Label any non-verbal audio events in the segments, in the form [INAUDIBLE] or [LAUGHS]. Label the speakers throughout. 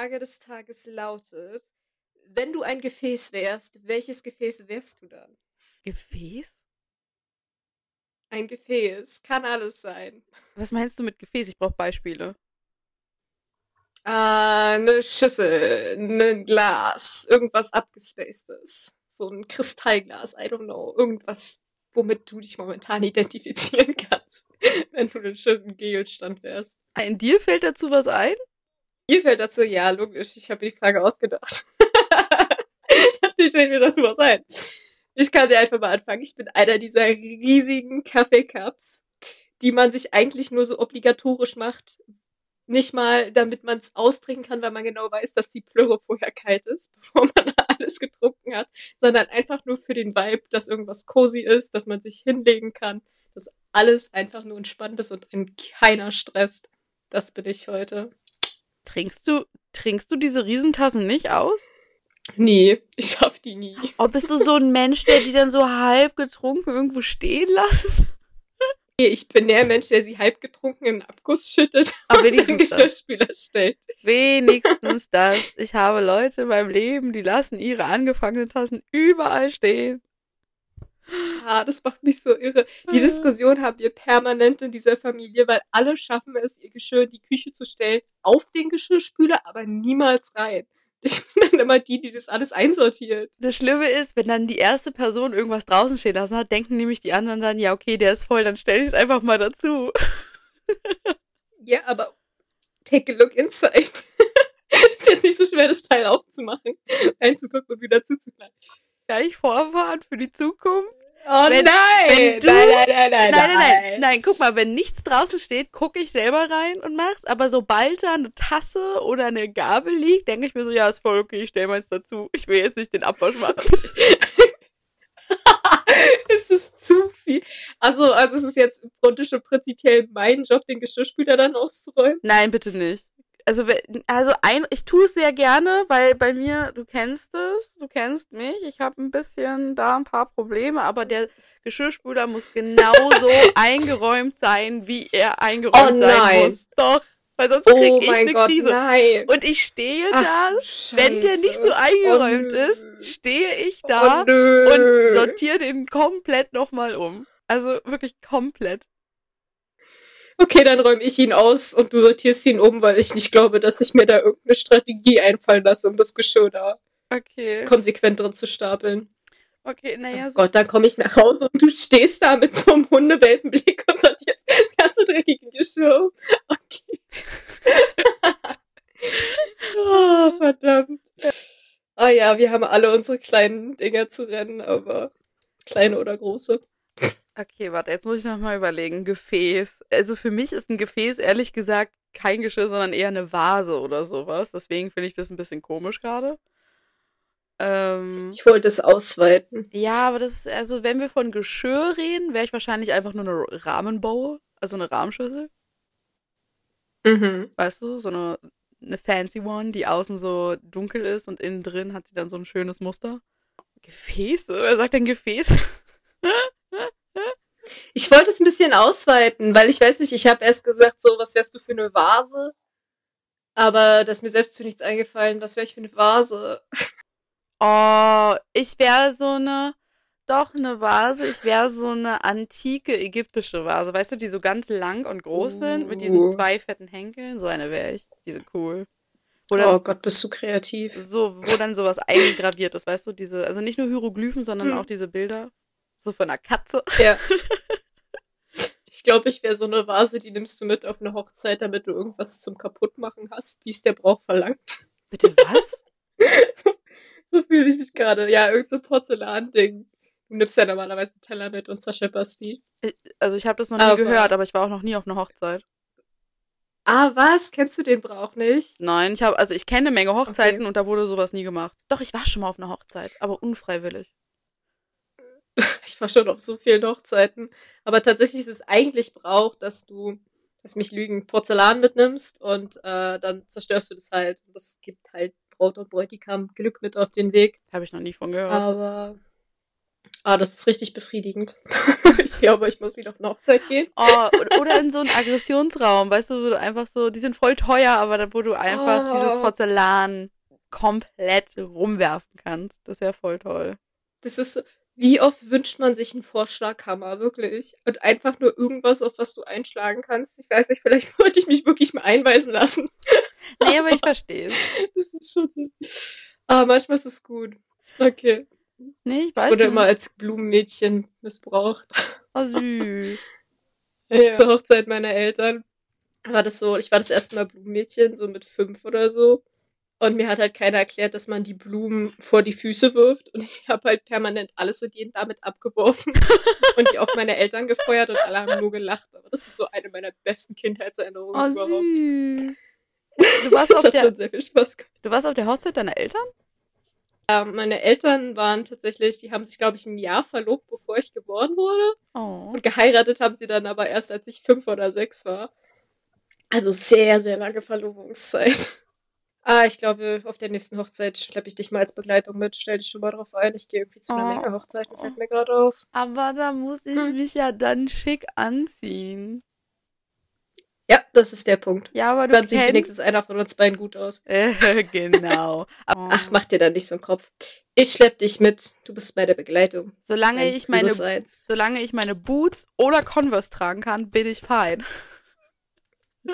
Speaker 1: Frage des Tages lautet, wenn du ein Gefäß wärst, welches Gefäß wärst du dann?
Speaker 2: Gefäß?
Speaker 1: Ein Gefäß, kann alles sein.
Speaker 2: Was meinst du mit Gefäß? Ich brauche Beispiele.
Speaker 1: Äh, eine Schüssel, ein Glas, irgendwas abgespacedes. So ein Kristallglas, I don't know. Irgendwas, womit du dich momentan [LAUGHS] identifizieren kannst, [LAUGHS] wenn du ein schönen Gegenstand wärst.
Speaker 2: In dir fällt dazu was ein?
Speaker 1: Mir fällt dazu, ja, logisch, ich habe die Frage ausgedacht. [LAUGHS] Natürlich fällt mir dazu was ein. Ich kann dir einfach mal anfangen. Ich bin einer dieser riesigen Kaffeecups, die man sich eigentlich nur so obligatorisch macht. Nicht mal, damit man es austrinken kann, weil man genau weiß, dass die Plöre vorher kalt ist, [LAUGHS] bevor man alles getrunken hat, sondern einfach nur für den Vibe, dass irgendwas cozy ist, dass man sich hinlegen kann, dass alles einfach nur entspannt ist und einen keiner stresst. Das bin ich heute.
Speaker 2: Trinkst du, trinkst du diese Riesentassen nicht aus?
Speaker 1: Nee, [LAUGHS] ich schaff die nie.
Speaker 2: Oh, bist du so ein Mensch, der die dann so halb getrunken irgendwo stehen lässt?
Speaker 1: Nee, ich bin der Mensch, der sie halb getrunken in den Abguss schüttet [LAUGHS]
Speaker 2: Aber
Speaker 1: und den. Geschirrspüler stellt.
Speaker 2: Wenigstens [LAUGHS] das. Ich habe Leute in meinem Leben, die lassen ihre angefangenen Tassen überall stehen.
Speaker 1: Ah, das macht mich so irre. Die Diskussion haben wir permanent in dieser Familie, weil alle schaffen es, ihr Geschirr in die Küche zu stellen, auf den Geschirrspüler, aber niemals rein. Ich [LAUGHS] bin dann immer die, die das alles einsortiert.
Speaker 2: Das Schlimme ist, wenn dann die erste Person irgendwas draußen stehen lassen hat, denken nämlich die anderen dann, ja, okay, der ist voll, dann stell ich es einfach mal dazu.
Speaker 1: Ja, aber take a look inside. [LAUGHS] ist jetzt nicht so schwer, das Teil aufzumachen, reinzugucken und wieder zuzuklappen.
Speaker 2: Kann ich vorfahren für die Zukunft?
Speaker 1: Oh
Speaker 2: Wenn-
Speaker 1: nein!
Speaker 2: wenn du-
Speaker 1: nein! Nein, nein, nein,
Speaker 2: Nein, nein, nein, nein, guck mal, wenn nichts draußen steht, gucke ich selber rein und mach's, aber sobald da eine Tasse oder eine Gabel liegt, denke ich mir so, ja, ist voll okay, ich stell meins dazu. Ich will jetzt nicht den Abwasch machen. [LAUGHS] [LAUGHS]
Speaker 1: ist es zu viel? Also, also es ist jetzt im Grunde schon prinzipiell mein Job, den Geschirrspüler dann auszuräumen.
Speaker 2: Nein, bitte nicht. Also, also ein, ich tue es sehr gerne, weil bei mir, du kennst es, du kennst mich, ich habe ein bisschen da ein paar Probleme, aber der Geschirrspüler muss genauso [LAUGHS] eingeräumt sein, wie er eingeräumt
Speaker 1: Oh
Speaker 2: sein
Speaker 1: nein.
Speaker 2: muss. Doch, weil sonst krieg
Speaker 1: Oh
Speaker 2: ich eine
Speaker 1: Gott,
Speaker 2: Krise.
Speaker 1: nein.
Speaker 2: Und ich stehe
Speaker 1: Ach,
Speaker 2: da,
Speaker 1: du
Speaker 2: wenn der nicht so
Speaker 1: Scheiße.
Speaker 2: eingeräumt
Speaker 1: Oh,
Speaker 2: ist, stehe ich da
Speaker 1: oh,
Speaker 2: und sortiere den komplett nochmal um. Also wirklich komplett.
Speaker 1: Okay, dann räume ich ihn aus und du sortierst ihn um, weil ich nicht glaube, dass ich mir da irgendeine Strategie einfallen lasse, um das Geschirr da
Speaker 2: Okay.
Speaker 1: konsequent drin zu stapeln.
Speaker 2: Okay, naja,
Speaker 1: Oh
Speaker 2: so.
Speaker 1: Gott, dann komme ich nach Hause und du stehst da mit so einem Hundewelpenblick und sortierst das ganze dreckige Geschirr. Okay. [LAUGHS] oh, verdammt. Ah ja, wir haben alle unsere kleinen Dinger zu rennen, aber kleine oder große.
Speaker 2: Okay, warte, jetzt muss ich noch mal überlegen. Gefäß. Also für mich ist ein Gefäß ehrlich gesagt kein Geschirr, sondern eher eine Vase oder sowas. Deswegen finde ich das ein bisschen komisch gerade. Ähm,
Speaker 1: Ich wollte es ausweiten.
Speaker 2: ja, aber das ist, also wenn wir von Geschirr reden, wäre ich wahrscheinlich einfach nur eine Rahmenbowl, also eine Rahmenschüssel.
Speaker 1: Mhm.
Speaker 2: Weißt du, so eine, eine fancy one, die außen so dunkel ist und innen drin hat sie dann so ein schönes Muster. Gefäße? Wer sagt denn Gefäß? [LAUGHS]
Speaker 1: Ich wollte es ein bisschen ausweiten, weil ich weiß nicht, ich habe erst gesagt, so, was wärst du für eine Vase? Aber da ist mir selbst zu nichts eingefallen. Was wäre ich für eine Vase?
Speaker 2: Oh, ich wäre so eine, doch eine Vase, ich wäre so eine antike ägyptische Vase, weißt du, die so ganz lang und groß sind, mit diesen
Speaker 1: Uh.
Speaker 2: zwei fetten Henkeln, so eine wäre ich, die sind cool. Oder
Speaker 1: oh Gott, bist du kreativ.
Speaker 2: so, wo dann sowas eingraviert ist, weißt du, diese, also nicht nur Hieroglyphen, sondern
Speaker 1: Hm.
Speaker 2: auch diese Bilder, so von einer Katze.
Speaker 1: Ja. [LAUGHS] Ich glaube, ich wäre so eine Vase, die nimmst du mit auf eine Hochzeit, damit du irgendwas zum Kaputtmachen hast, wie es der Brauch verlangt.
Speaker 2: Bitte was? [LAUGHS]
Speaker 1: so so fühle ich mich gerade. Ja, irgend so Porzellanding. Du nimmst ja normalerweise einen Teller mit und zerschepperst die.
Speaker 2: Also ich habe das noch nie
Speaker 1: Aber-
Speaker 2: gehört, aber ich war auch noch nie auf einer Hochzeit.
Speaker 1: Ah, was? Kennst du den Brauch nicht?
Speaker 2: Nein, ich habe, also ich kenne eine Menge Hochzeiten und da wurde sowas nie gemacht. Doch, ich war schon mal auf einer Hochzeit, aber unfreiwillig. [LAUGHS]
Speaker 1: Ich war schon auf so vielen Hochzeiten. Aber tatsächlich ist es eigentlich Brauch, dass du, lass mich lügen, Porzellan mitnimmst und äh, dann zerstörst du das halt. Und das gibt halt Braut und Bräutigam Glück mit auf den Weg.
Speaker 2: Habe ich noch nie von gehört.
Speaker 1: Aber Ah, das ist richtig befriedigend. [LAUGHS] ich glaube, ich muss wieder auf eine Hochzeit gehen.
Speaker 2: Oh, oder in so einen Aggressionsraum, weißt du, wo du einfach so, die sind voll teuer, aber da, wo du einfach
Speaker 1: Oh.
Speaker 2: dieses Porzellan komplett rumwerfen kannst. Das wäre voll toll.
Speaker 1: Das ist, wie oft wünscht man sich einen Vorschlaghammer, wirklich? Und einfach nur irgendwas, auf was du einschlagen kannst. Ich weiß nicht, vielleicht [LAUGHS] wollte ich mich wirklich mal einweisen lassen.
Speaker 2: Nee, aber ich verstehe es. [LAUGHS]
Speaker 1: Das ist schon so. Aber manchmal ist es gut. Okay.
Speaker 2: Nee, ich
Speaker 1: Ich
Speaker 2: weiß
Speaker 1: wurde
Speaker 2: nicht.
Speaker 1: immer als Blumenmädchen missbraucht.
Speaker 2: Oh, süß. [LAUGHS]
Speaker 1: Ja. Zur Hochzeit meiner Eltern war das so, ich war das erste Mal Blumenmädchen, so mit fünf oder so. Und mir hat halt keiner erklärt, dass man die Blumen vor die Füße wirft. Und ich habe halt permanent alles so gehend damit abgeworfen [LAUGHS] und die auf meine Eltern gefeuert und alle haben nur gelacht. Aber das ist so eine meiner besten Kindheitserinnerungen
Speaker 2: Oh,
Speaker 1: überhaupt.
Speaker 2: süß. Du warst,
Speaker 1: Das
Speaker 2: auf
Speaker 1: hat
Speaker 2: der,
Speaker 1: schon sehr viel Spaß gemacht.
Speaker 2: du warst auf der Hochzeit deiner Eltern?
Speaker 1: Ähm, meine Eltern waren tatsächlich, die haben sich, glaube ich, ein Jahr verlobt, bevor ich geboren wurde.
Speaker 2: Oh.
Speaker 1: Und geheiratet haben sie dann aber erst, als ich fünf oder sechs war. Also sehr, sehr lange Verlobungszeit. Ah, ich glaube, auf der nächsten Hochzeit schleppe ich dich mal als Begleitung mit. Stell dich schon mal drauf ein. Ich gehe irgendwie zu einer
Speaker 2: Oh.
Speaker 1: Menge Hochzeiten, fällt mir gerade auf.
Speaker 2: Aber da muss ich
Speaker 1: Hm.
Speaker 2: mich ja dann schick anziehen.
Speaker 1: Ja, das ist der Punkt.
Speaker 2: Ja, aber du
Speaker 1: Dann sieht wenigstens einer von uns beiden gut aus.
Speaker 2: Äh, [LAUGHS] genau. Aber
Speaker 1: Ach, mach dir da nicht so einen Kopf. Ich schlepp dich mit. Du bist bei der Begleitung.
Speaker 2: solange
Speaker 1: Ein
Speaker 2: ich meine solange ich meine Boots oder Converse tragen kann, bin ich fein.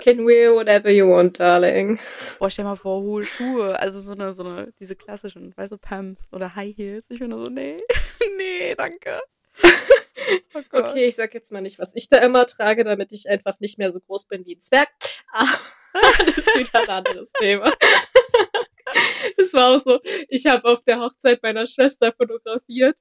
Speaker 1: Can wear whatever you want, darling.
Speaker 2: Boah, stell mal vor, hohe Schuhe, also so eine so eine diese klassischen, weißt du, Pumps oder High Heels. Ich bin nur so nee. [LAUGHS] nee, danke. Oh.
Speaker 1: Okay, ich sag jetzt mal nicht, was ich da immer trage, damit ich einfach nicht mehr so groß bin wie ein Zwerg. Ah, [LAUGHS] das ist wieder ein anderes Thema. Das war auch so, ich habe auf der Hochzeit meiner Schwester fotografiert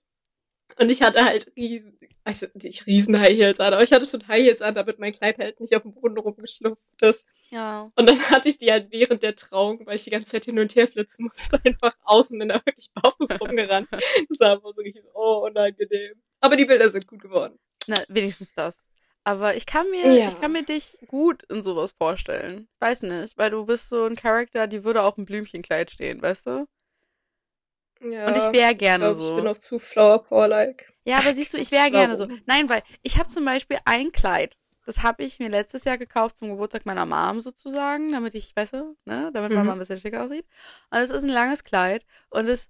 Speaker 1: und ich hatte halt riesen, also nicht riesen High Heels an, aber ich hatte schon High Heels an, damit mein Kleid halt nicht auf dem Boden rumgeschlupft ist.
Speaker 2: Ja.
Speaker 1: Und dann hatte ich die halt während der Trauung, weil ich die ganze Zeit hin und her flitzen musste, [LAUGHS] einfach außen bin da wirklich barfuß [LAUGHS] rumgerannt. Das war einfach so richtig, oh, unangenehm. Aber die Bilder sind gut geworden.
Speaker 2: Na, wenigstens das. Aber ich kann mir,
Speaker 1: Ja.
Speaker 2: ich kann mir dich gut in sowas vorstellen. Weiß nicht, weil du bist so ein Charakter, die würde auf einem Blümchenkleid stehen, weißt du?
Speaker 1: Ja,
Speaker 2: Und ich wäre
Speaker 1: ich
Speaker 2: gerne
Speaker 1: glaub,
Speaker 2: so.
Speaker 1: Ich bin auch zu Flower Power-like.
Speaker 2: Ja, aber siehst du, ich wäre gerne so. Nein, weil ich habe zum Beispiel ein Kleid. Das habe ich mir letztes Jahr gekauft zum Geburtstag meiner Mom sozusagen, damit ich, weißt du, ne, damit
Speaker 1: Mhm.
Speaker 2: Mama ein bisschen schicker aussieht. Und es ist ein langes Kleid und es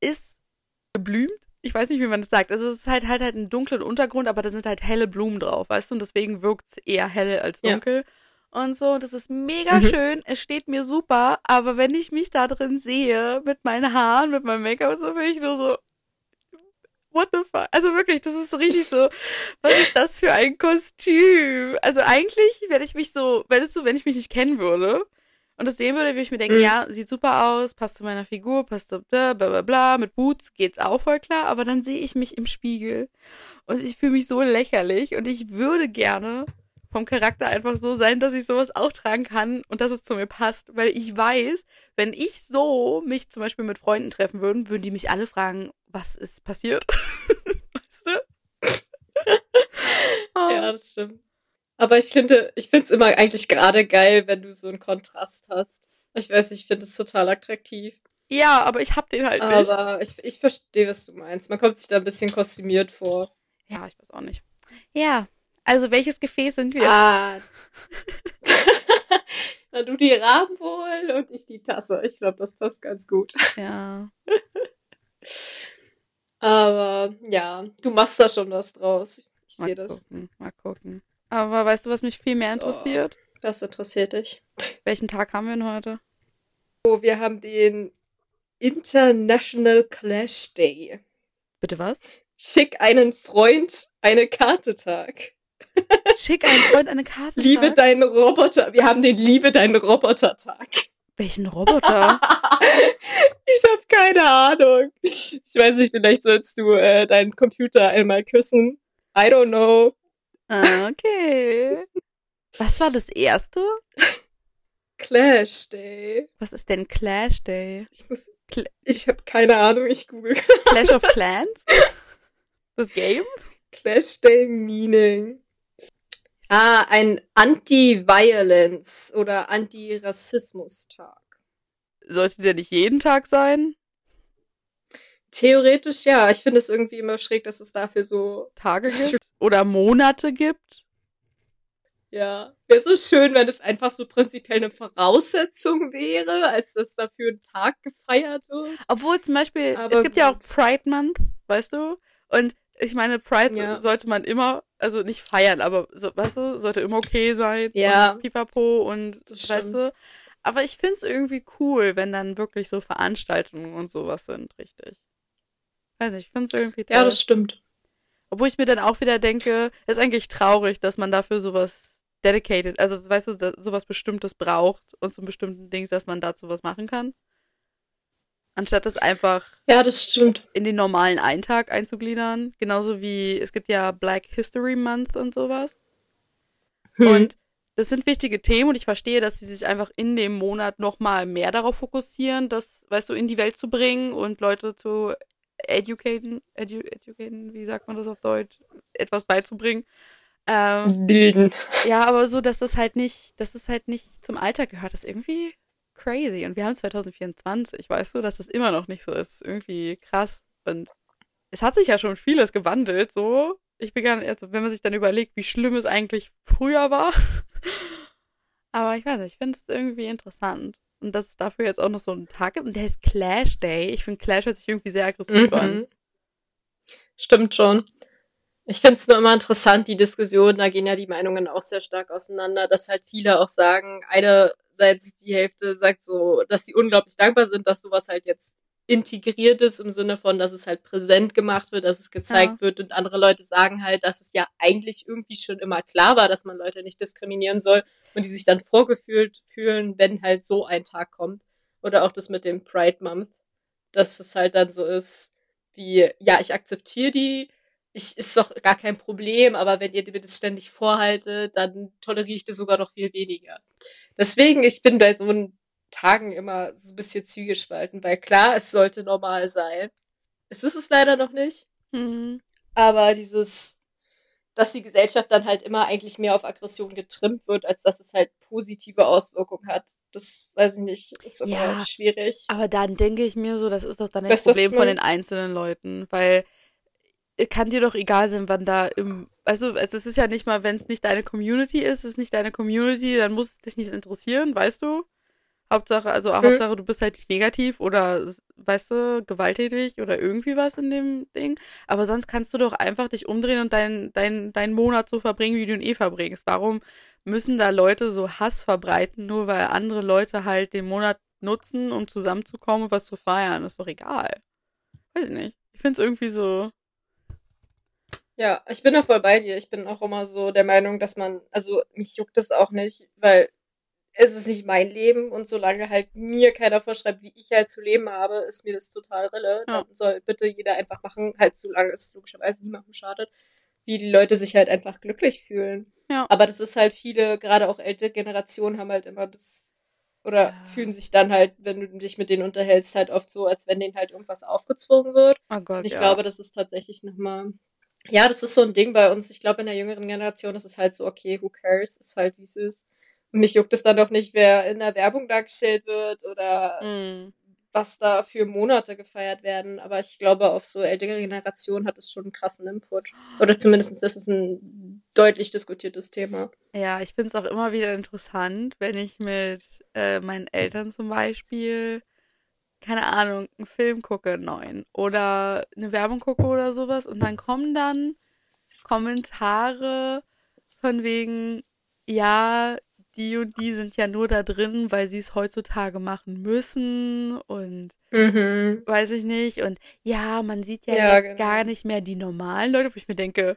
Speaker 2: ist geblümt. Ich weiß nicht, wie man das sagt. Also es ist halt halt halt ein dunklen Untergrund, aber da sind halt helle Blumen drauf, weißt du, und deswegen wirkt es eher hell als
Speaker 1: Ja.
Speaker 2: Und so, und das ist mega
Speaker 1: Mhm.
Speaker 2: schön. Es steht mir super, aber wenn ich mich da drin sehe, mit meinen Haaren, mit meinem Make-up und so, bin ich nur so, what the fuck? Also wirklich, das ist so richtig so, was ist das für ein Kostüm? Also eigentlich, wenn ich mich so, wenn es so, wenn ich mich nicht kennen würde und das sehen würde, würde ich mir denken,
Speaker 1: Mhm.
Speaker 2: ja, sieht super aus, passt zu meiner Figur, passt zu bla bla bla bla, mit Boots geht's auch voll klar, aber dann sehe ich mich im Spiegel und ich fühle mich so lächerlich und ich würde gerne vom Charakter einfach so sein, dass ich sowas auch tragen kann und dass es zu mir passt, weil ich weiß, wenn ich so mich zum Beispiel mit Freunden treffen würden, würden die mich alle fragen, was ist passiert? [LAUGHS] weißt du? [LAUGHS]
Speaker 1: Ja, das stimmt. Aber ich finde, ich finde es immer eigentlich gerade geil, wenn du so einen Kontrast hast. Ich weiß, ich finde es total attraktiv.
Speaker 2: ja, aber ich hab den halt nicht.
Speaker 1: Aber ich, ich verstehe, was du meinst. Man kommt sich da ein bisschen kostümiert vor.
Speaker 2: Ja, ich weiß auch nicht. Ja, also welches Gefäß sind wir?
Speaker 1: Ah. [LAUGHS] Na, du die Rahmen wohl und ich die Tasse. Ich glaube, das passt ganz gut.
Speaker 2: Ja. [LAUGHS]
Speaker 1: Aber ja, du machst da schon was draus. Ich, ich sehe das.
Speaker 2: mal gucken. Aber weißt du, was mich viel mehr interessiert?
Speaker 1: Was interessiert dich?
Speaker 2: Welchen Tag haben wir denn heute?
Speaker 1: Oh, wir haben den International Clash Day.
Speaker 2: Bitte was?
Speaker 1: Schick einen Freund eine Karte Tag.
Speaker 2: Schick einen Freund eine Karte.
Speaker 1: Liebe deinen Roboter. Wir haben den Liebe deinen Roboter Tag.
Speaker 2: Welchen Roboter? [LAUGHS]
Speaker 1: ich habe keine Ahnung. Ich weiß nicht, vielleicht sollst du äh, deinen Computer einmal küssen. I don't know.
Speaker 2: Ah, okay. Was war das erste?
Speaker 1: Clash Day.
Speaker 2: Was ist denn Clash Day?
Speaker 1: Ich muss.
Speaker 2: Cl-
Speaker 1: Ich habe keine Ahnung. Ich google
Speaker 2: Clash of Clans? [LAUGHS] Das Game?
Speaker 1: Clash Day Meaning. Ah, ein Anti-Violence oder Anti-Rassismus-Tag.
Speaker 2: Sollte der nicht jeden Tag sein?
Speaker 1: Theoretisch ja. Ich finde es irgendwie immer schräg, dass es dafür so
Speaker 2: Tage gibt oder Monate gibt.
Speaker 1: Ja, wäre so schön, wenn es einfach so prinzipiell eine Voraussetzung wäre, als dass dafür ein Tag gefeiert wird.
Speaker 2: Obwohl zum Beispiel, Aber es gibt gut. ja auch Pride Month, weißt du? Und ich meine, Pride ja. sollte man immer, also nicht feiern, aber so, weißt du, sollte immer okay sein.
Speaker 1: Ja.
Speaker 2: Und Pipapo und weißt du. Aber ich find's irgendwie cool, wenn dann wirklich so Veranstaltungen und sowas sind, richtig. Weiß nicht, ich find's irgendwie
Speaker 1: toll. Ja, das stimmt.
Speaker 2: Obwohl ich mir dann auch wieder denke, ist eigentlich traurig, dass man dafür sowas dedicated, also weißt du, sowas Bestimmtes braucht und so bestimmten Dings, dass man dazu was machen kann. Anstatt es einfach
Speaker 1: ja, das
Speaker 2: in den normalen Eintag einzugliedern. Genauso wie es gibt ja Black History Month und sowas. Hm. Und das sind wichtige Themen und ich verstehe, dass sie sich einfach in dem Monat nochmal mehr darauf fokussieren, das, weißt du, in die Welt zu bringen und Leute zu educaten, edu, educaten, wie sagt man das auf Deutsch, etwas beizubringen.
Speaker 1: Ähm, Bilden.
Speaker 2: Ja, aber so, dass das halt nicht, dass das halt nicht zum Alltag gehört, das ist irgendwie crazy. Und wir haben 2024, weißt du, dass das immer noch nicht so ist. Irgendwie krass. Und es hat sich ja schon vieles gewandelt, so. Ich nicht, also wenn man sich dann überlegt, wie schlimm es eigentlich früher war. [LAUGHS] Aber ich weiß nicht, ich finde es irgendwie interessant. Und dass es dafür jetzt auch noch so einen Tag gibt. Und der ist Clash Day. Ich finde, Clash hört sich irgendwie sehr aggressiv mhm. an.
Speaker 1: Stimmt schon. Ich finde es nur immer interessant, die Diskussion, da gehen ja die Meinungen auch sehr stark auseinander, dass halt viele auch sagen, einerseits die Hälfte sagt so, dass sie unglaublich dankbar sind, dass sowas halt jetzt integriert ist im Sinne von, dass es halt präsent gemacht wird, dass es gezeigt ja. wird und andere Leute sagen halt, dass es ja eigentlich irgendwie schon immer klar war, dass man Leute nicht diskriminieren soll und die sich dann vorgefühlt fühlen, wenn halt so ein Tag kommt. Oder auch das mit dem Pride Month, dass es halt dann so ist, wie, ja, ich akzeptiere die, ich, ist doch gar kein Problem, aber wenn ihr mir das ständig vorhaltet, dann toleriere ich das sogar noch viel weniger. Deswegen, ich bin bei so Tagen immer so ein bisschen zwiegespalten, weil klar, es sollte normal sein. Es ist es leider noch nicht. Mhm. Aber dieses, dass die Gesellschaft dann halt immer eigentlich mehr auf Aggression getrimmt wird, als dass es halt positive Auswirkungen hat. Das weiß ich nicht, ist immer ja, schwierig.
Speaker 2: Aber dann denke ich mir so, das ist doch dann ein Problem von den einzelnen Leuten, weil kann dir doch egal sein, wann da im, also, also es ist ja nicht mal, wenn es nicht deine Community ist, es ist nicht deine Community, dann muss es dich nicht interessieren, weißt du? Hauptsache, also mhm. Hauptsache, du bist halt nicht negativ oder, weißt du, gewalttätig oder irgendwie was in dem Ding. Aber sonst kannst du doch einfach dich umdrehen und deinen dein, dein Monat so verbringen, wie du ihn eh verbringst. Warum müssen da Leute so Hass verbreiten, nur weil andere Leute halt den Monat nutzen, um zusammenzukommen und was zu feiern? ist doch egal. Weiß ich nicht. Ich find's irgendwie so,
Speaker 1: ja, ich bin auch voll bei dir. Ich bin auch immer so der Meinung, dass man, also mich juckt das auch nicht, weil es ist nicht mein Leben und solange halt mir keiner vorschreibt, wie ich halt zu leben habe, ist mir das total rille. Ja. Dann soll bitte jeder einfach machen, halt solange es logischerweise niemandem schadet, wie die Leute sich halt einfach glücklich fühlen.
Speaker 2: Ja.
Speaker 1: Aber das ist halt viele, gerade auch ältere Generationen haben halt immer das oder ja. fühlen sich dann halt, wenn du dich mit denen unterhältst, halt oft so, als wenn denen halt irgendwas aufgezwungen wird.
Speaker 2: Oh Gott,
Speaker 1: und ich
Speaker 2: ja.
Speaker 1: glaube, das ist tatsächlich nochmal ja, das ist so ein Ding bei uns. Ich glaube, in der jüngeren Generation ist es halt so, okay, who cares, ist halt wie es ist. Und mich juckt es dann doch nicht, wer in der Werbung dargestellt wird oder mm. was da für Monate gefeiert werden. Aber ich glaube, auf so ältere Generationen hat es schon einen krassen Input. Oder zumindest ist es ein deutlich diskutiertes Thema.
Speaker 2: Ja, ich finde es auch immer wieder interessant, wenn ich mit äh, meinen Eltern zum Beispiel keine Ahnung, einen Film gucke, neuen oder eine Werbung gucke oder sowas und dann kommen dann Kommentare von wegen, ja, die und die sind ja nur da drin, weil sie es heutzutage machen müssen und
Speaker 1: mhm.
Speaker 2: weiß ich nicht. Und ja, man sieht ja, ja jetzt genau. gar nicht mehr die normalen Leute, wo ich mir denke,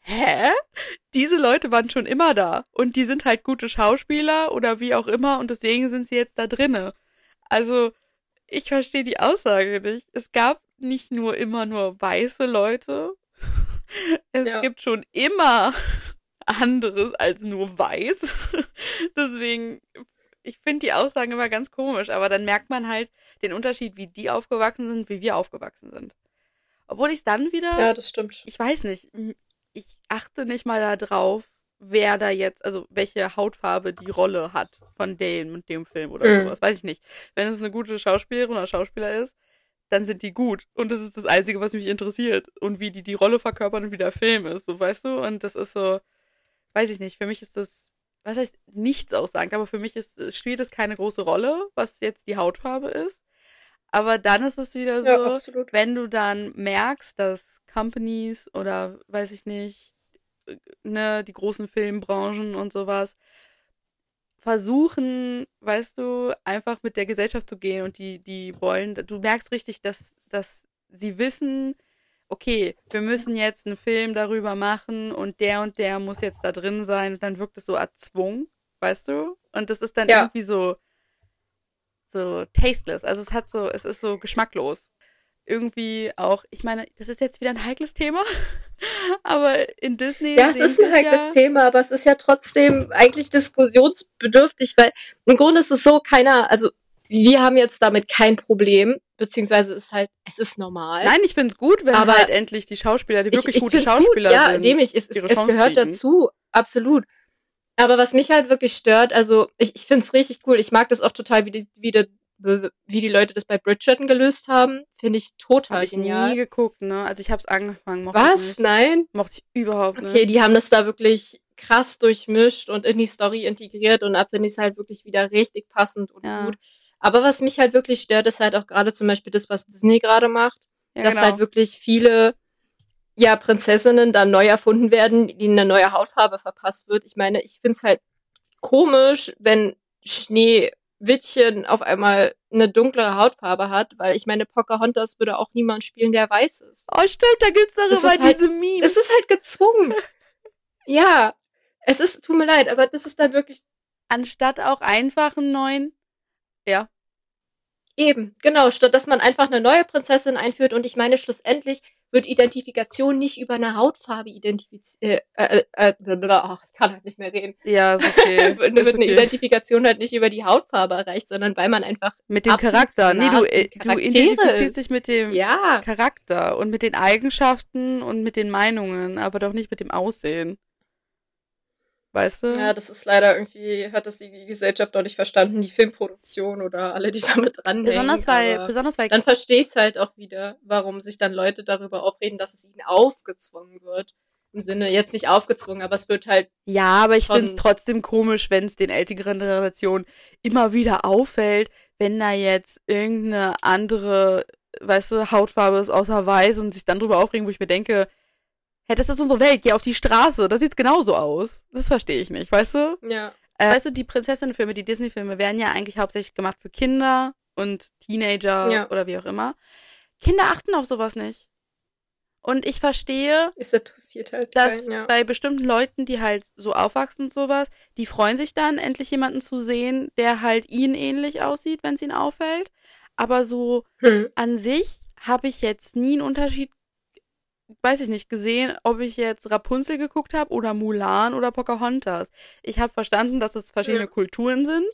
Speaker 2: hä? Diese Leute waren schon immer da und die sind halt gute Schauspieler oder wie auch immer und deswegen sind sie jetzt da drinne. Also, ich verstehe die Aussage nicht. Es gab nicht nur immer nur weiße Leute. [LAUGHS] Es ja. gibt schon immer [LAUGHS] anderes als nur weiß. [LAUGHS] Deswegen, ich finde die Aussagen immer ganz komisch, aber dann merkt man halt den Unterschied, wie die aufgewachsen sind, wie wir aufgewachsen sind. Obwohl ich es dann wieder.
Speaker 1: Ja, das stimmt.
Speaker 2: Ich weiß nicht. Ich achte nicht mal darauf, wer da jetzt, also welche Hautfarbe die Rolle hat von dem und dem Film oder mhm. sowas. Weiß ich nicht. Wenn es eine gute Schauspielerin oder Schauspieler ist, dann sind die gut. Und das ist das Einzige, was mich interessiert. Und wie die die Rolle verkörpern und wie der Film ist, so weißt du? Und das ist so, weiß ich nicht, für mich ist das, was heißt nichts aussagend, aber für mich ist, spielt es keine große Rolle, was jetzt die Hautfarbe ist. Aber dann ist es wieder so,
Speaker 1: Ja,
Speaker 2: wenn du dann merkst, dass Companies oder weiß ich nicht, ne, die großen Filmbranchen und sowas versuchen, weißt du, einfach mit der Gesellschaft zu gehen und die, die wollen, du merkst richtig, dass, dass sie wissen, okay, wir müssen jetzt einen Film darüber machen und der und der muss jetzt da drin sein und dann wirkt es so erzwungen, weißt du? Und das ist dann
Speaker 1: Ja.
Speaker 2: irgendwie so, so tasteless. Also es hat so, es ist so geschmacklos. Irgendwie auch, ich meine, das ist jetzt wieder ein heikles Thema, [LAUGHS] aber in Disney.
Speaker 1: Ja, es ist ein heikles
Speaker 2: ja,
Speaker 1: Thema, aber es ist ja trotzdem eigentlich diskussionsbedürftig, weil im Grunde ist es so, keiner, also wir haben jetzt damit kein Problem, beziehungsweise es ist halt, es ist normal.
Speaker 2: Nein, ich finde es gut, wenn
Speaker 1: Aber
Speaker 2: halt endlich die Schauspieler, die
Speaker 1: ich,
Speaker 2: wirklich
Speaker 1: ich
Speaker 2: gute Schauspieler
Speaker 1: gut, ja,
Speaker 2: sind.
Speaker 1: dem ich, es, es, es gehört
Speaker 2: kriegen.
Speaker 1: dazu, absolut. Aber was mich halt wirklich stört, also ich, ich finde es richtig cool, ich mag das auch total, wie die, wie, die, wie die Leute das bei Bridgerton gelöst haben, finde ich total
Speaker 2: Habe ich
Speaker 1: genial.
Speaker 2: nie geguckt, ne? Also ich habe es angefangen,
Speaker 1: Was? Nein?
Speaker 2: Mochte ich überhaupt nicht.
Speaker 1: Okay, die haben das da wirklich krass durchmischt und in die Story integriert und da finde ich es halt wirklich wieder richtig passend und
Speaker 2: Ja.
Speaker 1: gut. Aber was mich halt wirklich stört, ist halt auch gerade zum Beispiel das, was Disney gerade macht,
Speaker 2: ja,
Speaker 1: dass
Speaker 2: genau.
Speaker 1: halt wirklich viele ja Prinzessinnen dann neu erfunden werden, denen eine neue Hautfarbe verpasst wird. Ich meine, ich find's halt komisch, wenn Schneewittchen auf einmal eine dunklere Hautfarbe hat, weil ich meine, Pocahontas würde auch niemand spielen, der weiß ist.
Speaker 2: Oh, stimmt, da gibt's
Speaker 1: ist halt-
Speaker 2: diese Memes.
Speaker 1: Es ist halt gezwungen. [LAUGHS] ja, es ist, tut mir leid, aber das ist dann wirklich
Speaker 2: Anstatt auch einfach einen neuen. Ja.
Speaker 1: Eben, genau, statt dass man einfach eine neue Prinzessin einführt und ich meine, schlussendlich wird Identifikation nicht über eine Hautfarbe identifiziert, äh, äh, äh, ach, ich kann halt nicht mehr reden.
Speaker 2: Ja, ist okay. [LAUGHS]
Speaker 1: wird
Speaker 2: ist
Speaker 1: eine
Speaker 2: okay.
Speaker 1: Identifikation halt nicht über die Hautfarbe erreicht, sondern weil man einfach,
Speaker 2: Mit dem Charakter. Nee, du, äh, du identifizierst dich mit dem
Speaker 1: ja,
Speaker 2: Charakter und mit den Eigenschaften und mit den Meinungen, aber doch nicht mit dem Aussehen. Weißt du?
Speaker 1: ja, das ist leider irgendwie, hat das die Gesellschaft auch nicht verstanden, die Filmproduktion oder alle, die [LAUGHS] damit dranhängen.
Speaker 2: besonders weil,
Speaker 1: aber
Speaker 2: besonders weil
Speaker 1: dann verstehe ich es halt auch wieder, warum sich dann Leute darüber aufreden, dass es ihnen aufgezwungen wird. Im Sinne, jetzt nicht aufgezwungen, aber es wird halt
Speaker 2: Ja, aber ich
Speaker 1: schon-
Speaker 2: find's trotzdem komisch, wenn es den älteren Generationen immer wieder auffällt, wenn da jetzt irgendeine andere, weißt du, Hautfarbe ist außer weiß und sich dann drüber aufregen, wo ich mir denke, hey, das ist unsere Welt, geh auf die Straße, das sieht's genauso aus. Das verstehe ich nicht, weißt du?
Speaker 1: Ja.
Speaker 2: Äh, weißt du, die Prinzessinnenfilme, die Disney-Filme werden ja eigentlich hauptsächlich gemacht für Kinder und Teenager
Speaker 1: Ja.
Speaker 2: oder wie auch immer. Kinder achten auf sowas nicht. Und ich verstehe,
Speaker 1: Es interessiert halt
Speaker 2: dass
Speaker 1: keinen, ja.
Speaker 2: bei bestimmten Leuten, die halt so aufwachsen und sowas, die freuen sich dann, endlich jemanden zu sehen, der halt ihnen ähnlich aussieht, wenn es ihnen auffällt. Aber so
Speaker 1: Hm.
Speaker 2: an sich habe ich jetzt nie einen Unterschied, weiß ich nicht, gesehen, ob ich jetzt Rapunzel geguckt habe oder Mulan oder Pocahontas. Ich habe verstanden, dass es verschiedene
Speaker 1: Ja.
Speaker 2: Kulturen sind,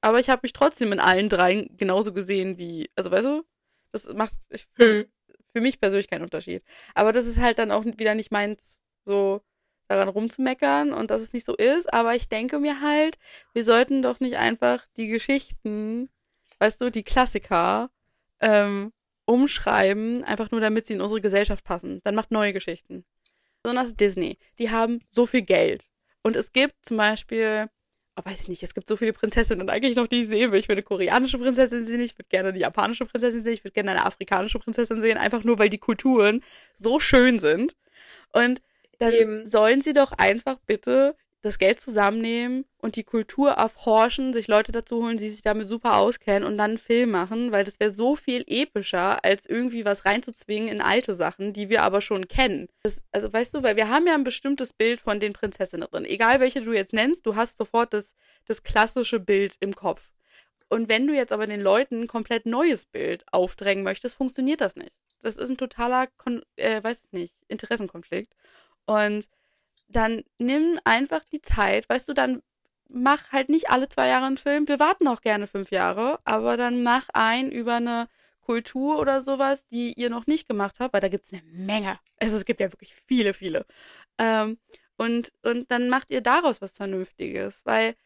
Speaker 2: aber ich habe mich trotzdem in allen dreien genauso gesehen wie, also weißt du, das macht ich,
Speaker 1: Hm.
Speaker 2: für mich persönlich keinen Unterschied. Aber das ist halt dann auch wieder nicht meins, so daran rumzumeckern und dass es nicht so ist. Aber ich denke mir halt, wir sollten doch nicht einfach die Geschichten, weißt du, die Klassiker, ähm, umschreiben, einfach nur damit sie in unsere Gesellschaft passen. Dann macht neue Geschichten. Besonders Disney. Die haben so viel Geld. Und es gibt zum Beispiel, oh, weiß ich nicht, es gibt so viele Prinzessinnen eigentlich noch, die ich sehen will. Ich will eine koreanische Prinzessin sehen, ich würde gerne eine japanische Prinzessin sehen, ich würde gerne eine afrikanische Prinzessin sehen, einfach nur, weil die Kulturen so schön sind. Und dann
Speaker 1: Eben.
Speaker 2: sollen sie doch einfach bitte das Geld zusammennehmen und die Kultur erforschen, sich Leute dazu holen, die sich damit super auskennen und dann einen Film machen, weil das wäre so viel epischer, als irgendwie was reinzuzwingen in alte Sachen, die wir aber schon kennen. Das, also weißt du, weil wir haben ja ein bestimmtes Bild von den Prinzessinnen drin. Egal welche du jetzt nennst, du hast sofort das, das klassische Bild im Kopf. Und wenn du jetzt aber den Leuten ein komplett neues Bild aufdrängen möchtest, funktioniert das nicht. Das ist ein totaler, Kon äh, weiß ich nicht, Interessenkonflikt. Und dann nimm einfach die Zeit, weißt du, dann mach halt nicht alle zwei Jahre einen Film. Wir warten auch gerne fünf Jahre, aber dann mach einen über eine Kultur oder sowas, die ihr noch nicht gemacht habt, weil da gibt's eine Menge. Also es gibt ja wirklich viele, viele. Ähm, und, und dann macht ihr daraus was Vernünftiges, weil,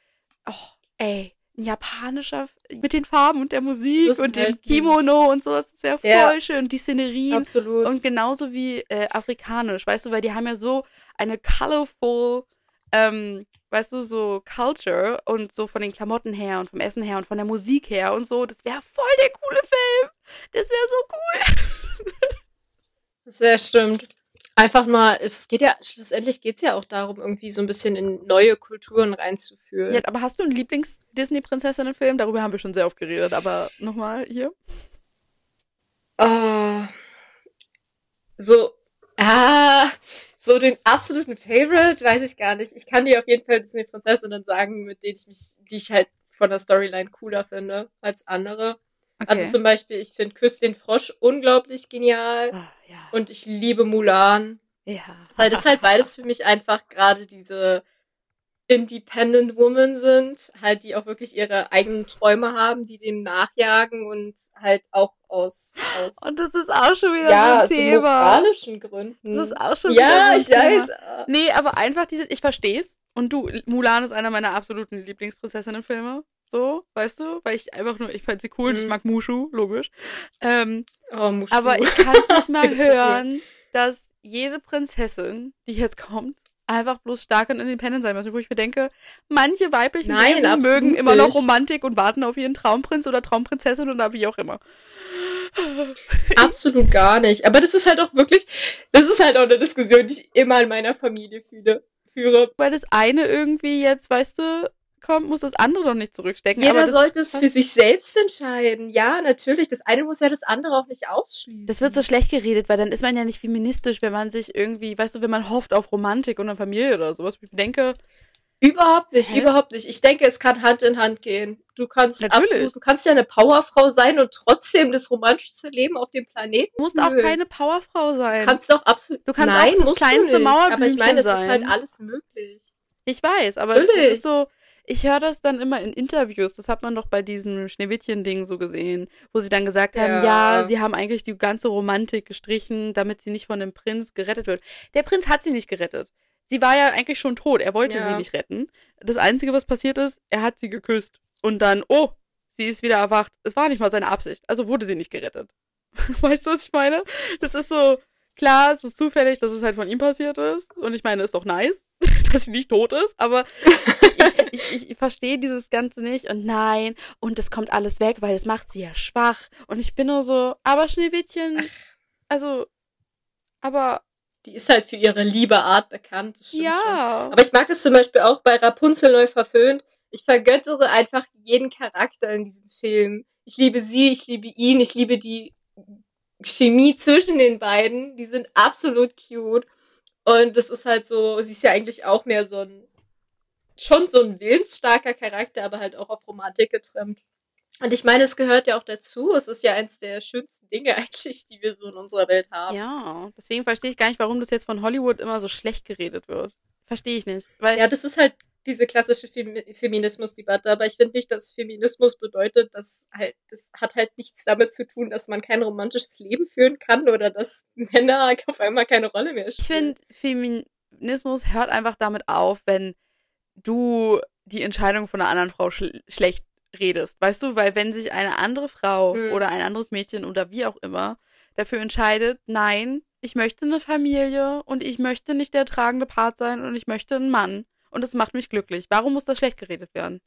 Speaker 2: oh, ey, japanischer, mit den Farben und der Musik und
Speaker 1: halt
Speaker 2: dem Kimono und sowas. Das wäre voll
Speaker 1: Ja.
Speaker 2: schön. Die Szenerien.
Speaker 1: Absolut.
Speaker 2: Und genauso wie äh, afrikanisch, weißt du, weil die haben ja so eine colorful, ähm, weißt du, so Culture und so von den Klamotten her und vom Essen her und von der Musik her und so. Das wäre voll der coole Film. Das wäre so cool. [LAUGHS]
Speaker 1: Sehr stimmt. Einfach mal, es geht ja, schlussendlich geht's ja auch darum, irgendwie so ein bisschen in neue Kulturen reinzuführen.
Speaker 2: Ja, aber hast du einen Lieblings-Disney-Prinzessinnen-Film? Darüber haben wir schon sehr oft geredet, aber nochmal hier.
Speaker 1: Ah, so, ah, so den absoluten Favorite, weiß ich gar nicht. Ich kann dir auf jeden Fall Disney-Prinzessinnen sagen, mit denen ich mich, die ich halt von der Storyline cooler finde als andere. Also zum Beispiel, ich finde Küss den Frosch unglaublich genial
Speaker 2: ah, ja.
Speaker 1: und ich liebe Mulan.
Speaker 2: ja.
Speaker 1: Weil das halt beides für mich einfach gerade diese Independent Women sind, halt die auch wirklich ihre eigenen Träume haben, die dem nachjagen und halt auch aus, aus
Speaker 2: Und das ist auch schon wieder
Speaker 1: ja,
Speaker 2: so ein
Speaker 1: so
Speaker 2: Thema.
Speaker 1: moralischen Gründen.
Speaker 2: Das ist auch schon
Speaker 1: ja,
Speaker 2: wieder
Speaker 1: ich
Speaker 2: so ein Thema.
Speaker 1: weiß.
Speaker 2: Nee, aber einfach dieses, ich versteh's. Und du, Mulan ist einer meiner absoluten Lieblingsprinzessinnenfilme. So, weißt du? Weil ich einfach nur, ich fand sie cool, ich
Speaker 1: Mhm.
Speaker 2: mag Mushu, logisch. Ähm,
Speaker 1: Oh, Mushu.
Speaker 2: aber ich kann es nicht [LAUGHS] mal
Speaker 1: okay.
Speaker 2: hören, dass jede Prinzessin, die jetzt kommt, einfach bloß stark und independent sein muss. Wo ich mir denke, manche weiblichen
Speaker 1: Nein,
Speaker 2: Wesen mögen immer noch. Romantik und warten auf ihren Traumprinz oder Traumprinzessin oder wie auch immer. [LAUGHS]
Speaker 1: Absolut gar nicht. Aber das ist halt auch wirklich, das ist halt auch eine Diskussion, die ich immer in meiner Familie fühle, führe.
Speaker 2: Weil das eine irgendwie jetzt, weißt du, kommt, muss das andere doch nicht zurückstecken.
Speaker 1: Jeder
Speaker 2: aber das,
Speaker 1: sollte es für sich selbst entscheiden. Ja, natürlich. Das eine muss ja das andere auch nicht ausschließen.
Speaker 2: Das wird so schlecht geredet, weil dann ist man ja nicht feministisch, wenn man sich irgendwie, weißt du, wenn man hofft auf Romantik und eine Familie oder sowas. Ich denke,
Speaker 1: Überhaupt nicht,
Speaker 2: Hä?
Speaker 1: überhaupt nicht. Ich denke, es kann Hand in Hand gehen. Du kannst
Speaker 2: Natürlich.
Speaker 1: absolut, du kannst ja eine Powerfrau sein und trotzdem das romantischste Leben auf dem Planeten.
Speaker 2: du musst auch
Speaker 1: Nö.
Speaker 2: keine Powerfrau sein.
Speaker 1: Kannst doch absolut.
Speaker 2: Du kannst
Speaker 1: Nein,
Speaker 2: auch das
Speaker 1: musst du
Speaker 2: kleinste
Speaker 1: nicht. Aber ich
Speaker 2: Mauerblümchen
Speaker 1: meine, es ist
Speaker 2: sein.
Speaker 1: halt alles möglich.
Speaker 2: Ich weiß, aber
Speaker 1: Natürlich.
Speaker 2: das ist so, ich höre das dann immer in Interviews, das hat man doch bei diesem Schneewittchen-Ding so gesehen, wo sie dann gesagt haben, ja.
Speaker 1: Ja.
Speaker 2: sie haben eigentlich die ganze Romantik gestrichen, damit sie nicht von dem Prinz gerettet wird. Der Prinz hat sie nicht gerettet. Sie war ja eigentlich schon tot, er wollte
Speaker 1: Ja.
Speaker 2: sie nicht retten. Das Einzige, was passiert ist, er hat sie geküsst. Und dann, oh, sie ist wieder erwacht. Es war nicht mal seine Absicht, also wurde sie nicht gerettet. [LAUGHS] Weißt du, was ich meine? Das ist so, klar, es ist zufällig, dass es halt von ihm passiert ist. Und ich meine, ist doch nice, [LAUGHS] dass sie nicht tot ist, aber [LAUGHS] ich, ich, ich verstehe dieses Ganze nicht und nein, und es kommt alles weg, weil es macht sie ja schwach. Und ich bin nur so, aber Schneewittchen, also, aber
Speaker 1: Die ist halt für ihre liebe Art bekannt. Das stimmt schon.
Speaker 2: ja.
Speaker 1: Aber ich mag das zum Beispiel auch bei Rapunzel neu verföhnt. Ich vergöttere einfach jeden Charakter in diesem Film. Ich liebe sie, ich liebe ihn, ich liebe die Chemie zwischen den beiden. Die sind absolut cute. Und das ist halt so, sie ist ja eigentlich auch mehr so ein, schon so ein willensstarker Charakter, aber halt auch auf Romantik getrimmt. Und ich meine, es gehört ja auch dazu. Es ist ja eins der schönsten Dinge [LAUGHS] eigentlich, die wir so in unserer Welt haben.
Speaker 2: Ja, deswegen verstehe ich gar nicht, warum das jetzt von Hollywood immer so schlecht geredet wird. Verstehe ich nicht. Weil
Speaker 1: Ja, das ist halt diese klassische Femi Feminismusdebatte, aber ich finde nicht, dass Feminismus bedeutet, dass halt, das hat halt nichts damit zu tun, dass man kein romantisches Leben führen kann oder dass Männer [LAUGHS] auf einmal keine Rolle mehr
Speaker 2: Ich
Speaker 1: spielen.
Speaker 2: finde, Feminismus hört einfach damit auf, wenn du die Entscheidung von einer anderen Frau schl schlecht redest. Weißt du, weil wenn sich eine andere Frau
Speaker 1: Hm.
Speaker 2: oder ein anderes Mädchen oder wie auch immer dafür entscheidet, nein, ich möchte eine Familie und ich möchte nicht der tragende Part sein und ich möchte einen Mann und das macht mich glücklich. Warum muss das schlecht geredet werden?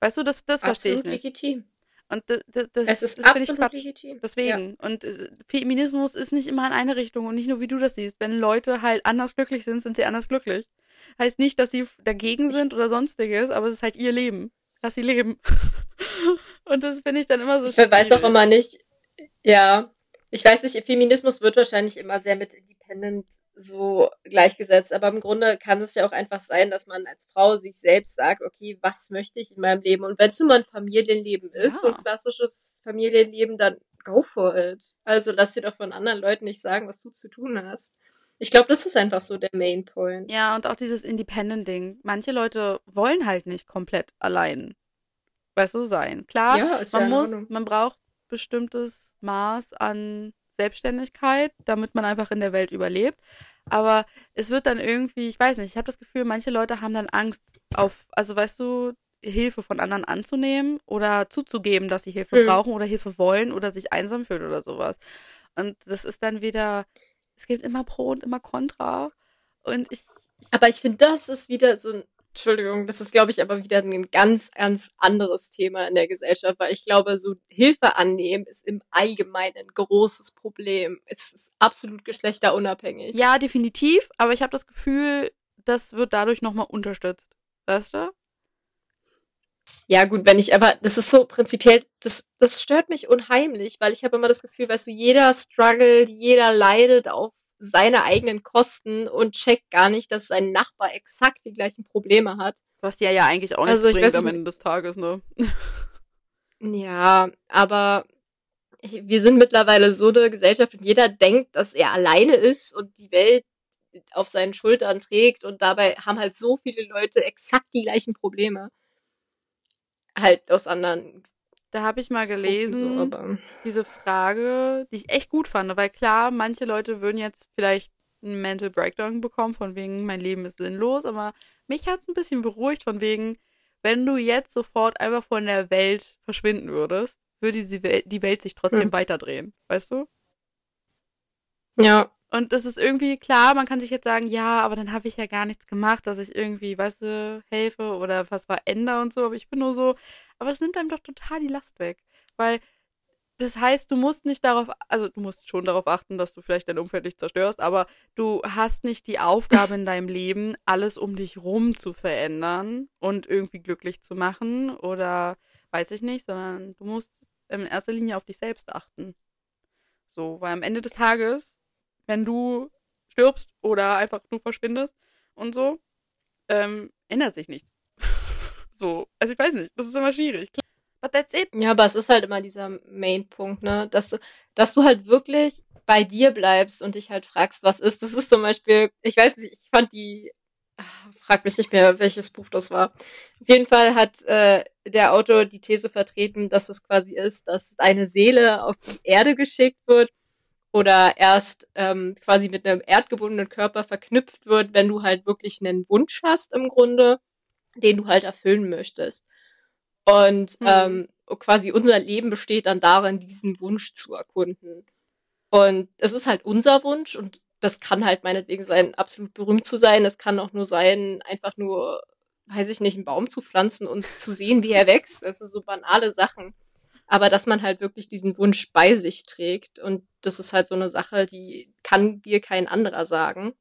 Speaker 2: Weißt du, das, das verstehe ich nicht.
Speaker 1: legitim.
Speaker 2: Und das, das,
Speaker 1: Es ist
Speaker 2: das finde ich
Speaker 1: absolut legitim.
Speaker 2: Deswegen. Und äh, Feminismus ist nicht immer in eine Richtung und nicht nur wie du das siehst. Wenn Leute halt anders glücklich sind, sind sie anders glücklich. Heißt nicht, dass sie dagegen
Speaker 1: Ich-
Speaker 2: sind oder sonstiges, aber es ist halt ihr Leben. Lass sie leben. [LAUGHS] und das finde ich dann immer so
Speaker 1: Ich weiß auch
Speaker 2: schwierig.
Speaker 1: immer nicht, ja, ich weiß nicht, Feminismus wird wahrscheinlich immer sehr mit Independent so gleichgesetzt, aber im Grunde kann es ja auch einfach sein, dass man als Frau sich selbst sagt, okay, was möchte ich in meinem Leben? Und wenn es nun mal ein Familienleben ist, so
Speaker 2: Ja.
Speaker 1: ein klassisches Familienleben, dann go for it. Also lass dir doch von anderen Leuten nicht sagen, was du zu tun hast. Ich glaube, das ist einfach so der Main Point.
Speaker 2: Ja, und auch dieses Independent-Ding. Manche Leute wollen halt nicht komplett allein, weißt du, sein. Klar,
Speaker 1: Ja, ja
Speaker 2: man
Speaker 1: in
Speaker 2: muss, man braucht bestimmtes Maß an Selbstständigkeit, damit man einfach in der Welt überlebt. Aber es wird dann irgendwie, ich weiß nicht, ich habe das Gefühl, manche Leute haben dann Angst auf, also weißt du, Hilfe von anderen anzunehmen oder zuzugeben, dass sie Hilfe
Speaker 1: Mhm.
Speaker 2: brauchen oder Hilfe wollen oder sich einsam fühlen oder sowas. Und das ist dann wieder, es gibt immer Pro und immer Contra. Und ich, ich
Speaker 1: Aber ich finde, das ist wieder so ein, Entschuldigung, das ist, glaube ich, aber wieder ein ganz, ganz anderes Thema in der Gesellschaft, weil ich glaube, so Hilfe annehmen ist im Allgemeinen ein großes Problem. Es ist absolut geschlechterunabhängig.
Speaker 2: ja, definitiv, aber ich habe das Gefühl, das wird dadurch nochmal unterstützt. Weißt du?
Speaker 1: Ja, gut, wenn ich, aber das ist so prinzipiell, das, das stört mich unheimlich, weil ich habe immer das Gefühl, weißt du, jeder struggelt, jeder leidet auf seine eigenen Kosten und checkt gar nicht, dass sein Nachbar exakt die gleichen Probleme hat.
Speaker 2: Was dir ja eigentlich auch nichts
Speaker 1: Also, ich
Speaker 2: bringt
Speaker 1: weiß
Speaker 2: am
Speaker 1: nicht-
Speaker 2: Ende des Tages, ne? [LAUGHS]
Speaker 1: Ja, aber ich, wir sind mittlerweile so eine Gesellschaft und jeder denkt, dass er alleine ist und die Welt auf seinen Schultern trägt und dabei haben halt so viele Leute exakt die gleichen Probleme. Halt aus anderen
Speaker 2: Da habe ich mal gelesen,
Speaker 1: so, aber
Speaker 2: diese Frage, die ich echt gut fand, weil klar, manche Leute würden jetzt vielleicht einen Mental Breakdown bekommen, von wegen, mein Leben ist sinnlos, aber mich hat es ein bisschen beruhigt, von wegen, wenn du jetzt sofort einfach von der Welt verschwinden würdest, würde die Welt, die Welt sich trotzdem
Speaker 1: Hm.
Speaker 2: weiterdrehen, weißt du?
Speaker 1: ja,
Speaker 2: Und das ist irgendwie klar, man kann sich jetzt sagen, ja, aber dann habe ich ja gar nichts gemacht, dass ich irgendwie, weißt du, helfe oder was verändere und so, aber ich bin nur so, aber das nimmt einem doch total die Last weg, weil das heißt, du musst nicht darauf, also du musst schon darauf achten, dass du vielleicht dein Umfeld nicht zerstörst, aber du hast nicht die Aufgabe in deinem Leben, alles um dich rum zu verändern und irgendwie glücklich zu machen oder weiß ich nicht, sondern du musst in erster Linie auf dich selbst achten. So, weil am Ende des Tages, wenn du stirbst oder einfach nur verschwindest und so, ähm, ändert sich nichts. So, also ich weiß nicht, das ist immer schwierig. But that's it.
Speaker 1: ja, aber es ist halt immer dieser Main-Punkt, ne, dass du, dass du halt wirklich bei dir bleibst und dich halt fragst, was ist. Das ist zum Beispiel, ich weiß nicht, ich fand die, ah, frag mich nicht mehr, welches Buch das war. Auf jeden Fall hat äh, der Autor die These vertreten, dass es quasi ist, dass eine Seele auf die Erde geschickt wird oder erst ähm, quasi mit einem erdgebundenen Körper verknüpft wird, wenn du halt wirklich einen Wunsch hast im Grunde, den du halt erfüllen möchtest. Und
Speaker 2: Mhm.
Speaker 1: ähm, quasi unser Leben besteht dann darin, diesen Wunsch zu erkunden. Und es ist halt unser Wunsch und das kann halt meinetwegen sein, absolut berühmt zu sein. Es kann auch nur sein, einfach nur, weiß ich nicht, einen Baum zu pflanzen und zu sehen, wie er wächst. Das sind so banale Sachen. Aber dass man halt wirklich diesen Wunsch bei sich trägt und das ist halt so eine Sache, die kann dir kein anderer sagen.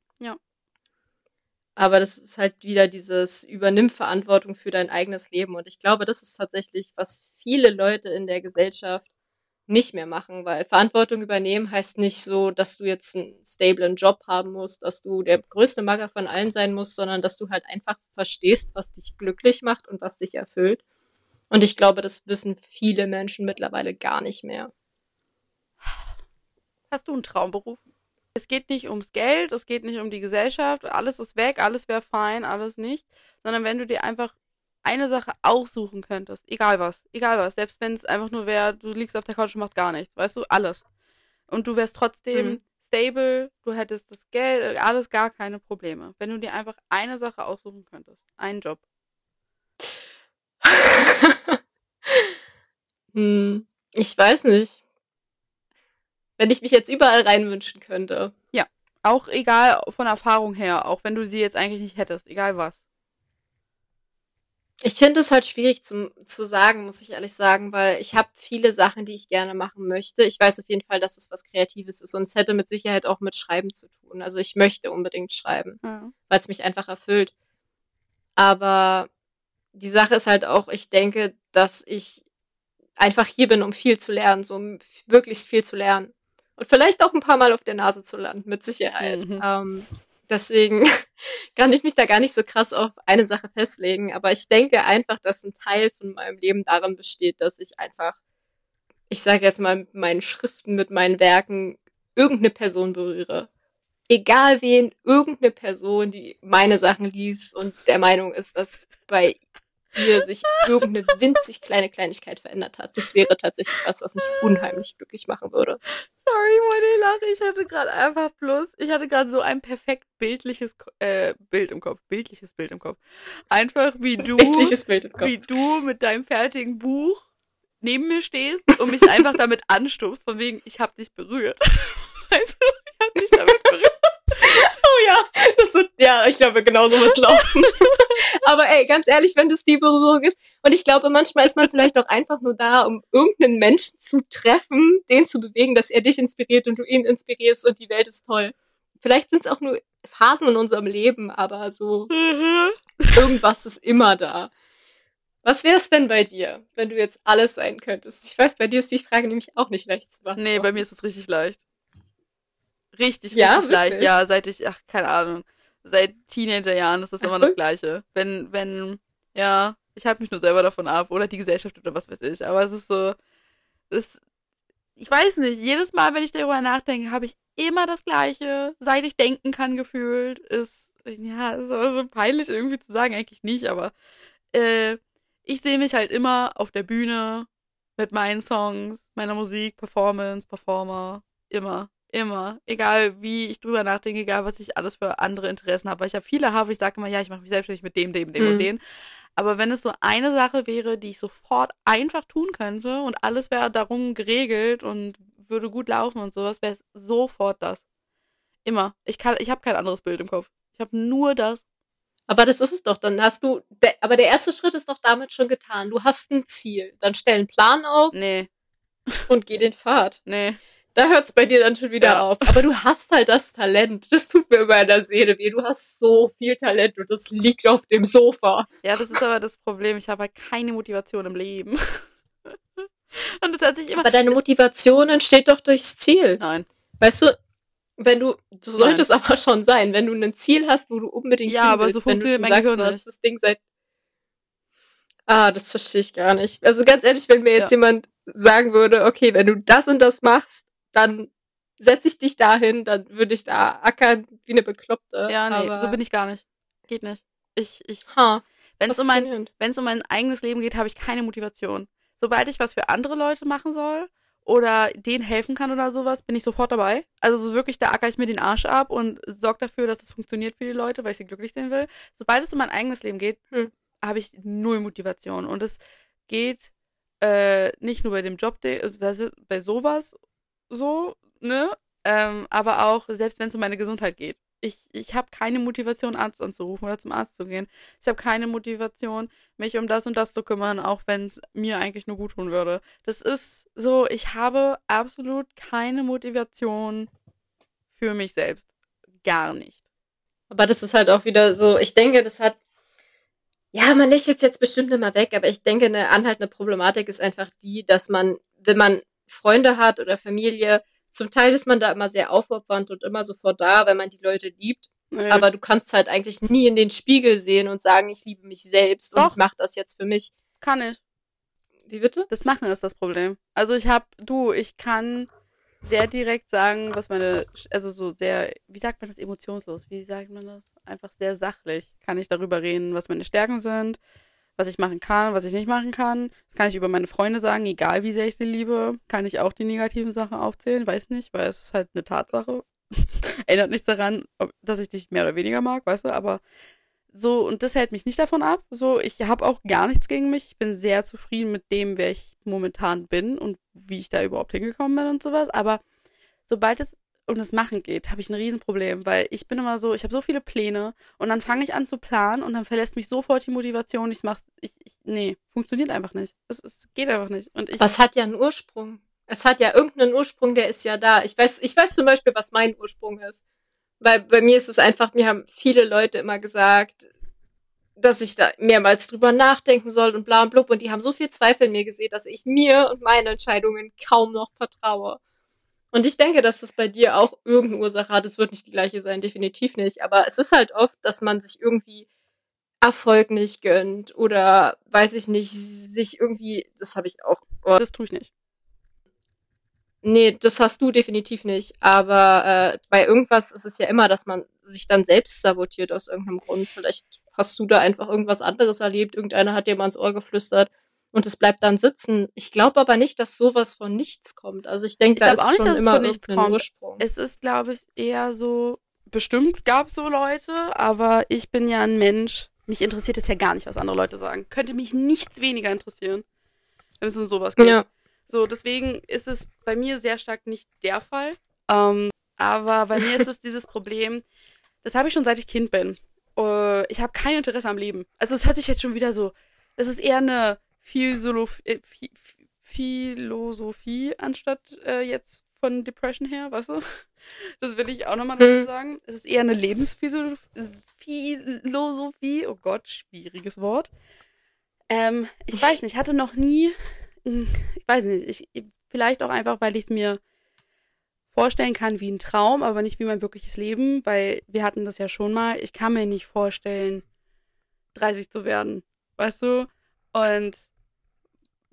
Speaker 1: Aber das ist halt wieder dieses Übernimm Verantwortung für dein eigenes Leben. Und ich glaube, das ist tatsächlich, was viele Leute in der Gesellschaft nicht mehr machen, weil Verantwortung übernehmen heißt nicht so, dass du jetzt einen stablen Job haben musst, dass du der größte Magger von allen sein musst, sondern dass du halt einfach verstehst, was dich glücklich macht und was dich erfüllt. Und ich glaube, das wissen viele Menschen mittlerweile gar nicht mehr.
Speaker 2: Hast du einen Traumberuf? Es geht nicht ums Geld, es geht nicht um die Gesellschaft, alles ist weg, alles wäre fein, alles nicht, sondern wenn du dir einfach eine Sache aussuchen könntest, egal was, egal was, selbst wenn es einfach nur wäre, du liegst auf der Couch und machst gar nichts, weißt du, alles. Und du wärst trotzdem
Speaker 1: Mhm.
Speaker 2: stable, du hättest das Geld, alles gar keine Probleme. Wenn du dir einfach eine Sache aussuchen könntest, einen Job. [LAUGHS]
Speaker 1: hm, ich weiß nicht. Wenn ich mich jetzt überall reinwünschen könnte.
Speaker 2: Auch egal von Erfahrung her, auch wenn du sie jetzt eigentlich nicht hättest, egal was.
Speaker 1: Ich finde es halt schwierig zum, zu sagen, muss ich ehrlich sagen, weil ich habe viele Sachen, die ich gerne machen möchte. Ich weiß auf jeden Fall, dass es was Kreatives ist und es hätte mit Sicherheit auch mit Schreiben zu tun. Also ich möchte unbedingt schreiben,
Speaker 2: Ja.
Speaker 1: weil es mich einfach erfüllt. Aber die Sache ist halt auch, ich denke, dass ich einfach hier bin, um viel zu lernen, so um möglichst viel zu lernen. Und vielleicht auch ein paar Mal auf der Nase zu landen, mit Sicherheit.
Speaker 2: Mhm.
Speaker 1: Ähm, deswegen [LAUGHS] kann ich mich da gar nicht so krass auf eine Sache festlegen. Aber ich denke einfach, dass ein Teil von meinem Leben darin besteht, dass ich einfach, ich sage jetzt mal, mit meinen Schriften, mit meinen Werken irgendeine Person berühre. Egal wen, irgendeine Person, die meine Sachen liest und der Meinung ist, dass bei dir sich irgendeine winzig kleine Kleinigkeit verändert hat. Das wäre tatsächlich was, was mich unheimlich glücklich machen würde.
Speaker 2: Sorry, meine Lache. Ich hatte gerade einfach bloß, ich hatte gerade so ein perfekt bildliches äh, Bild im Kopf. Bildliches Bild im Kopf. Einfach wie du,
Speaker 1: Bildliches Bild im Kopf.
Speaker 2: wie du mit deinem fertigen Buch neben mir stehst und mich [LAUGHS] einfach damit anstupst, von wegen, ich hab dich berührt. Weißt [LAUGHS] du, ich hab dich damit berührt.
Speaker 1: Ja, [LAUGHS] das wird, ja, ich glaube, genauso wird's laufen. [LAUGHS] Aber ey, ganz ehrlich, wenn das die Berührung ist, und ich glaube, manchmal ist man vielleicht auch einfach nur da, um irgendeinen Menschen zu treffen, den zu bewegen, dass er dich inspiriert und du ihn inspirierst und die Welt ist toll. Vielleicht sind es auch nur Phasen in unserem Leben, aber so irgendwas ist immer da. Was wär's denn bei dir, wenn du jetzt alles sein könntest? Ich weiß, bei dir ist die Frage nämlich auch nicht leicht zu beantworten.
Speaker 2: Nee, bei mir ist es richtig leicht. Richtig,
Speaker 1: Ja,
Speaker 2: richtig leicht. Ja, seit ich, ach, keine Ahnung, seit Teenagerjahren ist das immer das Gleiche. Wenn, wenn, ja, ich halte mich nur selber davon ab oder die Gesellschaft oder was weiß ich. Aber es ist so, das, ich weiß nicht, jedes Mal, wenn ich darüber nachdenke, habe ich immer das Gleiche, seit ich denken kann, gefühlt. Ist, ja, ist aber so peinlich irgendwie zu sagen, eigentlich nicht, aber äh, ich sehe mich halt immer auf der Bühne mit meinen Songs, meiner Musik, Performance, Performer, immer, immer. Egal wie ich drüber nachdenke, egal was ich alles für andere Interessen habe. Weil ich ja viele habe, ich sage immer, ja, ich mache mich selbstständig mit dem, dem, dem
Speaker 1: Mhm.
Speaker 2: und dem. Aber wenn es so eine Sache wäre, die ich sofort einfach tun könnte und alles wäre darum geregelt und würde gut laufen und sowas, wäre es sofort das. Immer. Ich kann, ich habe kein anderes Bild im Kopf. Ich habe nur das.
Speaker 1: Aber das ist es doch. Dann hast du, der, aber der erste Schritt ist doch damit schon getan. Du hast ein Ziel. Dann stell einen Plan auf
Speaker 2: Nee,
Speaker 1: und geh den Pfad.
Speaker 2: nee.
Speaker 1: Da hört's bei dir dann schon wieder
Speaker 2: Ja.
Speaker 1: auf. Aber du hast halt das Talent. Das tut mir immer in der Seele weh. Du hast so viel Talent und das liegt auf dem Sofa.
Speaker 2: Ja, das ist aber das Problem. Ich habe halt keine Motivation im Leben. [LAUGHS] Und das hat sich immer.
Speaker 1: Aber deine
Speaker 2: es-
Speaker 1: Motivation entsteht doch durchs Ziel.
Speaker 2: Nein.
Speaker 1: Weißt du, wenn du, du solltest aber schon sein, wenn du ein Ziel hast, wo du unbedingt
Speaker 2: Ja, aber
Speaker 1: willst,
Speaker 2: so
Speaker 1: wenn du
Speaker 2: funktioniert
Speaker 1: schon
Speaker 2: mein
Speaker 1: sagst,
Speaker 2: Gehirn
Speaker 1: du
Speaker 2: nicht.
Speaker 1: hast das Ding seit Ah, das verstehe ich gar nicht. Also ganz ehrlich, wenn mir jetzt
Speaker 2: Ja.
Speaker 1: jemand sagen würde, okay, wenn du das und das machst, dann setze ich dich dahin, dann würde ich da ackern wie eine Bekloppte.
Speaker 2: Ja, nee,
Speaker 1: aber,
Speaker 2: so bin ich gar nicht. Geht nicht. Ich, ich,
Speaker 1: Ha,
Speaker 2: wenn es um mein,
Speaker 1: faszinierend.
Speaker 2: wenn es um mein eigenes Leben geht, habe ich keine Motivation. Sobald ich was für andere Leute machen soll oder denen helfen kann oder sowas, bin ich sofort dabei. Also so wirklich, da acker ich mir den Arsch ab und sorge dafür, dass es funktioniert für die Leute, weil ich sie glücklich sehen will. Sobald es um mein eigenes Leben geht,
Speaker 1: Hm.
Speaker 2: habe ich null Motivation. Und es geht äh, nicht nur bei dem Job, also bei sowas so, ne? Ähm, aber auch selbst wenn es um meine Gesundheit geht. Ich, ich habe keine Motivation, Arzt anzurufen oder zum Arzt zu gehen. Ich habe keine Motivation, mich um das und das zu kümmern, auch wenn es mir eigentlich nur gut tun würde. Das ist so, ich habe absolut keine Motivation für mich selbst. Gar nicht.
Speaker 1: Aber das ist halt auch wieder so, ich denke, das hat, ja, man lächelt jetzt bestimmt immer weg, aber ich denke, eine anhaltende Problematik ist einfach die, dass man, wenn man Freunde hat oder Familie, zum Teil ist man da immer sehr aufopfernd und immer sofort da, wenn man die Leute liebt.
Speaker 2: Nee.
Speaker 1: Aber du kannst halt eigentlich nie in den Spiegel sehen und sagen, ich liebe mich selbst und
Speaker 2: Doch.
Speaker 1: ich mache das jetzt für mich.
Speaker 2: kann ich.
Speaker 1: Wie bitte?
Speaker 2: Das Machen ist das Problem. Also ich habe, du, ich kann sehr direkt sagen, was meine, also so sehr, wie sagt man das, emotionslos, wie sagt man das? Einfach sehr sachlich kann ich darüber reden, was meine Stärken sind, was ich machen kann, was ich nicht machen kann. Das kann ich über meine Freunde sagen, egal wie sehr ich sie liebe, kann ich auch die negativen Sachen aufzählen, weiß nicht, weil es ist halt eine Tatsache. [LAUGHS] Ändert nichts daran, ob, dass ich dich mehr oder weniger mag, weißt du, aber so, und das hält mich nicht davon ab. So, ich habe auch gar nichts gegen mich. Ich bin sehr zufrieden mit dem, wer ich momentan bin und wie ich da überhaupt hingekommen bin und sowas. Aber sobald es um das Machen geht, habe ich ein Riesenproblem, weil ich bin immer so, ich habe so viele Pläne und dann fange ich an zu planen und dann verlässt mich sofort die Motivation. Ich mach's, ich, ich nee, funktioniert einfach nicht. Es, es geht einfach nicht. Und ich,
Speaker 1: es hat ja einen Ursprung. Es hat ja irgendeinen Ursprung, der ist ja da. Ich weiß, ich weiß zum Beispiel, was mein Ursprung ist. Weil bei mir ist es einfach, mir haben viele Leute immer gesagt, dass ich da mehrmals drüber nachdenken soll und bla und blub. Und die haben so viel Zweifel in mir gesehen, dass ich mir und meine Entscheidungen kaum noch vertraue. Und ich denke, dass das bei dir auch irgendeine Ursache hat. Es wird nicht die gleiche sein, definitiv nicht. Aber es ist halt oft, dass man sich irgendwie Erfolg nicht gönnt oder, weiß ich nicht, sich irgendwie, das habe ich auch, oh,
Speaker 2: das tue ich nicht.
Speaker 1: Nee, das hast du definitiv nicht. Aber äh, bei irgendwas ist es ja immer, dass man sich dann selbst sabotiert aus irgendeinem Grund. Vielleicht hast du da einfach irgendwas anderes erlebt. Irgendeiner hat dir mal ins Ohr geflüstert und es bleibt dann sitzen. Ich glaube aber nicht, dass sowas von nichts kommt. Also ich denke, da ist
Speaker 2: nicht,
Speaker 1: schon immer
Speaker 2: nichts
Speaker 1: kommt. Ursprung.
Speaker 2: Es ist, glaube ich, eher so, bestimmt gab es so Leute, aber ich bin ja ein Mensch. Mich interessiert es ja gar nicht, was andere Leute sagen. Könnte mich nichts weniger interessieren, wenn es um sowas geht. Ja. So, deswegen ist es bei mir sehr stark nicht der Fall. Ähm, aber bei mir ist es [LAUGHS] dieses Problem, das habe ich schon seit ich Kind bin. Uh, ich habe kein Interesse am Leben. Also es hört sich jetzt schon wieder so, das ist eher eine Philosoph äh, Philosophie anstatt äh, jetzt von Depression her, weißt du? [LAUGHS] Das will ich auch nochmal dazu hm. sagen. Es ist eher eine Lebensphilosophie. Oh Gott, schwieriges Wort. Ähm, ich weiß nicht, ich hatte noch nie ich weiß nicht, ich, vielleicht auch einfach, weil ich es mir vorstellen kann wie ein Traum, aber nicht wie mein wirkliches Leben, weil wir hatten das ja schon mal. Ich kann mir nicht vorstellen, 30 zu werden, weißt du? Und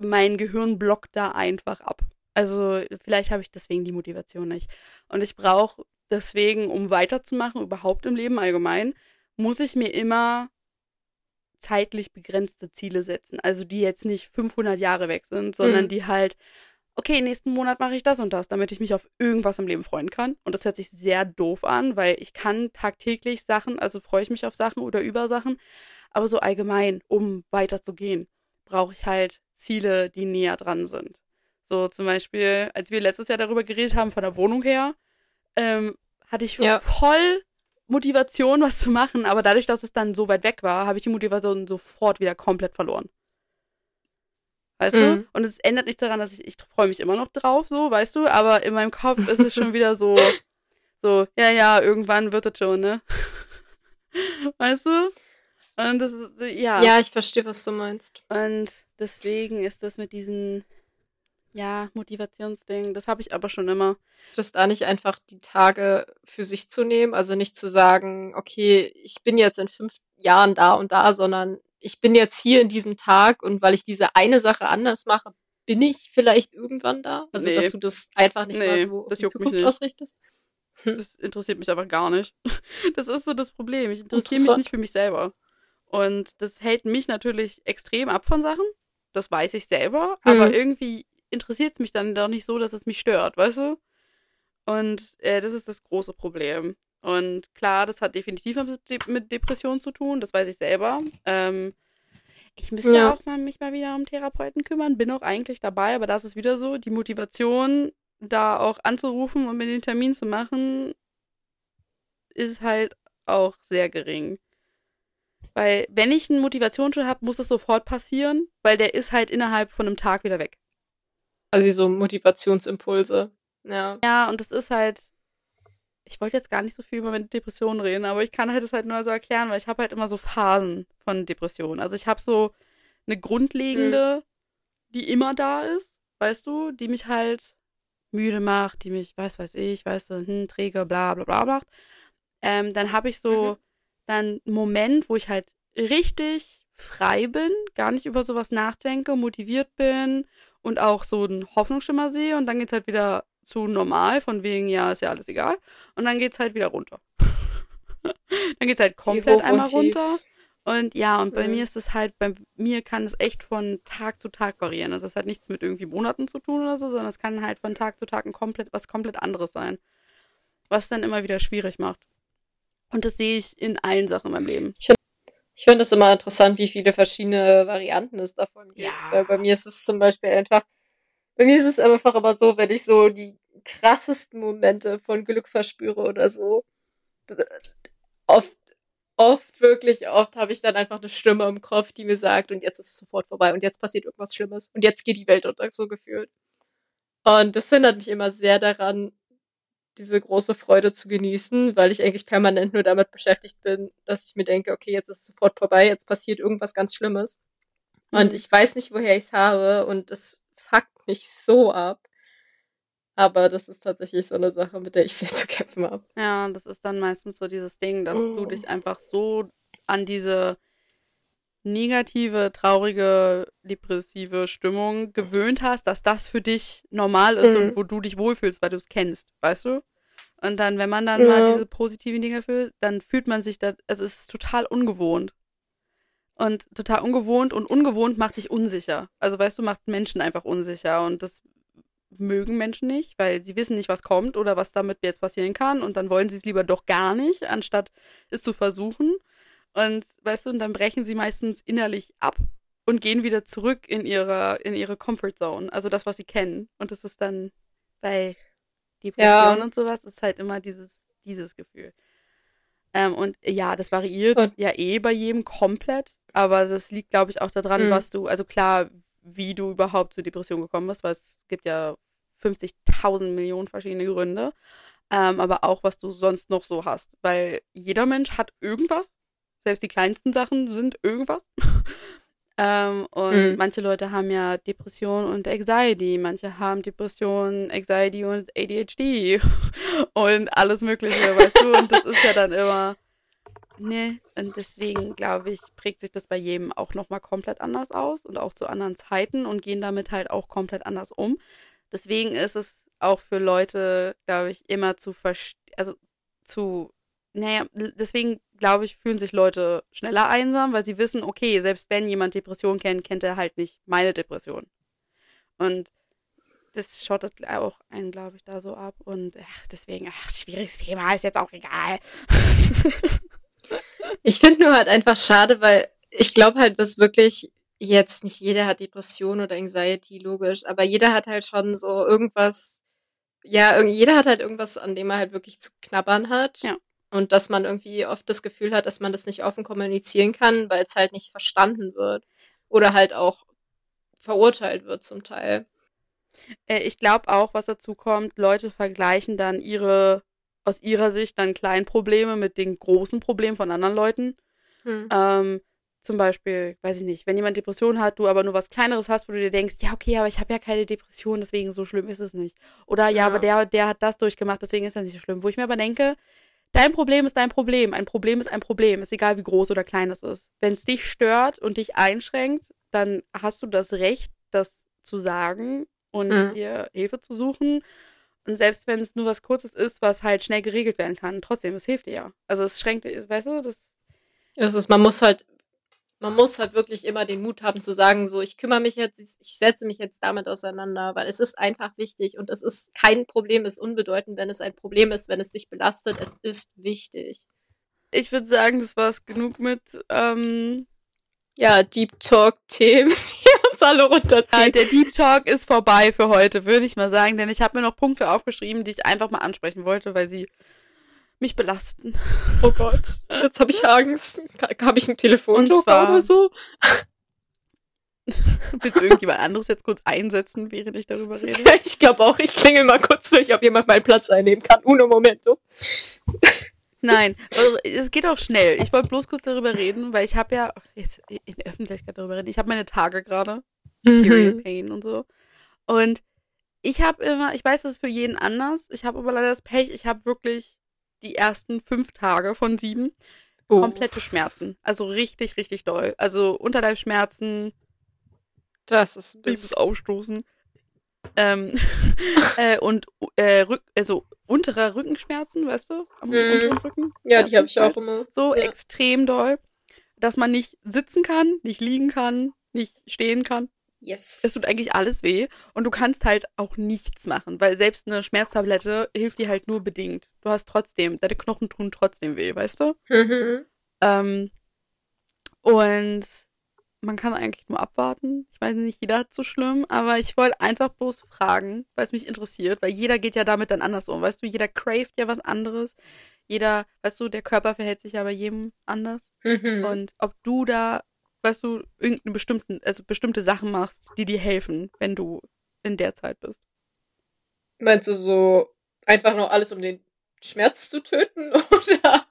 Speaker 2: mein Gehirn blockt da einfach ab. Also vielleicht habe ich deswegen die Motivation nicht. Und ich brauche deswegen, um weiterzumachen, überhaupt im Leben allgemein, muss ich mir immer zeitlich begrenzte Ziele setzen. Also die jetzt nicht 500 Jahre weg sind, sondern mhm. die halt, okay, nächsten Monat mache ich das und das, damit ich mich auf irgendwas im Leben freuen kann. Und das hört sich sehr doof an, weil ich kann tagtäglich Sachen, also freue ich mich auf Sachen oder über Sachen. Aber so allgemein, um weiterzugehen, brauche ich halt Ziele, die näher dran sind. So zum Beispiel, als wir letztes Jahr darüber geredet haben, von der Wohnung her, ähm, hatte ich ja. voll Motivation, was zu machen, aber dadurch, dass es dann so weit weg war, habe ich die Motivation sofort wieder komplett verloren. Weißt mhm. du? Und es ändert nichts daran, dass ich, ich freue mich immer noch drauf, so, weißt du, aber in meinem Kopf ist es schon wieder so, [LAUGHS] so, ja, ja, irgendwann wird es schon, ne? [LAUGHS] weißt du? Und das ist, ja.
Speaker 1: Ja, ich verstehe, was du meinst.
Speaker 2: Und deswegen ist das mit diesen ja, Motivationsding, das habe ich aber schon immer.
Speaker 1: Das da nicht einfach die Tage für sich zu nehmen, also nicht zu sagen, okay, ich bin jetzt in fünf Jahren da und da, sondern ich bin jetzt hier in diesem Tag und weil ich diese eine Sache anders mache, bin ich vielleicht irgendwann da? Also, nee. dass du das einfach nicht nee, mal so
Speaker 2: auf die Zukunft ausrichtest? Das interessiert mich aber gar nicht. [LAUGHS] Das ist so das Problem. Ich interessiere mich nicht für mich selber. Und das hält mich natürlich extrem ab von Sachen. Das weiß ich selber. Mhm. Aber irgendwie interessiert es mich dann doch nicht so, dass es mich stört, weißt du? Und äh, das ist das große Problem. Und klar, das hat definitiv mit Depressionen zu tun, das weiß ich selber. Ähm, ich müsste ja. auch mal mich mal wieder um Therapeuten kümmern, bin auch eigentlich dabei, aber das ist wieder so, die Motivation, da auch anzurufen und mir den Termin zu machen, ist halt auch sehr gering. Weil wenn ich einen Motivationsschub habe, muss das sofort passieren, weil der ist halt innerhalb von einem Tag wieder weg.
Speaker 1: Also so Motivationsimpulse. Ja.
Speaker 2: Ja, und das ist halt. Ich wollte jetzt gar nicht so viel über meine Depressionen reden, aber ich kann halt das halt nur so erklären, weil ich habe halt immer so Phasen von Depressionen. Also ich habe so eine grundlegende, hm. die immer da ist, weißt du, die mich halt müde macht, die mich, weiß weiß ich, weißt du, hm, träge, bla bla bla macht. Ähm, dann habe ich so mhm. Dann einen Moment, wo ich halt richtig frei bin, gar nicht über sowas nachdenke, motiviert bin und auch so einen Hoffnungsschimmer sehe und dann geht es halt wieder zu normal, von wegen, ja, ist ja alles egal. Und dann geht es halt wieder runter. [LAUGHS] dann geht es halt komplett einmal runter. Und ja, und bei mhm. mir ist es halt, bei mir kann es echt von Tag zu Tag variieren. Also es hat nichts mit irgendwie Monaten zu tun oder so, sondern es kann halt von Tag zu Tag ein komplett, was komplett anderes sein. Was dann immer wieder schwierig macht. Und das sehe ich in allen Sachen in meinem Leben.
Speaker 1: Ich ich finde es immer interessant, wie viele verschiedene Varianten es davon gibt. Ja. Weil bei mir ist es zum Beispiel einfach, bei mir ist es einfach immer so, wenn ich so die krassesten Momente von Glück verspüre oder so, oft, oft, wirklich oft habe ich dann einfach eine Stimme im Kopf, die mir sagt, und jetzt ist es sofort vorbei und jetzt passiert irgendwas Schlimmes und jetzt geht die Welt unter, so gefühlt. Und das hindert mich immer sehr daran, diese große Freude zu genießen, weil ich eigentlich permanent nur damit beschäftigt bin, dass ich mir denke, okay, jetzt ist es sofort vorbei, jetzt passiert irgendwas ganz Schlimmes. Mhm. Und ich weiß nicht, woher ich es habe und es fuckt mich so ab. Aber das ist tatsächlich so eine Sache, mit der ich sehr [LAUGHS] zu kämpfen habe.
Speaker 2: Ja, das ist dann meistens so dieses Ding, dass oh. du dich einfach so an diese negative, traurige, depressive Stimmung gewöhnt hast, dass das für dich normal ist
Speaker 1: Mhm.
Speaker 2: und wo du dich wohlfühlst, weil du es kennst, weißt du? Und dann, wenn man dann
Speaker 1: Ja.
Speaker 2: mal diese positiven Dinge fühlt, dann fühlt man sich da, also es ist total ungewohnt. Und total ungewohnt und ungewohnt macht dich unsicher. Also weißt du, macht Menschen einfach unsicher und das mögen Menschen nicht, weil sie wissen nicht, was kommt oder was damit jetzt passieren kann und dann wollen sie es lieber doch gar nicht, anstatt es zu versuchen. Und weißt du, und dann brechen sie meistens innerlich ab und gehen wieder zurück in ihre, in ihre Comfort Zone, also das, was sie kennen. Und das ist dann bei Depressionen
Speaker 1: Ja.
Speaker 2: und sowas, ist halt immer dieses, dieses Gefühl. Ähm, und ja, das variiert
Speaker 1: Und-
Speaker 2: ja eh bei jedem komplett, aber das liegt, glaube ich, auch daran,
Speaker 1: Mhm.
Speaker 2: was du, also klar, wie du überhaupt zur Depression gekommen bist, weil es gibt ja 50.000 Millionen verschiedene Gründe, ähm, aber auch, was du sonst noch so hast, weil jeder Mensch hat irgendwas, selbst die kleinsten Sachen sind irgendwas. [LAUGHS] ähm, und
Speaker 1: Mhm.
Speaker 2: manche Leute haben ja Depression und Anxiety, manche haben Depression, Anxiety und ADHD [LAUGHS] und alles Mögliche, weißt du? Und das ist ja dann immer, ne, und deswegen glaube ich, prägt sich das bei jedem auch nochmal komplett anders aus und auch zu anderen Zeiten und gehen damit halt auch komplett anders um. Deswegen ist es auch für Leute, glaube ich, immer zu verstehen, also zu, naja, deswegen glaube ich, fühlen sich Leute schneller einsam, weil sie wissen, okay, selbst wenn jemand Depression kennt, kennt er halt nicht meine Depression. Und das schottet auch einen, glaube ich, da so ab. Und ach, deswegen, ach, schwieriges Thema, ist jetzt auch egal. [LAUGHS]
Speaker 1: Ich finde nur halt einfach schade, weil ich glaube halt, dass wirklich jetzt nicht jeder hat Depression oder Anxiety, logisch, aber jeder hat halt schon so irgendwas, ja, jeder hat halt irgendwas, an dem er halt wirklich zu knabbern hat.
Speaker 2: Ja.
Speaker 1: Und dass man irgendwie oft das Gefühl hat, dass man das nicht offen kommunizieren kann, weil es halt nicht verstanden wird. Oder halt auch verurteilt wird zum Teil.
Speaker 2: Äh, ich glaube auch, was dazu kommt, Leute vergleichen dann ihre, aus ihrer Sicht dann kleinen Probleme mit den großen Problemen von anderen Leuten.
Speaker 1: Hm.
Speaker 2: Ähm, zum Beispiel, weiß ich nicht, wenn jemand Depression hat, du aber nur was Kleineres hast, wo du dir denkst, ja, okay, aber ich habe ja keine Depression, deswegen so schlimm ist es nicht. Oder ja,
Speaker 1: Ja.
Speaker 2: aber der, der hat das durchgemacht, deswegen ist das nicht so schlimm. Wo ich mir aber denke, dein Problem ist dein Problem. Ein Problem ist ein Problem. Ist egal, wie groß oder klein es ist. Wenn es dich stört und dich einschränkt, dann hast du das Recht, das zu sagen und
Speaker 1: Mhm.
Speaker 2: dir Hilfe zu suchen. Und selbst wenn es nur was Kurzes ist, was halt schnell geregelt werden kann, trotzdem, es hilft dir ja. Also es schränkt, weißt du, das
Speaker 1: Es ist, man muss halt, man muss halt wirklich immer den Mut haben zu sagen, so, ich kümmere mich jetzt, ich setze mich jetzt damit auseinander, weil es ist einfach wichtig und es ist kein Problem, ist unbedeutend, wenn es ein Problem ist, wenn es dich belastet, es ist wichtig.
Speaker 2: ich würde sagen, das war's genug mit ähm,
Speaker 1: Ja, Deep Talk-Themen, [LAUGHS] die uns alle
Speaker 2: Ja,
Speaker 1: runterziehen.
Speaker 2: der Deep Talk ist vorbei für heute, würde ich mal sagen, denn ich habe mir noch Punkte aufgeschrieben, die ich einfach mal ansprechen wollte, weil sie mich belasten.
Speaker 1: Oh Gott, jetzt habe ich [LAUGHS] Angst. Habe ich einen Telefonjoker oder so? [LAUGHS]
Speaker 2: Willst du irgendjemand anderes jetzt kurz einsetzen, während ich darüber rede? [LAUGHS]
Speaker 1: Ich glaube auch, ich klingel mal kurz durch, ob jemand meinen Platz einnehmen kann. Uno momento.
Speaker 2: Nein, also, es geht auch schnell. Ich wollte bloß kurz darüber reden, weil ich habe ja jetzt in der Öffentlichkeit darüber reden. Ich habe meine Tage gerade, Period
Speaker 1: Mhm.
Speaker 2: Pain und so. Und ich habe immer, ich weiß, das ist für jeden anders. Ich habe aber leider das Pech, ich habe wirklich die ersten fünf Tage von sieben
Speaker 1: Oh.
Speaker 2: komplette Schmerzen. Also richtig, richtig doll. Also Unterleibschmerzen,
Speaker 1: Das ist Mist.
Speaker 2: Aufstoßen. Ähm, [LAUGHS] äh, und äh, Rück, also unterer Rückenschmerzen, weißt du? Am
Speaker 1: Mhm.
Speaker 2: unteren Rücken.
Speaker 1: Ja, die habe ich auch immer.
Speaker 2: So
Speaker 1: Ja.
Speaker 2: extrem doll, dass man nicht sitzen kann, nicht liegen kann, nicht stehen kann.
Speaker 1: Yes.
Speaker 2: Es tut eigentlich alles weh und du kannst halt auch nichts machen, weil selbst eine Schmerztablette hilft dir halt nur bedingt. Du hast trotzdem, deine Knochen tun trotzdem weh, weißt du?
Speaker 1: Mhm.
Speaker 2: Ähm, und man kann eigentlich nur abwarten. Ich weiß nicht, jeder hat so schlimm, aber ich wollte einfach bloß fragen, weil es mich interessiert, weil jeder geht ja damit dann anders um. Weißt du, jeder craved ja was anderes. Jeder, weißt du, der Körper verhält sich ja bei jedem anders.
Speaker 1: Mhm.
Speaker 2: Und ob du da, weißt du, irgendeine bestimmten, also bestimmte Sachen machst, die dir helfen, wenn du in der Zeit bist.
Speaker 1: Meinst du so einfach nur alles, um den Schmerz zu töten? [LAUGHS] Oder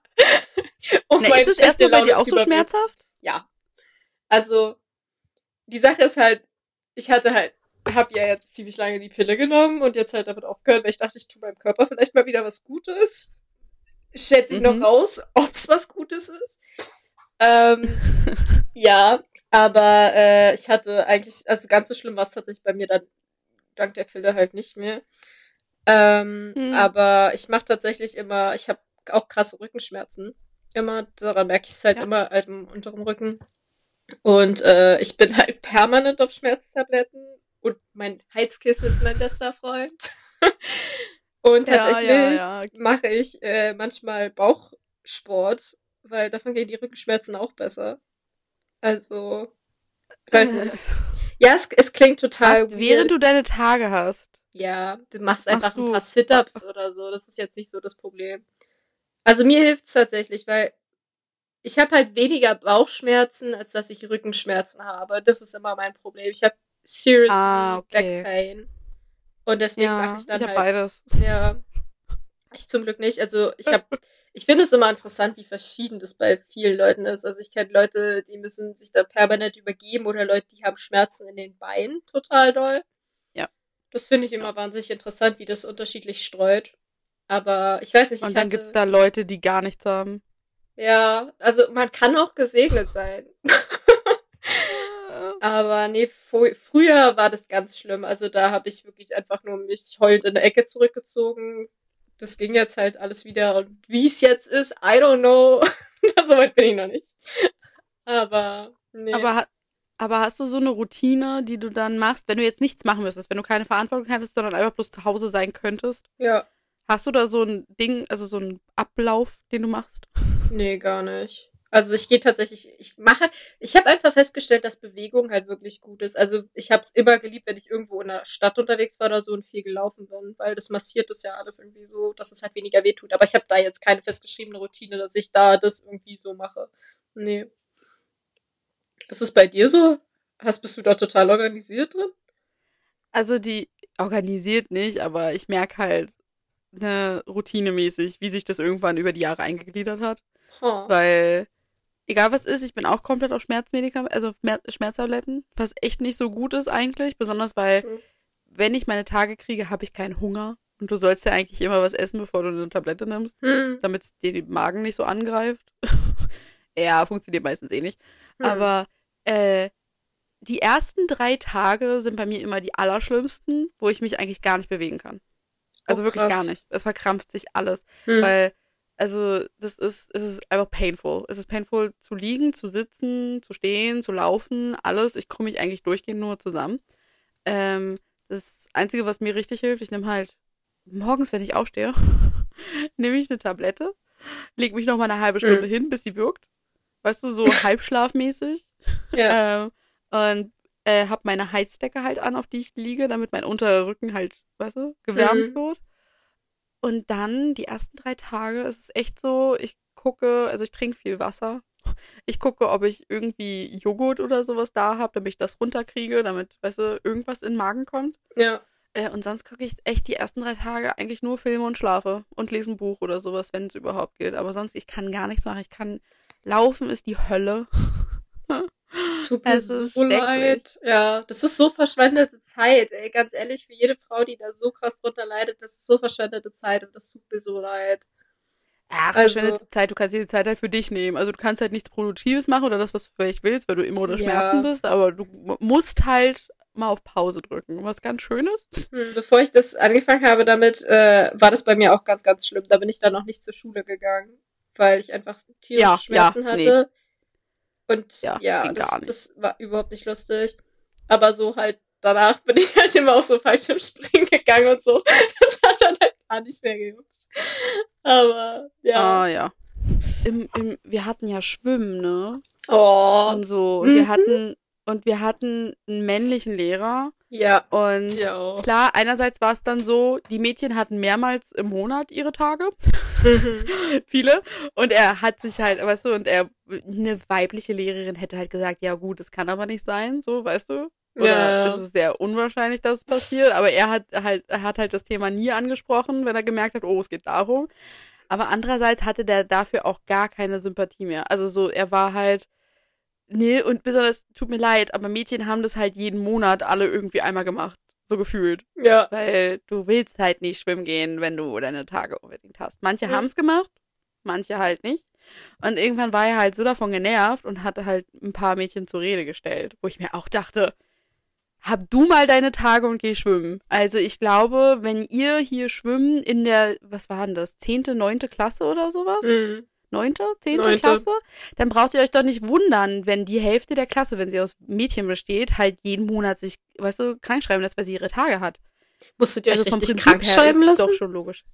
Speaker 1: um
Speaker 2: Na, ist es erstmal bei dir auch so schmerzhaft?
Speaker 1: Ja. Also, die Sache ist halt, ich hatte halt, hab ja jetzt ziemlich lange die Pille genommen und jetzt halt damit aufgehört, weil ich dachte, ich tue meinem Körper vielleicht mal wieder was Gutes. Schätze ich
Speaker 2: Mhm.
Speaker 1: noch raus, ob es was Gutes ist. Ähm, [LAUGHS] Ja, aber äh, ich hatte eigentlich, also ganz so schlimm war es tatsächlich bei mir dann dank der Pille halt nicht mehr. Ähm,
Speaker 2: Hm.
Speaker 1: Aber ich mache tatsächlich immer, ich habe auch krasse Rückenschmerzen. Immer, daran merke ich es halt
Speaker 2: Ja.
Speaker 1: immer halt im unteren Rücken. Und äh, ich bin halt permanent auf Schmerztabletten und mein Heizkissen ist mein bester Freund. [LAUGHS] und tatsächlich
Speaker 2: ja, ja.
Speaker 1: mache ich äh, manchmal Bauchsport, weil davon gehen die Rückenschmerzen auch besser. Also, ich weiß nicht. Ja, es, es klingt total
Speaker 2: Was, während du deine Tage hast.
Speaker 1: Ja, du machst einfach
Speaker 2: Machst
Speaker 1: ein
Speaker 2: du-
Speaker 1: paar Sit-Ups oder so. Das ist jetzt nicht so das Problem. Also mir hilft's tatsächlich, weil ich habe halt weniger Bauchschmerzen, als dass ich Rückenschmerzen habe. Das ist immer mein Problem. Ich habe seriously
Speaker 2: Ah, okay.
Speaker 1: Back Pain. Und deswegen
Speaker 2: ja,
Speaker 1: mache ich dann
Speaker 2: ich habe
Speaker 1: halt
Speaker 2: beides.
Speaker 1: ja. Ich zum Glück nicht. Also ich habe, [LAUGHS] ich finde es immer interessant, wie verschieden das bei vielen Leuten ist. Also ich kenne Leute, die müssen sich da permanent übergeben oder Leute, die haben Schmerzen in den Beinen total doll.
Speaker 2: Ja.
Speaker 1: Das finde ich immer wahnsinnig interessant, wie das unterschiedlich streut. Aber ich weiß nicht, ich
Speaker 2: Und dann
Speaker 1: hatte,
Speaker 2: gibt's da Leute, die gar nichts haben.
Speaker 1: ja, also man kann auch gesegnet sein. [LAUGHS] Aber nee, früher war das ganz schlimm. Also da habe ich wirklich einfach nur mich heulend in der Ecke zurückgezogen. Das ging jetzt halt alles wieder. Und wie es jetzt ist, I don't know. [LAUGHS] so weit bin ich noch nicht. Aber nee.
Speaker 2: Aber, aber hast du so eine Routine, die du dann machst, wenn du jetzt nichts machen müsstest, wenn du keine Verantwortung hättest, sondern einfach bloß zu Hause sein könntest?
Speaker 1: ja,
Speaker 2: Hast du da so ein Ding, also so einen Ablauf, den du machst?
Speaker 1: nee, gar nicht. Also ich gehe tatsächlich, ich mache, ich habe einfach festgestellt, dass Bewegung halt wirklich gut ist. Also ich habe es immer geliebt, wenn ich irgendwo in der Stadt unterwegs war oder so und viel gelaufen bin, weil das massiert das ja alles irgendwie so, dass es halt weniger wehtut. Aber ich habe da jetzt keine festgeschriebene Routine, dass ich da das irgendwie so mache. Nee. Ist es bei dir so? Hast, bist du da total organisiert drin?
Speaker 2: Also die organisiert nicht, aber ich merke halt ne, routinemäßig, wie sich das irgendwann über die Jahre eingegliedert hat.
Speaker 1: Huh.
Speaker 2: Weil, egal was ist, ich bin auch komplett auf Schmerzmedikamenten, also Schmerztabletten, was echt nicht so gut ist eigentlich, besonders weil, wenn ich meine Tage kriege, habe ich keinen Hunger. Und du sollst ja eigentlich immer was essen, bevor du eine Tablette nimmst,
Speaker 1: Hm.
Speaker 2: damit es dir den Magen nicht so angreift. [LAUGHS] ja, funktioniert meistens eh nicht.
Speaker 1: Hm.
Speaker 2: Aber äh, die ersten drei Tage sind bei mir immer die allerschlimmsten, wo ich mich eigentlich gar nicht bewegen kann. Also
Speaker 1: Oh,
Speaker 2: wirklich gar nicht. Es verkrampft sich alles.
Speaker 1: Hm.
Speaker 2: Weil, also, das ist, es ist einfach painful. Es ist painful zu liegen, zu sitzen, zu stehen, zu laufen, alles. Ich krumme mich eigentlich durchgehend nur zusammen. Ähm, das Einzige, was mir richtig hilft, ich nehme halt morgens, wenn ich aufstehe, [LAUGHS] nehme ich eine Tablette, leg mich noch mal eine halbe Stunde
Speaker 1: Mhm.
Speaker 2: hin, bis sie wirkt. Weißt du, so [LAUGHS] halbschlafmäßig.
Speaker 1: ja.
Speaker 2: Ähm, und äh, hab meine Heizdecke halt an, auf die ich liege, damit mein Unterrücken halt, weißt du, gewärmt
Speaker 1: Mhm.
Speaker 2: wird. Und dann die ersten drei Tage ist es echt so, ich gucke, also ich trinke viel Wasser. Ich gucke, ob ich irgendwie Joghurt oder sowas da habe, damit ich das runterkriege, damit, weißt du, irgendwas in den Magen kommt.
Speaker 1: ja.
Speaker 2: Äh, und sonst gucke ich echt die ersten drei Tage eigentlich nur Filme und schlafe und lese ein Buch oder sowas, wenn es überhaupt geht. Aber sonst, ich kann gar nichts machen. Ich kann, laufen ist die Hölle. [LAUGHS]
Speaker 1: Das tut mir so leid. Ja, das ist so verschwendete Zeit, ey. Ganz ehrlich, für jede Frau, die da so krass drunter leidet, das ist so verschwendete Zeit und das tut mir so leid.
Speaker 2: Ach,
Speaker 1: Also-
Speaker 2: verschwendete Zeit, du kannst dir die Zeit halt für dich nehmen. Also du kannst halt nichts Produktives machen oder das, was du vielleicht willst, weil du immer unter
Speaker 1: Ja.
Speaker 2: Schmerzen bist, aber du mu- musst halt mal auf Pause drücken. Was ganz Schönes.
Speaker 1: Hm, Bevor ich das angefangen habe damit, äh, war das bei mir auch ganz, ganz schlimm. Da bin ich dann noch nicht zur Schule gegangen, weil ich einfach tierische
Speaker 2: Ja,
Speaker 1: Schmerzen
Speaker 2: ja,
Speaker 1: hatte. Und
Speaker 2: Ja,
Speaker 1: ja, das, das war überhaupt nicht lustig. Aber so halt danach bin ich halt immer auch so falsch im Springen gegangen und so. [LAUGHS] Das hat dann halt gar nicht mehr gejuckt. Aber ja.
Speaker 2: Ah, ja. Im, im, wir hatten ja Schwimmen, ne?
Speaker 1: Oh.
Speaker 2: Und so. Und wir
Speaker 1: Mhm.
Speaker 2: hatten, und wir hatten einen männlichen Lehrer.
Speaker 1: Ja.
Speaker 2: Und
Speaker 1: Ja.
Speaker 2: klar, einerseits war es dann so, die Mädchen hatten mehrmals im Monat ihre Tage.
Speaker 1: Mhm. [LAUGHS]
Speaker 2: viele. Und er hat sich halt, weißt du, und er, eine weibliche Lehrerin hätte halt gesagt, ja gut, das kann aber nicht sein, so, weißt du? Oder
Speaker 1: Ja.
Speaker 2: es ist sehr unwahrscheinlich, dass es passiert. Aber er hat halt, er hat halt das Thema nie angesprochen, wenn er gemerkt hat, oh, es geht darum. Aber andererseits hatte der dafür auch gar keine Sympathie mehr. Also so, er war halt, nee, und besonders, tut mir leid, aber Mädchen haben das halt jeden Monat alle irgendwie einmal gemacht. So gefühlt.
Speaker 1: Ja.
Speaker 2: Weil du willst halt nicht schwimmen gehen, wenn du deine Tage unbedingt hast. Manche
Speaker 1: Ja.
Speaker 2: haben es gemacht, manche halt nicht. Und irgendwann war er halt so davon genervt und hatte halt ein paar Mädchen zur Rede gestellt, wo ich mir auch dachte, hab du mal deine Tage und geh schwimmen. Also ich glaube, wenn ihr hier schwimmen in der, was war denn das, zehnte, neunte Klasse oder sowas?
Speaker 1: Mhm.
Speaker 2: Neunte, zehnte. Klasse? Dann braucht ihr euch doch nicht wundern, wenn die Hälfte der Klasse, wenn sie aus Mädchen besteht, halt jeden Monat sich, weißt du, krank schreiben lässt, weil sie ihre Tage hat.
Speaker 1: Musstet ihr euch
Speaker 2: Also vom
Speaker 1: richtig
Speaker 2: Prinzip
Speaker 1: krank
Speaker 2: her
Speaker 1: schreiben
Speaker 2: ist
Speaker 1: lassen?
Speaker 2: doch schon logisch.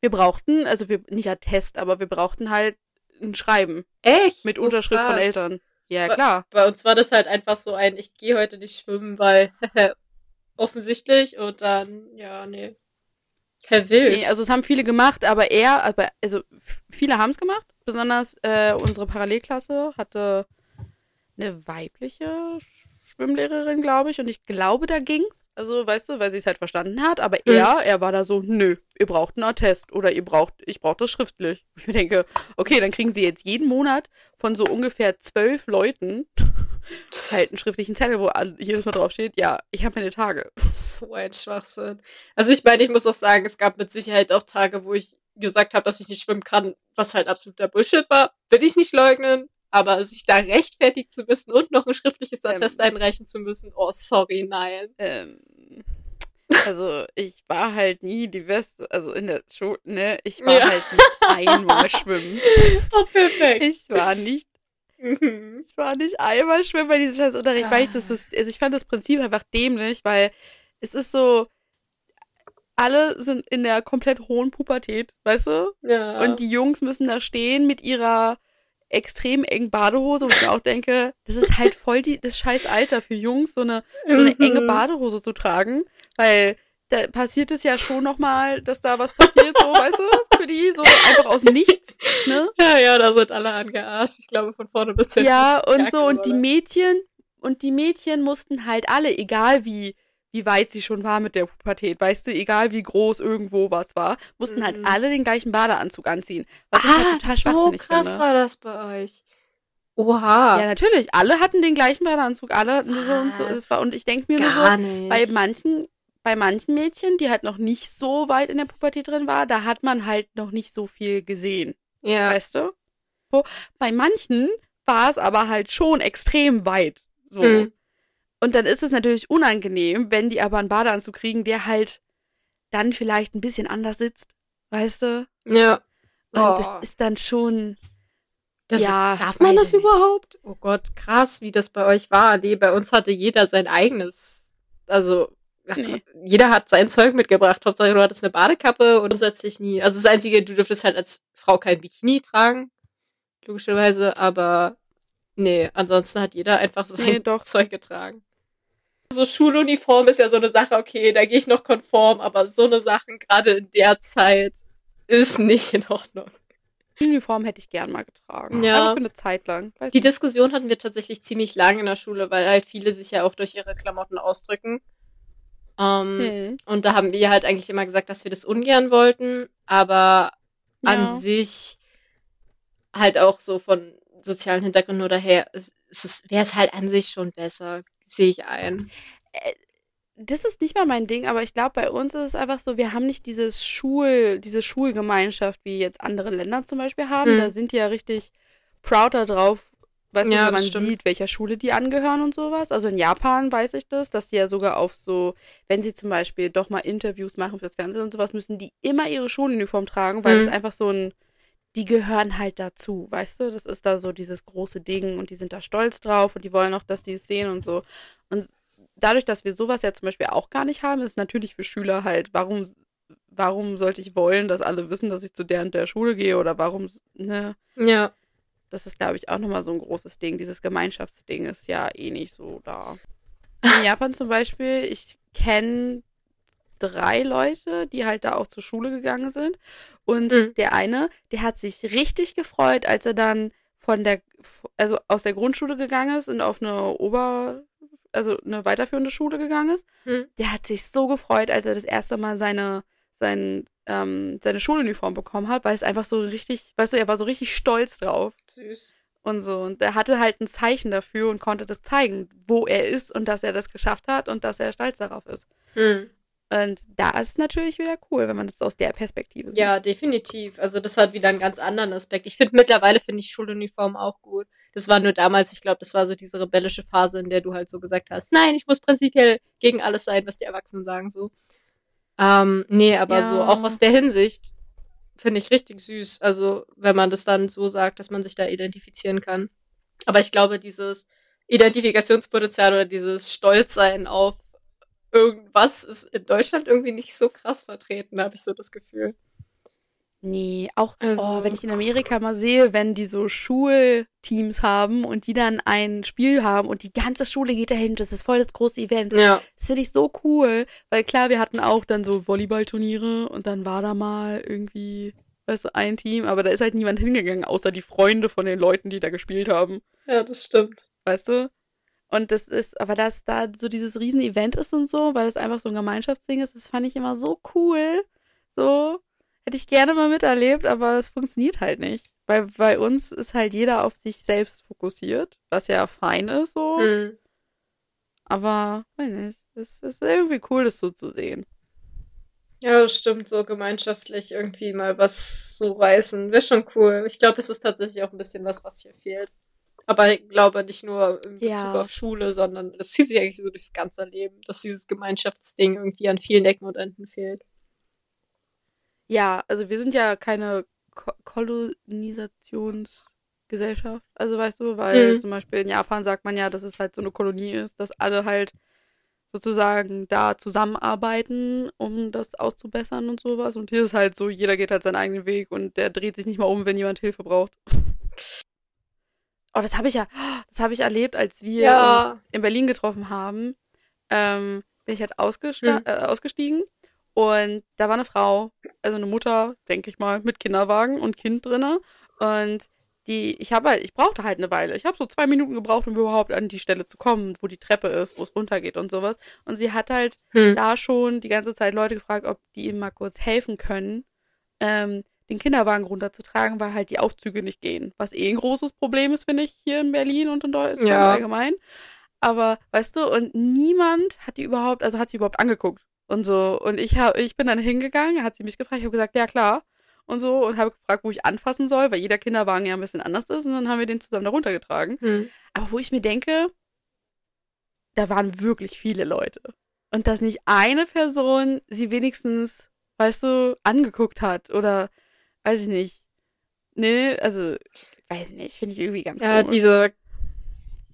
Speaker 2: Wir brauchten, also wir, nicht Attest, aber wir brauchten halt ein Schreiben
Speaker 1: Echt?
Speaker 2: mit
Speaker 1: Oh,
Speaker 2: Unterschrift von
Speaker 1: krass.
Speaker 2: Eltern. Ja, klar.
Speaker 1: Bei uns war das halt einfach so ein, ich gehe heute nicht schwimmen, weil [LAUGHS] offensichtlich und dann, ja, nee. Herr Wild.
Speaker 2: Nee, also es haben viele gemacht, aber er, aber, also viele haben es gemacht. Besonders äh, unsere Parallelklasse hatte eine weibliche Sch- Schwimmlehrerin, glaube ich. Und ich glaube, da ging's. Also, weißt du, weil sie es halt verstanden hat. Aber
Speaker 1: Mhm.
Speaker 2: er, er war da so, nö, ihr braucht einen Attest oder ihr braucht, ich brauche das schriftlich. [LAUGHS] Ich denke, okay, dann kriegen sie jetzt jeden Monat von so ungefähr zwölf Leuten halt einen schriftlichen Zettel, wo jedes Mal draufsteht, ja, ich habe meine Tage.
Speaker 1: so ein Schwachsinn. Also ich meine, ich muss auch sagen, es gab mit Sicherheit auch Tage, wo ich gesagt habe, dass ich nicht schwimmen kann, was halt absoluter Bullshit war. Will ich nicht leugnen. Aber sich da rechtfertigen zu müssen und noch ein schriftliches
Speaker 2: Ähm.
Speaker 1: Attest einreichen zu müssen, oh sorry, nein.
Speaker 2: Ähm, also ich war halt nie die Beste, also in der Schule, ne, ich war
Speaker 1: Ja.
Speaker 2: halt nicht einmal schwimmen. [LAUGHS]
Speaker 1: Oh, perfekt.
Speaker 2: Ich war nicht. Ich war nicht einmal schwimmen bei diesem scheiß Unterricht, weil ich das ist, also ich fand das Prinzip einfach dämlich, weil es ist so, alle sind in der komplett hohen Pubertät, weißt du?
Speaker 1: ja.
Speaker 2: Und die Jungs müssen da stehen mit ihrer extrem engen Badehose, wo ich auch denke, das ist halt voll die, das scheiß Alter für Jungs, so eine so eine enge
Speaker 1: Mhm.
Speaker 2: Badehose zu tragen, weil da passiert es ja schon nochmal, dass da was passiert, so, weißt du, für die, so einfach aus nichts, ne? [LAUGHS]
Speaker 1: Ja, ja, da sind alle angearscht. Ich glaube, von vorne bis hinten.
Speaker 2: Ja,
Speaker 1: gar
Speaker 2: und so, und die. Mädchen, und die Mädchen mussten halt alle, egal wie, wie weit sie schon war mit der Pubertät, weißt du, egal wie groß irgendwo was war, mussten halt
Speaker 1: Mhm.
Speaker 2: alle den gleichen Badeanzug anziehen. Was ich halt
Speaker 1: Ah,
Speaker 2: total
Speaker 1: so krass
Speaker 2: finde.
Speaker 1: war das bei euch. Oha.
Speaker 2: Ja, natürlich, alle hatten den gleichen Badeanzug, alle hatten so und so. Das war, und ich denke mir nur so,
Speaker 1: Gar nicht.
Speaker 2: bei manchen, bei manchen Mädchen, die halt noch nicht so weit in der Pubertät drin war, da hat man halt noch nicht so viel gesehen,
Speaker 1: ja.
Speaker 2: weißt du? So, bei manchen war es aber halt schon extrem weit. So.
Speaker 1: Mhm.
Speaker 2: Und dann ist es natürlich unangenehm, wenn die aber einen Badeanzug kriegen, der halt dann vielleicht ein bisschen anders sitzt, weißt du?
Speaker 1: Ja.
Speaker 2: Und
Speaker 1: Oh.
Speaker 2: das ist dann schon.
Speaker 1: Das
Speaker 2: Ja,
Speaker 1: ist, darf man das überhaupt? Oh Gott, krass, wie das bei euch war. Nee, bei uns hatte jeder sein eigenes, also ach,
Speaker 2: Nee.
Speaker 1: jeder hat sein Zeug mitgebracht. Hauptsache du hattest eine Badekappe und grundsätzlich nie. Also das Einzige, du dürftest halt als Frau kein Bikini tragen, logischerweise, aber nee, ansonsten hat jeder einfach sein
Speaker 2: Nee, doch.
Speaker 1: Zeug getragen. So Schuluniform ist ja so eine Sache, okay, da gehe ich noch konform, aber so eine Sachen gerade in der Zeit ist nicht in Ordnung.
Speaker 2: Uniform hätte ich gern mal getragen.
Speaker 1: Ja.
Speaker 2: Aber für eine Zeit lang. Weißt
Speaker 1: Die
Speaker 2: du?
Speaker 1: Diskussion hatten wir tatsächlich ziemlich lang in der Schule, weil halt viele sich ja auch durch ihre Klamotten ausdrücken. Ähm,
Speaker 2: Hm.
Speaker 1: Und da haben wir halt eigentlich immer gesagt, dass wir das ungern wollten, aber
Speaker 2: Ja.
Speaker 1: an sich halt auch so von sozialen Hintergründen oder her, es, es wäre es halt an sich schon besser, sehe ich ein.
Speaker 2: Das ist nicht mal mein Ding, aber ich glaube, bei uns ist es einfach so, wir haben nicht dieses Schul, diese Schulgemeinschaft, wie jetzt andere Länder zum Beispiel haben.
Speaker 1: Hm.
Speaker 2: Da sind die ja richtig proud da drauf, weißt
Speaker 1: Ja,
Speaker 2: du, wenn man
Speaker 1: stimmt.
Speaker 2: sieht, welcher Schule die angehören und sowas. Also in Japan weiß ich das, dass die ja sogar auf so, wenn sie zum Beispiel doch mal Interviews machen fürs Fernsehen und sowas, müssen die immer ihre Schuluniform tragen, weil
Speaker 1: Hm.
Speaker 2: es einfach so ein, die gehören halt dazu, weißt du? Das ist da so dieses große Ding und die sind da stolz drauf und die wollen auch, dass die es sehen und so. Und dadurch, dass wir sowas ja zum Beispiel auch gar nicht haben, ist natürlich für Schüler halt, warum, warum sollte ich wollen, dass alle wissen, dass ich zu der und der Schule gehe oder warum, ne?
Speaker 1: Ja.
Speaker 2: Das ist, glaube ich, auch nochmal so ein großes Ding. Dieses Gemeinschaftsding ist ja eh nicht so da. In [LAUGHS] Japan zum Beispiel, ich kenne drei Leute, die halt da auch zur Schule gegangen sind. Und
Speaker 1: Mhm.
Speaker 2: der eine, der hat sich richtig gefreut, als er dann von der, also aus der Grundschule gegangen ist und auf eine Ober, also eine weiterführende Schule gegangen ist.
Speaker 1: Hm.
Speaker 2: Der hat sich so gefreut, als er das erste Mal seine, sein, ähm, seine Schuluniform bekommen hat, weil es einfach so richtig, weißt du, er war so richtig stolz drauf
Speaker 1: Süß.
Speaker 2: und so. Und er hatte halt ein Zeichen dafür und konnte das zeigen, wo er ist und dass er das geschafft hat und dass er stolz darauf ist.
Speaker 1: Hm.
Speaker 2: Und da ist natürlich wieder cool, wenn man das aus der Perspektive sieht.
Speaker 1: Ja, definitiv. Also das hat wieder einen ganz anderen Aspekt. Ich finde mittlerweile finde ich Schuluniform auch gut. Das war nur damals, ich glaube, das war so diese rebellische Phase, in der du halt so gesagt hast, nein, ich muss prinzipiell gegen alles sein, was die Erwachsenen sagen, so. Ähm, nee, aber
Speaker 2: Ja.
Speaker 1: so auch aus der Hinsicht finde ich richtig süß. Also, wenn man das dann so sagt, dass man sich da identifizieren kann. Aber ich glaube, dieses Identifikationspotenzial oder dieses Stolzsein auf irgendwas ist in Deutschland irgendwie nicht so krass vertreten, habe ich so das Gefühl.
Speaker 2: Nee, auch
Speaker 1: Also-
Speaker 2: oh, wenn ich in Amerika mal sehe, wenn die so Schulteams haben und die dann ein Spiel haben und die ganze Schule geht dahin, das ist voll das große Event.
Speaker 1: Ja.
Speaker 2: Das finde ich so cool, weil klar, wir hatten auch dann so Volleyballturniere und dann war da mal irgendwie, weißt du, ein Team, aber da ist halt niemand hingegangen, außer die Freunde von den Leuten, die da gespielt haben,
Speaker 1: Ja, das stimmt.
Speaker 2: weißt du? Und das ist, aber dass da so dieses Riesen-Event ist und so, weil das einfach so ein Gemeinschaftsding ist, das fand ich immer so cool. So, hätte ich gerne mal miterlebt, aber es funktioniert halt nicht. Weil bei uns ist halt jeder auf sich selbst fokussiert, was ja fein ist so.
Speaker 1: Hm.
Speaker 2: Aber, weiß nicht, es ist irgendwie cool, das so zu sehen.
Speaker 1: Ja, das stimmt, so gemeinschaftlich irgendwie mal was so reißen. Wäre schon cool. Ich glaube, es ist tatsächlich auch ein bisschen was, was hier fehlt. Aber ich glaube nicht nur in Bezug
Speaker 2: Ja.
Speaker 1: auf Schule, sondern das zieht sich eigentlich so durchs ganze Leben, dass dieses Gemeinschaftsding irgendwie an vielen Ecken und Enden fehlt.
Speaker 2: Ja, also wir sind ja keine Ko Kolonisationsgesellschaft. Also weißt du, weil
Speaker 1: Mhm.
Speaker 2: zum Beispiel in Japan sagt man ja, dass es halt so eine Kolonie ist, dass alle halt sozusagen da zusammenarbeiten, um das auszubessern und sowas. Und hier ist halt so, jeder geht halt seinen eigenen Weg und der dreht sich nicht mal um, wenn jemand Hilfe braucht. Oh, das habe ich ja, das habe ich erlebt, als wir
Speaker 1: Ja.
Speaker 2: uns in Berlin getroffen haben. Ähm, bin ich halt ausgesta
Speaker 1: Hm.
Speaker 2: äh, ausgestiegen und da war eine Frau, also eine Mutter, denke ich mal, mit Kinderwagen und Kind drinne. Und die, ich habe halt, ich brauchte halt eine Weile. Ich habe so zwei Minuten gebraucht, um überhaupt an die Stelle zu kommen, wo die Treppe ist, wo es runtergeht und sowas. Und sie hat halt
Speaker 1: Hm.
Speaker 2: da schon die ganze Zeit Leute gefragt, ob die ihm mal kurz helfen können, ähm, den Kinderwagen runterzutragen, weil halt die Aufzüge nicht gehen. Was eh ein großes Problem ist, finde ich, hier in Berlin und in Deutschland
Speaker 1: Ja.
Speaker 2: allgemein. Aber, weißt du, und niemand hat die überhaupt, also hat sie überhaupt angeguckt und so. Und ich hab, ich bin dann hingegangen, hat sie mich gefragt, ich habe gesagt, ja klar. Und so, und habe gefragt, wo ich anfassen soll, weil jeder Kinderwagen ja ein bisschen anders ist. Und dann haben wir den zusammen da runtergetragen.
Speaker 1: Hm.
Speaker 2: Aber wo ich mir denke, da waren wirklich viele Leute. Und dass nicht eine Person sie wenigstens, weißt du, angeguckt hat oder, weiß ich nicht. Nee, also, weiß ich nicht, finde ich irgendwie ganz
Speaker 1: Ja,
Speaker 2: komisch.
Speaker 1: diese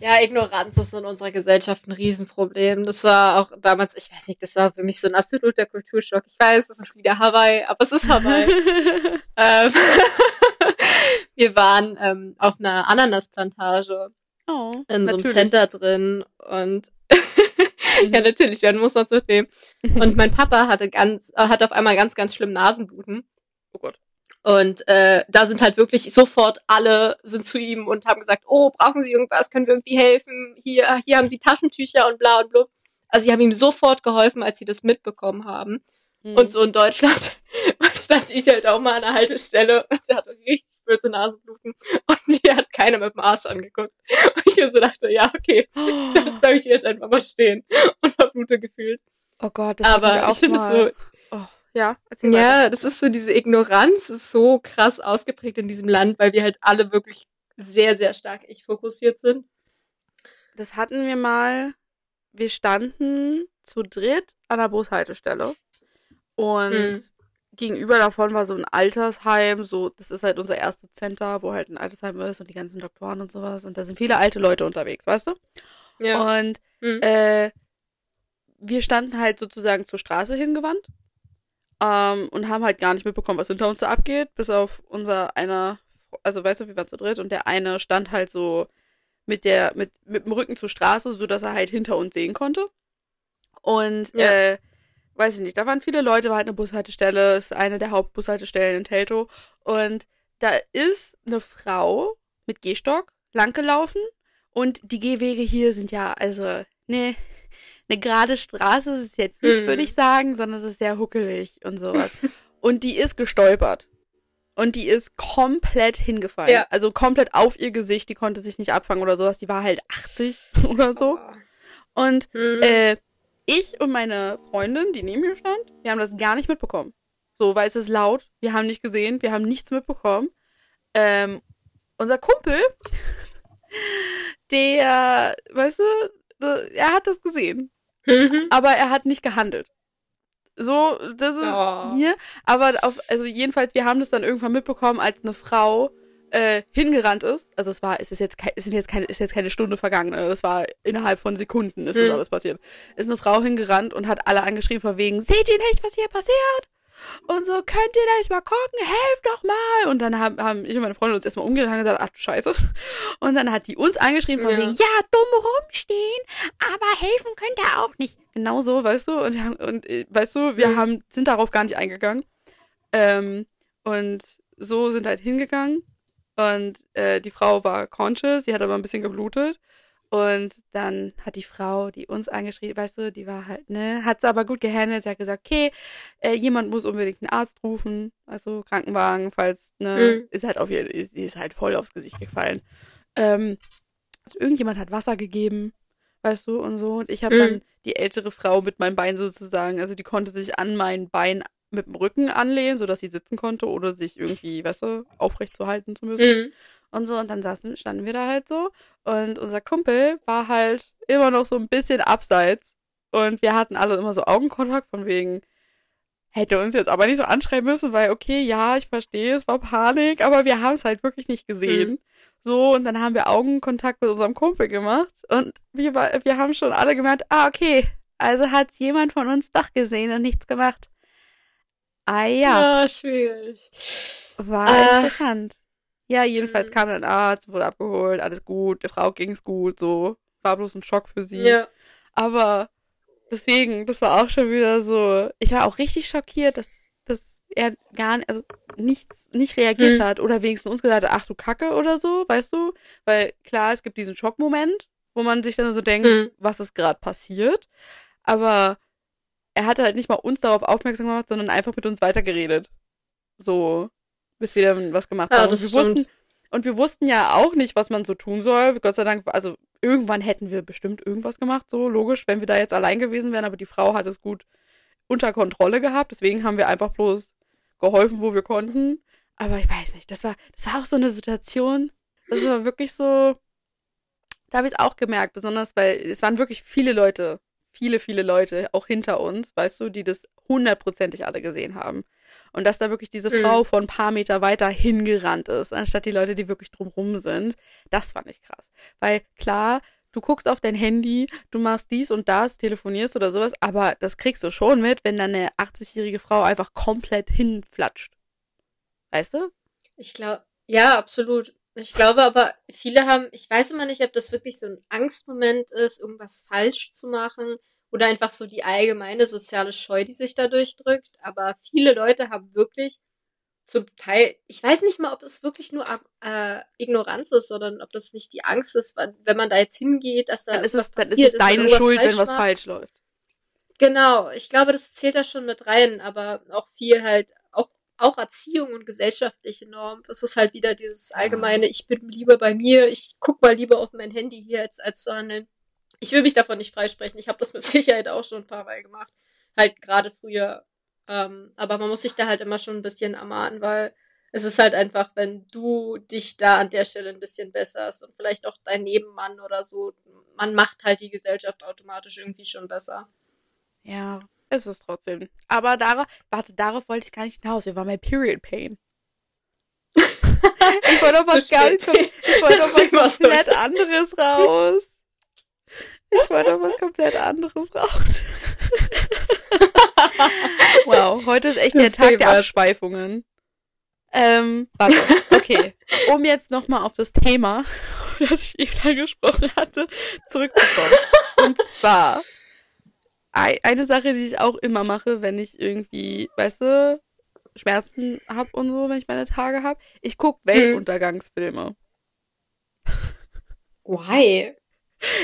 Speaker 1: ja, Ignoranz ist in unserer Gesellschaft ein Riesenproblem. Das war auch damals, ich weiß nicht, das war für mich so ein absoluter Kulturschock. Ich weiß, es ist wieder Hawaii, aber es ist Hawaii. [LAUGHS] ähm, [LAUGHS] wir waren ähm, auf einer Ananasplantage
Speaker 2: oh,
Speaker 1: in so einem
Speaker 2: natürlich.
Speaker 1: Center drin und [LAUGHS] ja, natürlich, werden muss man zu nehmen. Und mein Papa hatte ganz, äh, hatte auf einmal ganz, ganz schlimm Nasenbluten.
Speaker 2: oh Gott.
Speaker 1: Und äh, da sind halt wirklich sofort alle sind zu ihm und haben gesagt, oh, brauchen Sie irgendwas? Können wir irgendwie helfen? Hier, hier haben Sie Taschentücher und bla und blub. Also sie haben ihm sofort geholfen, als sie das mitbekommen haben.
Speaker 2: Mhm.
Speaker 1: Und so in Deutschland [LAUGHS] stand ich halt auch mal an der Haltestelle und der hatte richtig böse Nasenbluten. Und [LAUGHS] mir hat keiner mit dem Arsch angeguckt. Und ich so dachte, ja, okay, dann bleib ich jetzt einfach mal stehen und verblute gefühlt.
Speaker 2: Oh Gott, das
Speaker 1: Aber ich finde es so,
Speaker 2: Oh, ja, erzähl weiter.
Speaker 1: ja, das ist so, diese Ignoranz ist so krass ausgeprägt in diesem Land, weil wir halt alle wirklich sehr, sehr stark ich fokussiert sind.
Speaker 2: Das hatten wir mal. Wir standen zu dritt an der Bushaltestelle. Und
Speaker 1: Hm.
Speaker 2: gegenüber davon war so ein Altersheim. So, das ist halt unser erstes Center, wo halt ein Altersheim ist und die ganzen Doktoren und sowas. Und da sind viele alte Leute unterwegs, weißt du?
Speaker 1: Ja.
Speaker 2: Und
Speaker 1: Hm.
Speaker 2: äh, wir standen halt sozusagen zur Straße hingewandt ähm, und haben halt gar nicht mitbekommen, was hinter uns so abgeht, bis auf unser einer, also weißt du, wir waren zu dritt und der eine stand halt so mit der, mit, mit dem Rücken zur Straße, so dass er halt hinter uns sehen konnte. Und
Speaker 1: Ja.
Speaker 2: äh, weiß ich nicht, da waren viele Leute, war halt eine Bushaltestelle, ist eine der Hauptbushaltestellen in Teltow. Und da ist eine Frau mit Gehstock langgelaufen und die Gehwege hier sind ja, also, ne, eine gerade Straße ist es jetzt nicht,
Speaker 1: Hm.
Speaker 2: würde ich sagen, sondern es ist sehr huckelig und sowas. und die ist gestolpert. Und die ist komplett hingefallen.
Speaker 1: Ja.
Speaker 2: Also komplett auf ihr Gesicht, die konnte sich nicht abfangen oder sowas. Die war halt 80 [LAUGHS] oder so. Und
Speaker 1: Hm.
Speaker 2: äh, ich und meine Freundin, die neben mir stand, wir haben das gar nicht mitbekommen. So, weil es ist laut, wir haben nicht gesehen, wir haben nichts mitbekommen. Ähm, unser Kumpel, [LAUGHS] der, weißt du, er hat das gesehen. Mhm. Aber er hat nicht gehandelt. So, das ist oh. hier. Aber auf, also jedenfalls, wir haben das dann irgendwann mitbekommen, als eine Frau äh, hingerannt ist. Also es war, es ist jetzt, es sind jetzt keine, ist jetzt keine Stunde vergangen. Ne? Das war innerhalb von Sekunden ist mhm. das alles passiert. Ist eine Frau hingerannt und hat alle angeschrieben von wegen, seht ihr nicht, was hier passiert? Und so, könnt ihr da nicht mal gucken? Helft doch mal! Und dann haben, haben ich und meine Freundin uns erstmal umgedreht und gesagt, ach du Scheiße. Und dann hat die uns angeschrieben von ja. wegen, ja, dumm rumstehen, aber helfen könnt ihr auch nicht. Genau so, weißt du? Und, wir haben, und äh, weißt du, wir haben, sind darauf gar nicht eingegangen. Ähm, und so sind halt hingegangen. Und äh, die Frau war conscious, sie hat aber ein bisschen geblutet. Und dann hat die Frau, die uns angeschrieben, weißt du, die war halt, ne, hat sie aber gut gehandelt. Sie hat gesagt, okay, äh, jemand muss unbedingt einen Arzt rufen, also Krankenwagen, falls, ne, mhm. ist halt auf ihr, sie ist halt voll aufs Gesicht gefallen. Ähm, irgendjemand hat Wasser gegeben, weißt du, und so. Und ich habe mhm. dann die ältere Frau mit meinem Bein sozusagen, also die konnte sich an mein Bein mit dem Rücken anlehnen, sodass sie sitzen konnte oder sich irgendwie, weißt du, aufrecht zu halten zu müssen. Mhm und so. Und dann saßen, standen wir da halt so. Und unser Kumpel war halt immer noch so ein bisschen abseits. Und wir hatten alle immer so Augenkontakt von wegen, hätte uns jetzt aber nicht so anschreiben müssen, weil, okay, ja, ich verstehe, es war Panik, aber wir haben es halt wirklich nicht gesehen. Mhm. So, und dann haben wir Augenkontakt mit unserem Kumpel gemacht. Und wir, wir haben schon alle gemerkt, ah, okay, also hat jemand von uns doch gesehen und nichts gemacht. Ah ja.
Speaker 1: Ja, schwierig.
Speaker 2: War äh, interessant. Ja, jedenfalls mhm. kam ein Arzt, wurde abgeholt, alles gut, der Frau ging's gut, so. War bloß ein Schock für sie. Ja. Aber deswegen, das war auch schon wieder so. Ich war auch richtig schockiert, dass, dass er gar nicht, also nichts, nicht reagiert mhm. hat oder wenigstens uns gesagt hat, ach du Kacke oder so, weißt du? Weil klar, es gibt diesen Schockmoment, wo man sich dann so denkt, mhm. was ist gerade passiert. Aber er hat halt nicht mal uns darauf aufmerksam gemacht, sondern einfach mit uns weitergeredet. So bis wir dann was gemacht ja, haben. Und wir, wussten, und wir wussten ja auch nicht, was man so tun soll. Gott sei Dank, also irgendwann hätten wir bestimmt irgendwas gemacht, so logisch, wenn wir da jetzt allein gewesen wären, aber die Frau hat es gut unter Kontrolle gehabt. Deswegen haben wir einfach bloß geholfen, wo wir konnten. Aber ich weiß nicht, das war, das war auch so eine Situation, das war wirklich so, da habe ich es auch gemerkt, besonders weil es waren wirklich viele Leute, viele, viele Leute auch hinter uns, weißt du, die das hundertprozentig alle gesehen haben. Und dass da wirklich diese mhm. Frau von ein paar Meter weiter hingerannt ist, anstatt die Leute, die wirklich drumrum sind. Das fand ich krass. Weil klar, du guckst auf dein Handy, du machst dies und das, telefonierst oder sowas, aber das kriegst du schon mit, wenn dann eine 80-jährige Frau einfach komplett hinflatscht. Weißt du?
Speaker 1: Ich glaube, ja, absolut. Ich glaube aber, viele haben, ich weiß immer nicht, ob das wirklich so ein Angstmoment ist, irgendwas falsch zu machen oder einfach so die allgemeine soziale Scheu, die sich dadurch drückt. Aber viele Leute haben wirklich zum Teil, ich weiß nicht mal, ob es wirklich nur äh, Ignoranz ist, sondern ob das nicht die Angst ist, wenn man da jetzt hingeht, dass da
Speaker 2: dann ist es, dann ist es deine Schuld, wenn was falsch läuft.
Speaker 1: Genau, ich glaube, das zählt da schon mit rein, aber auch viel halt, auch, auch Erziehung und gesellschaftliche Normen. Das ist halt wieder dieses allgemeine, ich bin lieber bei mir, ich guck mal lieber auf mein Handy hier, als, als zu handeln ich will mich davon nicht freisprechen. Ich habe das mit [LAUGHS] Sicherheit auch schon ein paar Mal gemacht. Halt gerade früher. Ähm, aber man muss sich da halt immer schon ein bisschen ermahnen, weil es ist halt einfach, wenn du dich da an der Stelle ein bisschen besserst und vielleicht auch dein Nebenmann oder so, man macht halt die Gesellschaft automatisch irgendwie schon besser.
Speaker 2: Ja, ist es trotzdem. Aber darauf, warte, darauf wollte ich gar nicht hinaus. Wir waren bei Period Pain. [LAUGHS] ich wollte doch was ganz, ich wollte doch [LAUGHS] was komplett anderes raus. Ich wollte auf was komplett anderes raus. [LAUGHS] wow, heute ist echt das der Tag der Abschweifungen. Ähm, warte, okay. Um jetzt nochmal auf das Thema, [LAUGHS] das ich eben angesprochen hatte, zurückzukommen. Und zwar, eine Sache, die ich auch immer mache, wenn ich irgendwie, weißt du, Schmerzen hab und so, wenn ich meine Tage hab, ich guck hm. Weltuntergangsfilme.
Speaker 1: Why?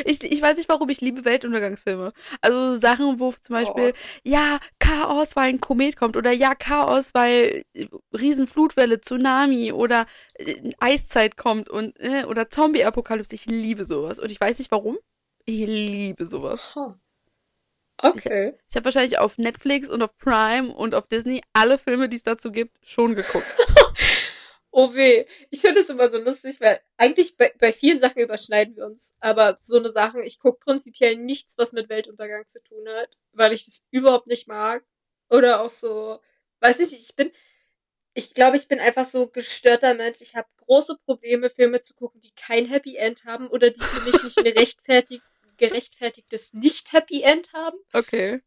Speaker 2: Ich, ich weiß nicht, warum ich liebe Weltuntergangsfilme. Also Sachen, wo zum Beispiel, oh. ja, Chaos, weil ein Komet kommt oder ja, Chaos, weil äh, Riesenflutwelle, Tsunami oder äh, Eiszeit kommt und äh, oder Zombie-Apokalypse. Ich liebe sowas. Und ich weiß nicht warum. Ich liebe sowas. Oh.
Speaker 1: Okay.
Speaker 2: Ich habe wahrscheinlich auf Netflix und auf Prime und auf Disney alle Filme, die es dazu gibt, schon geguckt. [LAUGHS]
Speaker 1: Oh weh. Ich finde es immer so lustig, weil eigentlich bei, bei vielen Sachen überschneiden wir uns. Aber so eine Sachen, ich gucke prinzipiell nichts, was mit Weltuntergang zu tun hat, weil ich das überhaupt nicht mag. Oder auch so, weiß ich, ich bin, ich glaube, ich bin einfach so gestörter Mensch. Ich habe große Probleme, Filme zu gucken, die kein Happy End haben oder die für mich nicht [LAUGHS] ein rechtfertig, gerechtfertigtes Nicht-Happy End haben.
Speaker 2: Okay.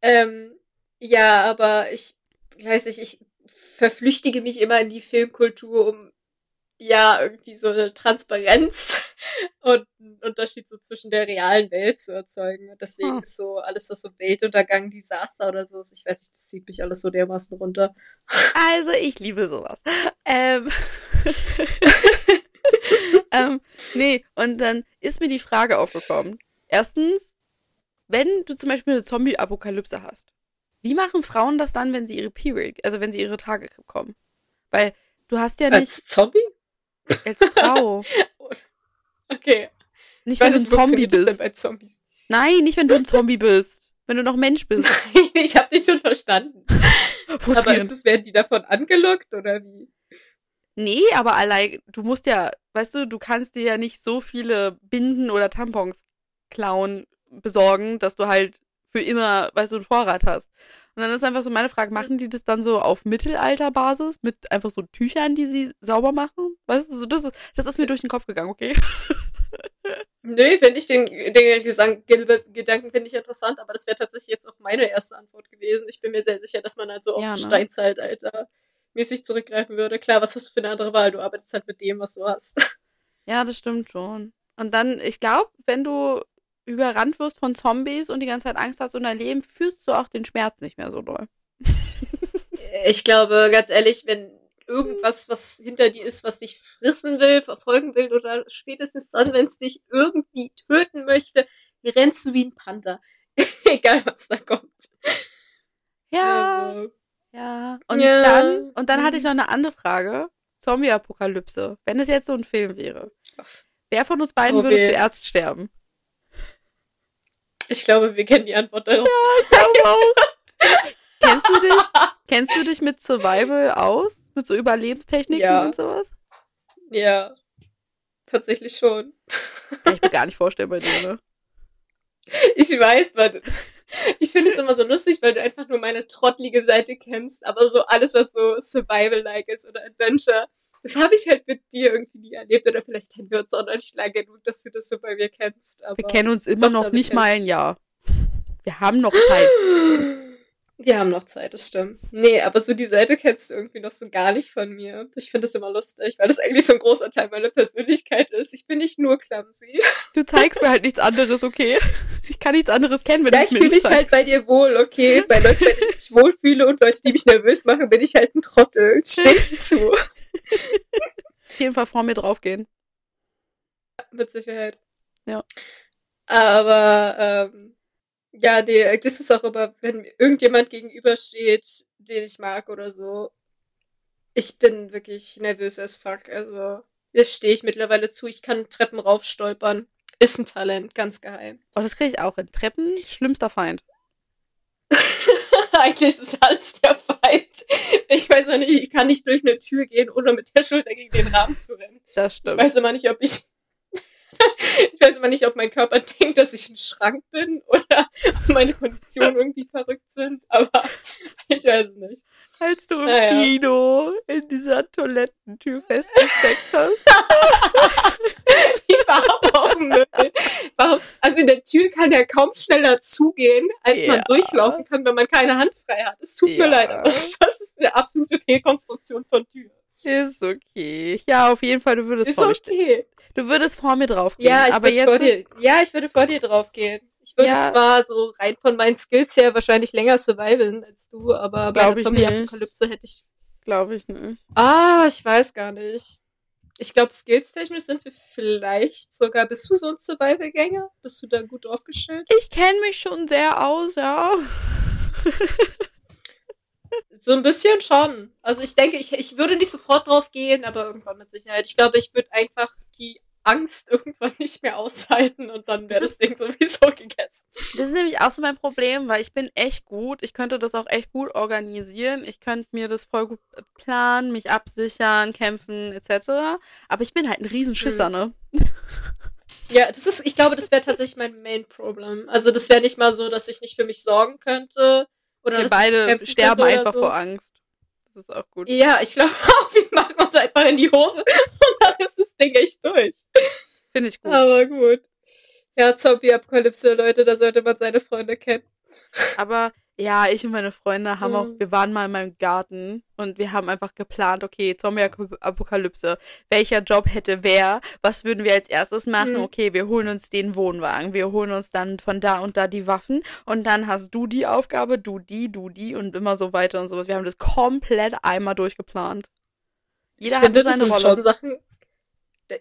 Speaker 1: Ähm, ja, aber ich weiß nicht, ich verflüchtige mich immer in die Filmkultur, um ja irgendwie so eine Transparenz [LAUGHS] und einen Unterschied so zwischen der realen Welt zu erzeugen. Und deswegen
Speaker 2: Hm.
Speaker 1: ist so alles, was so Weltuntergang, Desaster oder so ist, ich weiß nicht, das zieht mich alles so dermaßen runter.
Speaker 2: Also, ich liebe sowas. Ähm, [LAUGHS] ähm, nee, und dann ist mir die Frage aufgekommen. Erstens, wenn du zum Beispiel eine Zombie-Apokalypse hast, wie machen Frauen das dann, wenn sie ihre Period, also wenn sie ihre Tage bekommen? Weil du hast ja nicht
Speaker 1: Als Zombie?
Speaker 2: als Frau, [LAUGHS]
Speaker 1: Okay.
Speaker 2: nicht
Speaker 1: Ich
Speaker 2: wenn
Speaker 1: weiß
Speaker 2: du ein Zombie bist. Nein, nicht wenn du ein Zombie bist. Wenn du noch Mensch bist. [LAUGHS]
Speaker 1: ich habe dich schon verstanden. [LAUGHS] Aber ist es, werden die davon angelockt oder wie?
Speaker 2: Nee, aber allein, du musst ja, weißt du, du kannst dir ja nicht so viele Binden oder Tampons klauen, besorgen, dass du halt für immer, weißt du, einen Vorrat hast. Und dann ist einfach so meine Frage, machen die das dann so auf Mittelalterbasis mit einfach so Tüchern, die sie sauber machen? Weißt du, so das ist, das ist mir durch den Kopf gegangen, okay? [LAUGHS]
Speaker 1: Nee, finde ich den, den Gesang, Ge- Gedanken finde ich interessant, aber das wäre tatsächlich jetzt auch meine erste Antwort gewesen. Ich bin mir sehr sicher, dass man halt so auf
Speaker 2: Ja, ne?
Speaker 1: Steinzeitalter mäßig zurückgreifen würde. Klar, was hast du für eine andere Wahl? Du arbeitest halt mit dem, was du hast.
Speaker 2: Ja, das stimmt schon. Und dann, ich glaube, wenn du überrannt wirst von Zombies und die ganze Zeit Angst hast um dein Leben, fühlst du auch den Schmerz nicht mehr so doll.
Speaker 1: Ich glaube, ganz ehrlich, wenn irgendwas, was hinter dir ist, was dich frissen will, verfolgen will oder spätestens dann, wenn es dich irgendwie töten möchte, rennst du wie ein Panther. [LAUGHS] Egal, was da kommt.
Speaker 2: Ja.
Speaker 1: Also,
Speaker 2: Ja, und
Speaker 1: Ja.
Speaker 2: dann, und dann hatte ich
Speaker 1: Mhm.
Speaker 2: noch eine andere Frage. Zombie-Apokalypse. Wenn es jetzt so ein Film wäre. Wer von uns beiden
Speaker 1: Oh,
Speaker 2: würde zuerst sterben?
Speaker 1: Ich glaube, wir kennen die Antwort darauf. [LAUGHS]
Speaker 2: kennst du dich, kennst du dich mit Survival aus? Mit so Überlebenstechniken
Speaker 1: Ja.
Speaker 2: und sowas?
Speaker 1: Ja, tatsächlich schon.
Speaker 2: Kann ich mir gar nicht vorstellen bei dir, ne? [LAUGHS]
Speaker 1: Ich weiß, man. Ich finde es immer so lustig, weil du einfach nur meine trottlige Seite kennst, aber so alles, was so Survival-like ist oder Adventure, das habe ich halt mit dir irgendwie nie erlebt. Oder vielleicht kennen wir uns auch noch nicht lange genug, dass du das so bei mir kennst.
Speaker 2: Wir kennen uns immer
Speaker 1: Doch,
Speaker 2: noch nicht mal ein Jahr. Wir haben noch Zeit. [GASPS]
Speaker 1: Wir haben noch Zeit, das stimmt. Nee, aber so die Seite kennst du irgendwie noch so gar nicht von mir. Ich finde es immer lustig, weil das eigentlich so ein großer Teil meiner Persönlichkeit ist. Ich bin nicht nur clumsy. [LAUGHS]
Speaker 2: Du zeigst mir halt nichts anderes, okay? Ich kann nichts anderes kennen, wenn
Speaker 1: Ja,
Speaker 2: du
Speaker 1: ich
Speaker 2: mir
Speaker 1: fühle mich halt
Speaker 2: zeigst.
Speaker 1: bei dir wohl, okay? Bei Leuten, wenn ich mich wohlfühle und Leute, die mich nervös machen, bin ich halt ein Trottel. Steh zu.
Speaker 2: Auf jeden Fall vor mir draufgehen.
Speaker 1: Mit Sicherheit.
Speaker 2: Ja.
Speaker 1: Aber, ähm, ja, nee, das ist auch immer, wenn mir irgendjemand gegenübersteht, den ich mag oder so. Ich bin wirklich nervös as fuck. Also, das stehe ich mittlerweile zu. Ich kann Treppen raufstolpern. Ist ein Talent, ganz geheim.
Speaker 2: Oh, das kriege ich auch in Treppen. Schlimmster Feind. [LAUGHS]
Speaker 1: Eigentlich ist das alles der Feind. Ich weiß auch nicht, ich kann nicht durch eine Tür gehen, ohne mit der Schulter gegen den Rahmen zu rennen.
Speaker 2: Das
Speaker 1: Ich
Speaker 2: stimmt.
Speaker 1: weiß immer nicht, ob ich. Ich weiß immer nicht, ob mein Körper [LAUGHS] denkt, dass ich ein Schrank bin oder ob meine Konditionen irgendwie verrückt sind, aber ich weiß nicht.
Speaker 2: Als du im
Speaker 1: Naja.
Speaker 2: Kino in dieser Toilettentür [LAUGHS] festgesteckt hast.
Speaker 1: Wie warum auch Müll? Also in der Tür kann ja kaum schneller zugehen, als man
Speaker 2: Ja.
Speaker 1: durchlaufen kann, wenn man keine Hand frei hat. Es tut
Speaker 2: Ja.
Speaker 1: mir leid, aber das, ist eine absolute Fehlkonstruktion von Tür.
Speaker 2: Ist okay. Ja, auf jeden Fall, du würdest
Speaker 1: Ist okay.
Speaker 2: Du würdest vor mir draufgehen.
Speaker 1: Ja, ich
Speaker 2: aber
Speaker 1: würde
Speaker 2: jetzt
Speaker 1: vor dir, ja, ich würde vor dir drauf gehen. Ich würde
Speaker 2: Ja.
Speaker 1: zwar so rein von meinen Skills her wahrscheinlich länger survivalen als du, aber bei der Zombie-Apokalypse hätte ich.
Speaker 2: glaube ich nicht.
Speaker 1: Ah, ich weiß gar nicht. Ich glaube, skillstechnisch sind wir vielleicht sogar. Bist du so ein Survival-Gänger? Bist du da gut aufgestellt?
Speaker 2: Ich kenne mich schon sehr aus, ja. [LAUGHS]
Speaker 1: So ein bisschen schon. Also ich denke, ich, ich würde nicht sofort drauf gehen, aber irgendwann mit Sicherheit. Ich glaube, ich würde einfach die Angst [LAUGHS] irgendwann nicht mehr aushalten und dann wäre
Speaker 2: Das
Speaker 1: das, Ding sowieso [LAUGHS] gegessen.
Speaker 2: Das ist nämlich auch so mein Problem, weil ich bin echt gut. Ich könnte das auch echt gut organisieren. Ich könnte mir das voll gut planen, mich absichern, kämpfen, etc. Aber ich bin halt ein Riesenschisser,
Speaker 1: Hm.
Speaker 2: ne?
Speaker 1: Ja, das ist, ich glaube, das wäre tatsächlich mein Main Problem. Also das wäre nicht mal so, dass ich nicht für mich sorgen könnte oder
Speaker 2: Wir beide sterben einfach
Speaker 1: so.
Speaker 2: vor Angst. Das ist auch gut.
Speaker 1: Ja, ich glaube [LAUGHS] auch, wir machen uns einfach in die Hose [LAUGHS] und dann ist das Ding echt durch.
Speaker 2: Finde ich gut.
Speaker 1: Aber gut. Ja, Zombie-Apokalypse, Leute, da sollte man seine Freunde kennen.
Speaker 2: Aber ja, ich und meine Freunde haben auch,
Speaker 1: Mhm.
Speaker 2: wir waren mal in meinem Garten und wir haben einfach geplant, okay, Zombie-Apokalypse, welcher Job hätte wer, was würden wir als erstes machen?
Speaker 1: Mhm.
Speaker 2: Okay, wir holen uns den Wohnwagen, wir holen uns dann von da und da die Waffen und dann hast du die Aufgabe, du die, du die und immer so weiter und so. Wir haben das komplett einmal durchgeplant. Jeder
Speaker 1: ich finde,
Speaker 2: hatte
Speaker 1: das
Speaker 2: seine
Speaker 1: sind schon Sachen.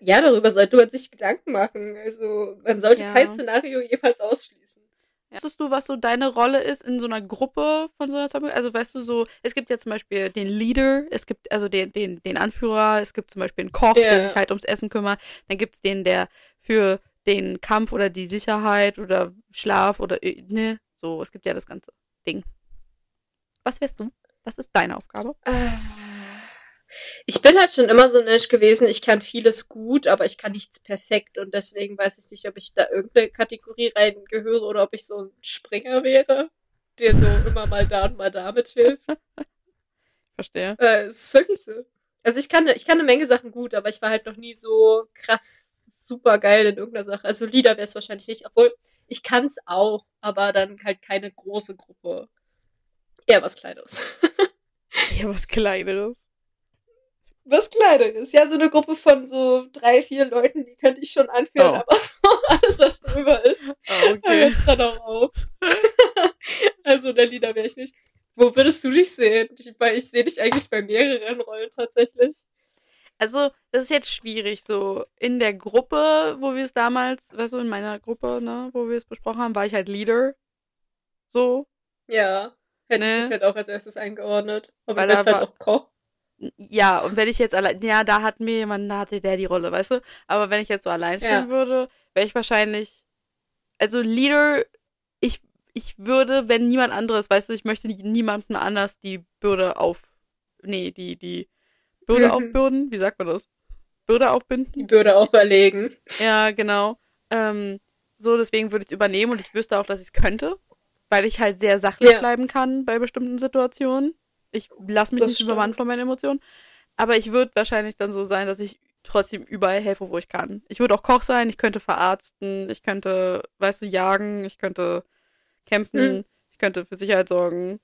Speaker 1: Ja, darüber sollte man sich Gedanken machen. Also, man sollte
Speaker 2: Ja.
Speaker 1: kein Szenario jemals ausschließen.
Speaker 2: Wusstest du, was so deine Rolle ist in so einer Gruppe von so einer Zombie? Also weißt du so, es gibt ja zum Beispiel den Leader, es gibt also den, den, den Anführer, es gibt zum Beispiel einen Koch, der
Speaker 1: Ja.
Speaker 2: sich halt ums Essen kümmert, dann gibt's den, der für den Kampf oder die Sicherheit oder Schlaf oder äh, ne, so, es gibt ja das ganze Ding. Was wärst du? Was ist deine Aufgabe?
Speaker 1: Ah. Ich bin halt schon immer so ein Mensch gewesen, ich kann vieles gut, aber ich kann nichts perfekt und deswegen weiß ich nicht, ob ich da irgendeine Kategorie reingehöre oder ob ich so ein Springer wäre, der so immer mal da und mal da mithilft. [LAUGHS]
Speaker 2: Verstehe.
Speaker 1: Äh, es ist wirklich so. Also ich kann, ich kann eine Menge Sachen gut, aber ich war halt noch nie so krass super geil in irgendeiner Sache. Also Lieder wäre es wahrscheinlich nicht, obwohl ich kann es auch, aber dann halt keine große Gruppe. Eher was Kleineres.
Speaker 2: Ja, [LAUGHS] was Kleineres.
Speaker 1: Was Kleineres. Ja, so eine Gruppe von so drei, vier Leuten, die könnte ich schon anführen,
Speaker 2: Oh.
Speaker 1: aber so [LAUGHS] alles, was drüber ist, hört
Speaker 2: okay.
Speaker 1: dann auch auf. [LAUGHS] also der Lieder wäre ich nicht. Wo würdest du dich sehen? Ich, weil ich sehe dich eigentlich bei mehreren Rollen tatsächlich.
Speaker 2: Also, das ist jetzt schwierig. So, in der Gruppe, wo wir es damals, weißt du, in meiner Gruppe, ne, wo wir es besprochen haben, war ich halt Leader. So.
Speaker 1: Ja, hätte ich
Speaker 2: Ne?
Speaker 1: dich halt auch als erstes eingeordnet. Aber
Speaker 2: Weil
Speaker 1: du bist halt auch Koch.
Speaker 2: Ja, und wenn ich jetzt allein, ja, da hatten wir jemanden, da hatte der die Rolle, weißt du? Aber wenn ich jetzt so allein stehen
Speaker 1: Ja.
Speaker 2: würde, wäre ich wahrscheinlich, also Leader, ich, ich würde, wenn niemand anderes, weißt du, ich möchte niemandem anders die Bürde auf, nee, die, die Bürde
Speaker 1: Mhm.
Speaker 2: aufbürden, wie sagt man das? Bürde aufbinden?
Speaker 1: Die Bürde auferlegen.
Speaker 2: Ja, genau. Ähm, so, deswegen würde ich es übernehmen und ich wüsste auch, dass ich es könnte, weil ich halt sehr sachlich
Speaker 1: Ja.
Speaker 2: bleiben kann bei bestimmten Situationen. Ich lasse mich
Speaker 1: Das
Speaker 2: nicht
Speaker 1: stimmt.
Speaker 2: übermannen von meinen Emotionen. Aber ich würde wahrscheinlich dann so sein, dass ich trotzdem überall helfe, wo ich kann. Ich würde auch Koch sein, ich könnte verarzten, ich könnte, weißt du, jagen, ich könnte kämpfen,
Speaker 1: Hm.
Speaker 2: ich könnte für Sicherheit sorgen.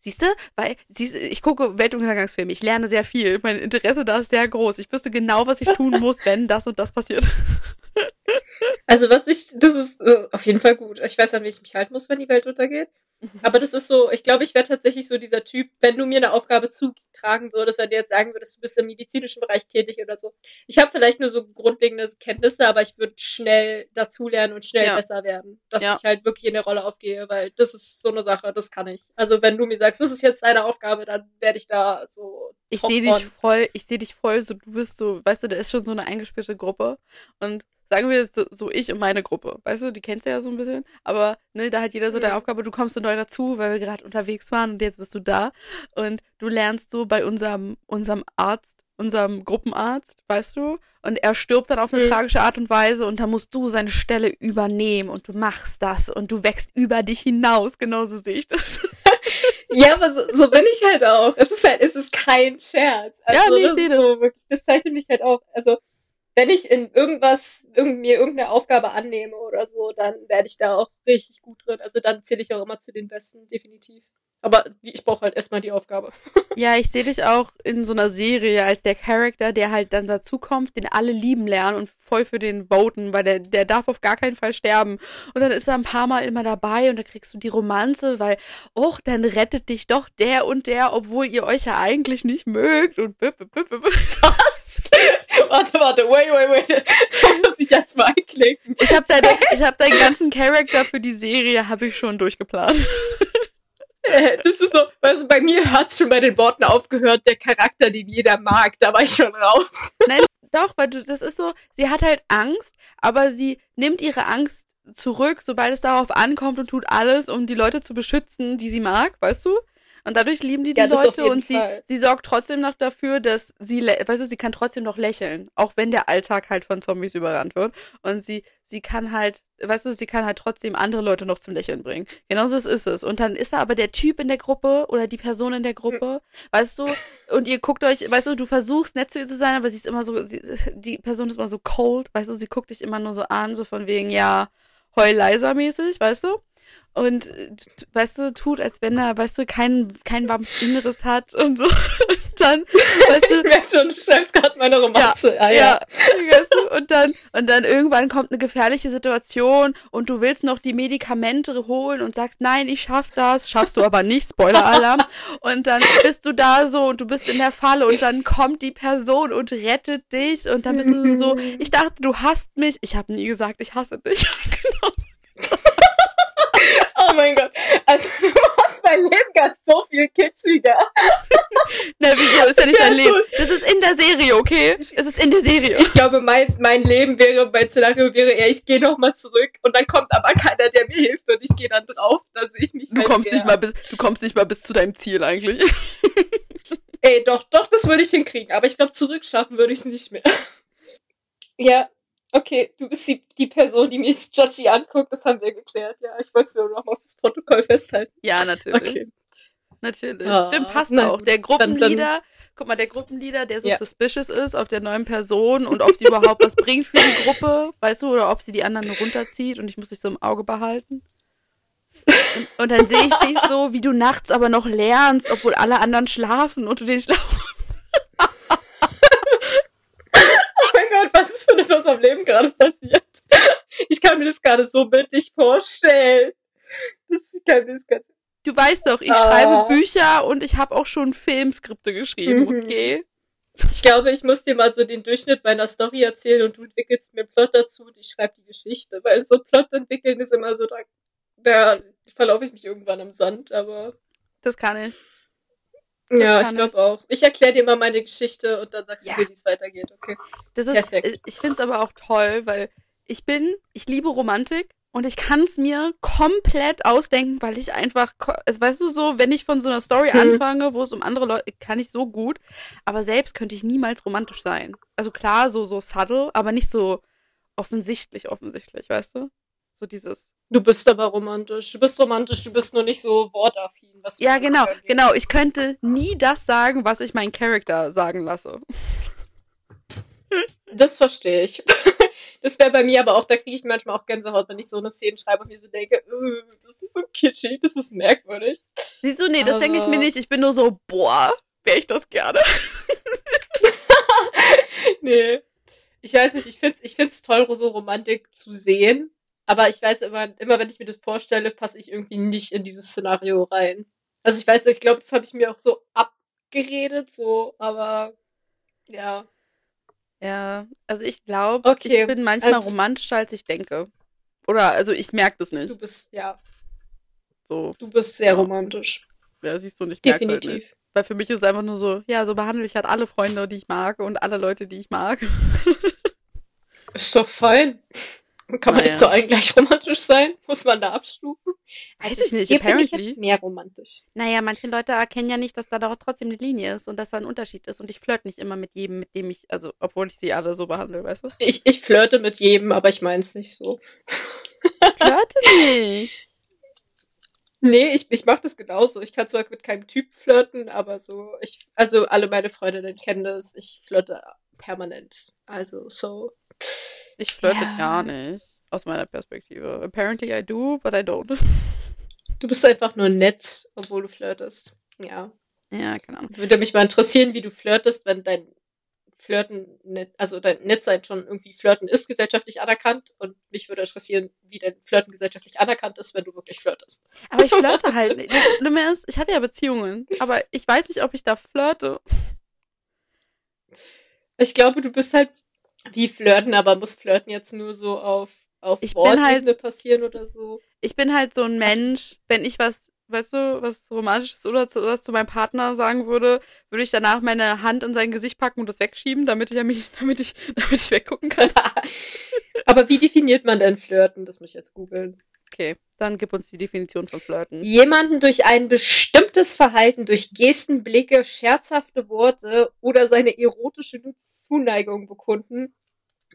Speaker 2: Siehst du? Weil, siehst, ich gucke Weltuntergangsfilme, ich lerne sehr viel. Mein Interesse da ist sehr groß. Ich wüsste genau, was ich tun [LAUGHS] muss, wenn das und das passiert.
Speaker 1: Also was ich, das ist äh, auf jeden Fall gut. Ich weiß dann, wie ich mich halten muss, wenn die Welt untergeht. Aber das ist so, ich glaube, ich wäre tatsächlich so dieser Typ, wenn du mir eine Aufgabe zutragen würdest, wenn du jetzt sagen würdest, du bist im medizinischen Bereich tätig oder so. Ich habe vielleicht nur so grundlegende Kenntnisse, aber ich würde schnell dazulernen und schnell
Speaker 2: Ja.
Speaker 1: besser werden. Dass
Speaker 2: Ja.
Speaker 1: ich halt wirklich in der Rolle aufgehe, weil das ist so eine Sache, das kann ich. Also wenn du mir sagst, das ist jetzt deine Aufgabe, dann werde ich da so.
Speaker 2: Ich sehe dich voll, ich sehe dich voll, so du bist so, weißt du, da ist schon so eine eingespielte Gruppe und sagen wir so, so ich und meine Gruppe, weißt du, die kennst du ja so ein bisschen, aber ne, da hat jeder so deine
Speaker 1: Mhm.
Speaker 2: Aufgabe, du kommst so neu dazu, weil wir gerade unterwegs waren und jetzt bist du da und du lernst so bei unserem unserem Arzt, unserem Gruppenarzt, weißt du, und er stirbt dann auf eine
Speaker 1: Mhm.
Speaker 2: tragische Art und Weise und dann musst du seine Stelle übernehmen und du machst das und du wächst über dich hinaus, genauso sehe ich das. [LAUGHS]
Speaker 1: Ja, aber so, so bin ich halt auch. Es ist halt, es ist kein Scherz. Also,
Speaker 2: Ja, nee, ich
Speaker 1: das
Speaker 2: seh
Speaker 1: ist
Speaker 2: das.
Speaker 1: So wirklich, das zeichnet mich halt auch. Also, wenn ich in irgendwas, irgend, mir irgendeine Aufgabe annehme oder so, dann werde ich da auch richtig gut drin. Also dann zähle ich auch immer zu den Besten, definitiv. Aber die, ich brauche halt erstmal die Aufgabe. [LAUGHS]
Speaker 2: Ja, ich sehe dich auch in so einer Serie als der Charakter, der halt dann dazukommt, den alle lieben lernen und voll für den voten, weil der, der darf auf gar keinen Fall sterben. Und dann ist er ein paar Mal immer dabei und da kriegst du die Romanze, weil, och, dann rettet dich doch der und der, obwohl ihr euch ja eigentlich nicht mögt und bip, bip, bip, bip. [LAUGHS]
Speaker 1: Warte, warte, wait, wait, wait. [LAUGHS] Da muss ich jetzt mal einklicken.
Speaker 2: Ich habe deine, ich hab deinen ganzen Charakter für die Serie, habe ich schon durchgeplant.
Speaker 1: Äh, Das ist so, weißt du, bei mir hat's schon bei den Worten aufgehört, der Charakter, den jeder mag. Da war ich schon raus. [LAUGHS]
Speaker 2: Doch, weil du, das ist so, sie hat halt Angst, aber sie nimmt ihre Angst zurück, sobald es darauf ankommt und tut alles, um die Leute zu beschützen, die sie mag, weißt du? Und dadurch lieben die die
Speaker 1: Ja,
Speaker 2: Leute und sie,
Speaker 1: Fall.
Speaker 2: sie sorgt trotzdem noch dafür, dass sie, weißt du, sie kann trotzdem noch lächeln, auch wenn der Alltag halt von Zombies überrannt wird. Und sie, sie kann halt, weißt du, sie kann halt trotzdem andere Leute noch zum Lächeln bringen. Genauso das ist es. Und dann ist da aber der Typ in der Gruppe oder die Person in der Gruppe, weißt du, und ihr guckt euch, weißt du, du versuchst nett zu ihr zu sein, aber sie ist immer so, sie, die Person ist immer so cold, weißt du, sie guckt dich immer nur so an, so von wegen, ja, heul leiser mäßig, weißt du? Und äh, weißt du, tut, als wenn er, weißt du, kein, kein warmes Inneres hat und so. [LAUGHS] Und dann, weißt du,
Speaker 1: Ich merke schon, du schreibst gerade meine Romanze. Ah,
Speaker 2: ja, weißt du, und dann, und dann irgendwann kommt eine gefährliche Situation und du willst noch die Medikamente holen und sagst, nein, ich schaff das, schaffst du aber nicht, Spoiler-Alarm. [LAUGHS] Und dann bist du da so und du bist in der Falle und dann kommt die Person und rettet dich und dann bist du so, [LAUGHS] ich dachte, du hasst mich. Ich habe nie gesagt, ich hasse dich. genau.
Speaker 1: Oh mein Gott. Also du machst dein Leben ganz so viel kitschiger.
Speaker 2: Na, wieso ist ja nicht
Speaker 1: Ja,
Speaker 2: dein Leben? Das ist in der Serie, okay? Es ist in der Serie.
Speaker 1: Ich glaube, mein, mein Leben wäre, mein Szenario wäre eher, ich gehe nochmal zurück und dann kommt aber keiner, der mir hilft und ich gehe dann drauf, dass ich mich
Speaker 2: Du
Speaker 1: halt
Speaker 2: kommst nicht mal bis, du kommst nicht mal bis zu deinem Ziel eigentlich.
Speaker 1: Ey, doch, doch, das würde ich hinkriegen, aber ich glaube, zurückschaffen würde ich es nicht mehr. Ja, okay, du bist die, die Person, die mich judgy anguckt, das haben wir geklärt. Ja, ich wollte es nur noch mal fürs Protokoll festhalten.
Speaker 2: Ja, natürlich.
Speaker 1: Okay.
Speaker 2: Natürlich.
Speaker 1: Ah,
Speaker 2: Stimmt, passt
Speaker 1: na
Speaker 2: auch. Der Gruppenleader, guck mal, der Gruppenleader, der so
Speaker 1: Ja.
Speaker 2: suspicious ist auf der neuen Person und ob sie überhaupt was bringt für die Gruppe, weißt du, oder ob sie die anderen nur runterzieht und ich muss dich so im Auge behalten. Und, und dann sehe ich dich so, wie du nachts aber noch lernst, obwohl alle anderen schlafen und du den Schlaf
Speaker 1: Oh mein Gott, was ist denn in unserem Leben gerade passiert? Ich kann mir das gerade so bildlich vorstellen. Das, kann mir das ganz
Speaker 2: Du weißt doch, ich
Speaker 1: Ah.
Speaker 2: schreibe Bücher und ich habe auch schon Filmskripte geschrieben,
Speaker 1: Mhm.
Speaker 2: okay?
Speaker 1: Ich glaube, ich muss dir mal so den Durchschnitt meiner Story erzählen und du entwickelst mir einen Plot dazu und ich schreibe die Geschichte, weil so Plot entwickeln ist immer so, da, da verlaufe ich mich irgendwann im Sand, aber
Speaker 2: Das kann ich.
Speaker 1: Ja,
Speaker 2: kann
Speaker 1: ich glaube auch. Ich erkläre dir mal meine Geschichte und dann sagst
Speaker 2: Ja.
Speaker 1: du mir, wie es weitergeht, okay?
Speaker 2: Das ist,
Speaker 1: Perfekt.
Speaker 2: ich- ich finde es aber auch toll, weil ich bin, ich liebe Romantik und ich kann es mir komplett ausdenken, weil ich einfach, also weißt du so, wenn ich von so einer Story
Speaker 1: Mhm.
Speaker 2: anfange, wo es um andere Leute, kann ich so gut, aber selbst könnte ich niemals romantisch sein. Also klar, so, so subtle, aber nicht so offensichtlich, offensichtlich, weißt du? So dieses,
Speaker 1: Du bist aber romantisch. Du bist romantisch, du bist nur nicht so wortaffin. Was
Speaker 2: ja genau, genau, ich könnte nie das sagen, was ich meinen Charakter sagen lasse. [LAUGHS]
Speaker 1: Das verstehe ich. [LAUGHS] Das wäre bei mir aber auch, da kriege ich manchmal auch Gänsehaut, wenn ich so eine Szene schreibe und mir so denke, "Äh, das ist so kitschig, das ist merkwürdig.
Speaker 2: Siehst du, nee, das denke ich mir nicht, ich bin nur so, boah, wäre ich das gerne. [LAUGHS]
Speaker 1: nee. Ich weiß nicht, ich find's, ich find's toll, so Romantik zu sehen. Aber ich weiß immer, immer wenn ich mir das vorstelle, passe ich irgendwie nicht in dieses Szenario rein. Also ich weiß, ich glaube, das habe ich mir auch so abgeredet, so, aber ja.
Speaker 2: Ja, also ich glaube,
Speaker 1: Okay,
Speaker 2: ich bin manchmal
Speaker 1: also-
Speaker 2: romantischer, als ich denke. Oder, also ich merke das
Speaker 1: Du
Speaker 2: nicht.
Speaker 1: bist, ja,
Speaker 2: So,
Speaker 1: du bist sehr romantisch.
Speaker 2: ja, siehst du, und ich merke halt
Speaker 1: Definitiv.
Speaker 2: nicht. Weil für mich ist es einfach nur so, ja, so behandle ich halt alle Freunde, die ich mag und alle Leute, die ich mag. [LAUGHS]
Speaker 1: Ist doch fein. Kann man
Speaker 2: Naja.
Speaker 1: nicht zu allen gleich romantisch sein? [LAUGHS] Muss man da abstufen?
Speaker 2: Weiß ich nicht,
Speaker 1: hier bin ich
Speaker 2: apparently.
Speaker 1: jetzt mehr romantisch.
Speaker 2: Naja, manche Leute erkennen ja nicht, dass da doch trotzdem eine Linie ist und dass da ein Unterschied ist. Und ich flirt nicht immer mit jedem, mit dem ich, also, obwohl ich sie alle so behandle, weißt du?
Speaker 1: Ich, ich flirte mit jedem, aber ich mein's nicht so.
Speaker 2: Flirte nicht. [LAUGHS]
Speaker 1: Nee, ich, ich mach das genauso. Ich kann zwar mit keinem Typ flirten, aber so, ich, also alle meine Freundinnen kennen das. Ich flirte permanent. Also, so.
Speaker 2: Ich flirte
Speaker 1: Ja.
Speaker 2: gar nicht. Aus meiner Perspektive. Apparently I do, but I don't. [LAUGHS]
Speaker 1: Du bist einfach nur nett, obwohl du flirtest. Ja.
Speaker 2: Ja, keine Ahnung.
Speaker 1: Würde mich mal interessieren, wie du flirtest, wenn dein Flirten, nett, also dein Nettsein schon irgendwie Flirten ist gesellschaftlich anerkannt und mich würde interessieren, wie dein Flirten gesellschaftlich anerkannt ist, wenn du wirklich flirtest.
Speaker 2: Aber ich flirte [LAUGHS] halt nicht. Das Schlimme ist, ich hatte ja Beziehungen, aber ich weiß nicht, ob ich da flirte.
Speaker 1: Ich glaube, du bist halt wie Flirten, aber muss Flirten jetzt nur so auf, auf
Speaker 2: Ich bin halt-
Speaker 1: passieren oder so?
Speaker 2: Ich bin halt so ein Mensch, wenn ich was, weißt du, was Romantisches oder zu, was zu meinem Partner sagen würde, würde ich danach meine Hand in sein Gesicht packen und das wegschieben, damit ich mich, [LAUGHS] damit ich, [LAUGHS] damit ich weggucken kann. [LAUGHS]
Speaker 1: Aber wie definiert man denn Flirten? Das muss ich jetzt googeln.
Speaker 2: Okay, dann gib uns die Definition von Flirten.
Speaker 1: Jemanden durch ein bestimmtes Verhalten, durch Gesten, Blicke, scherzhafte Worte oder seine erotische Zuneigung bekunden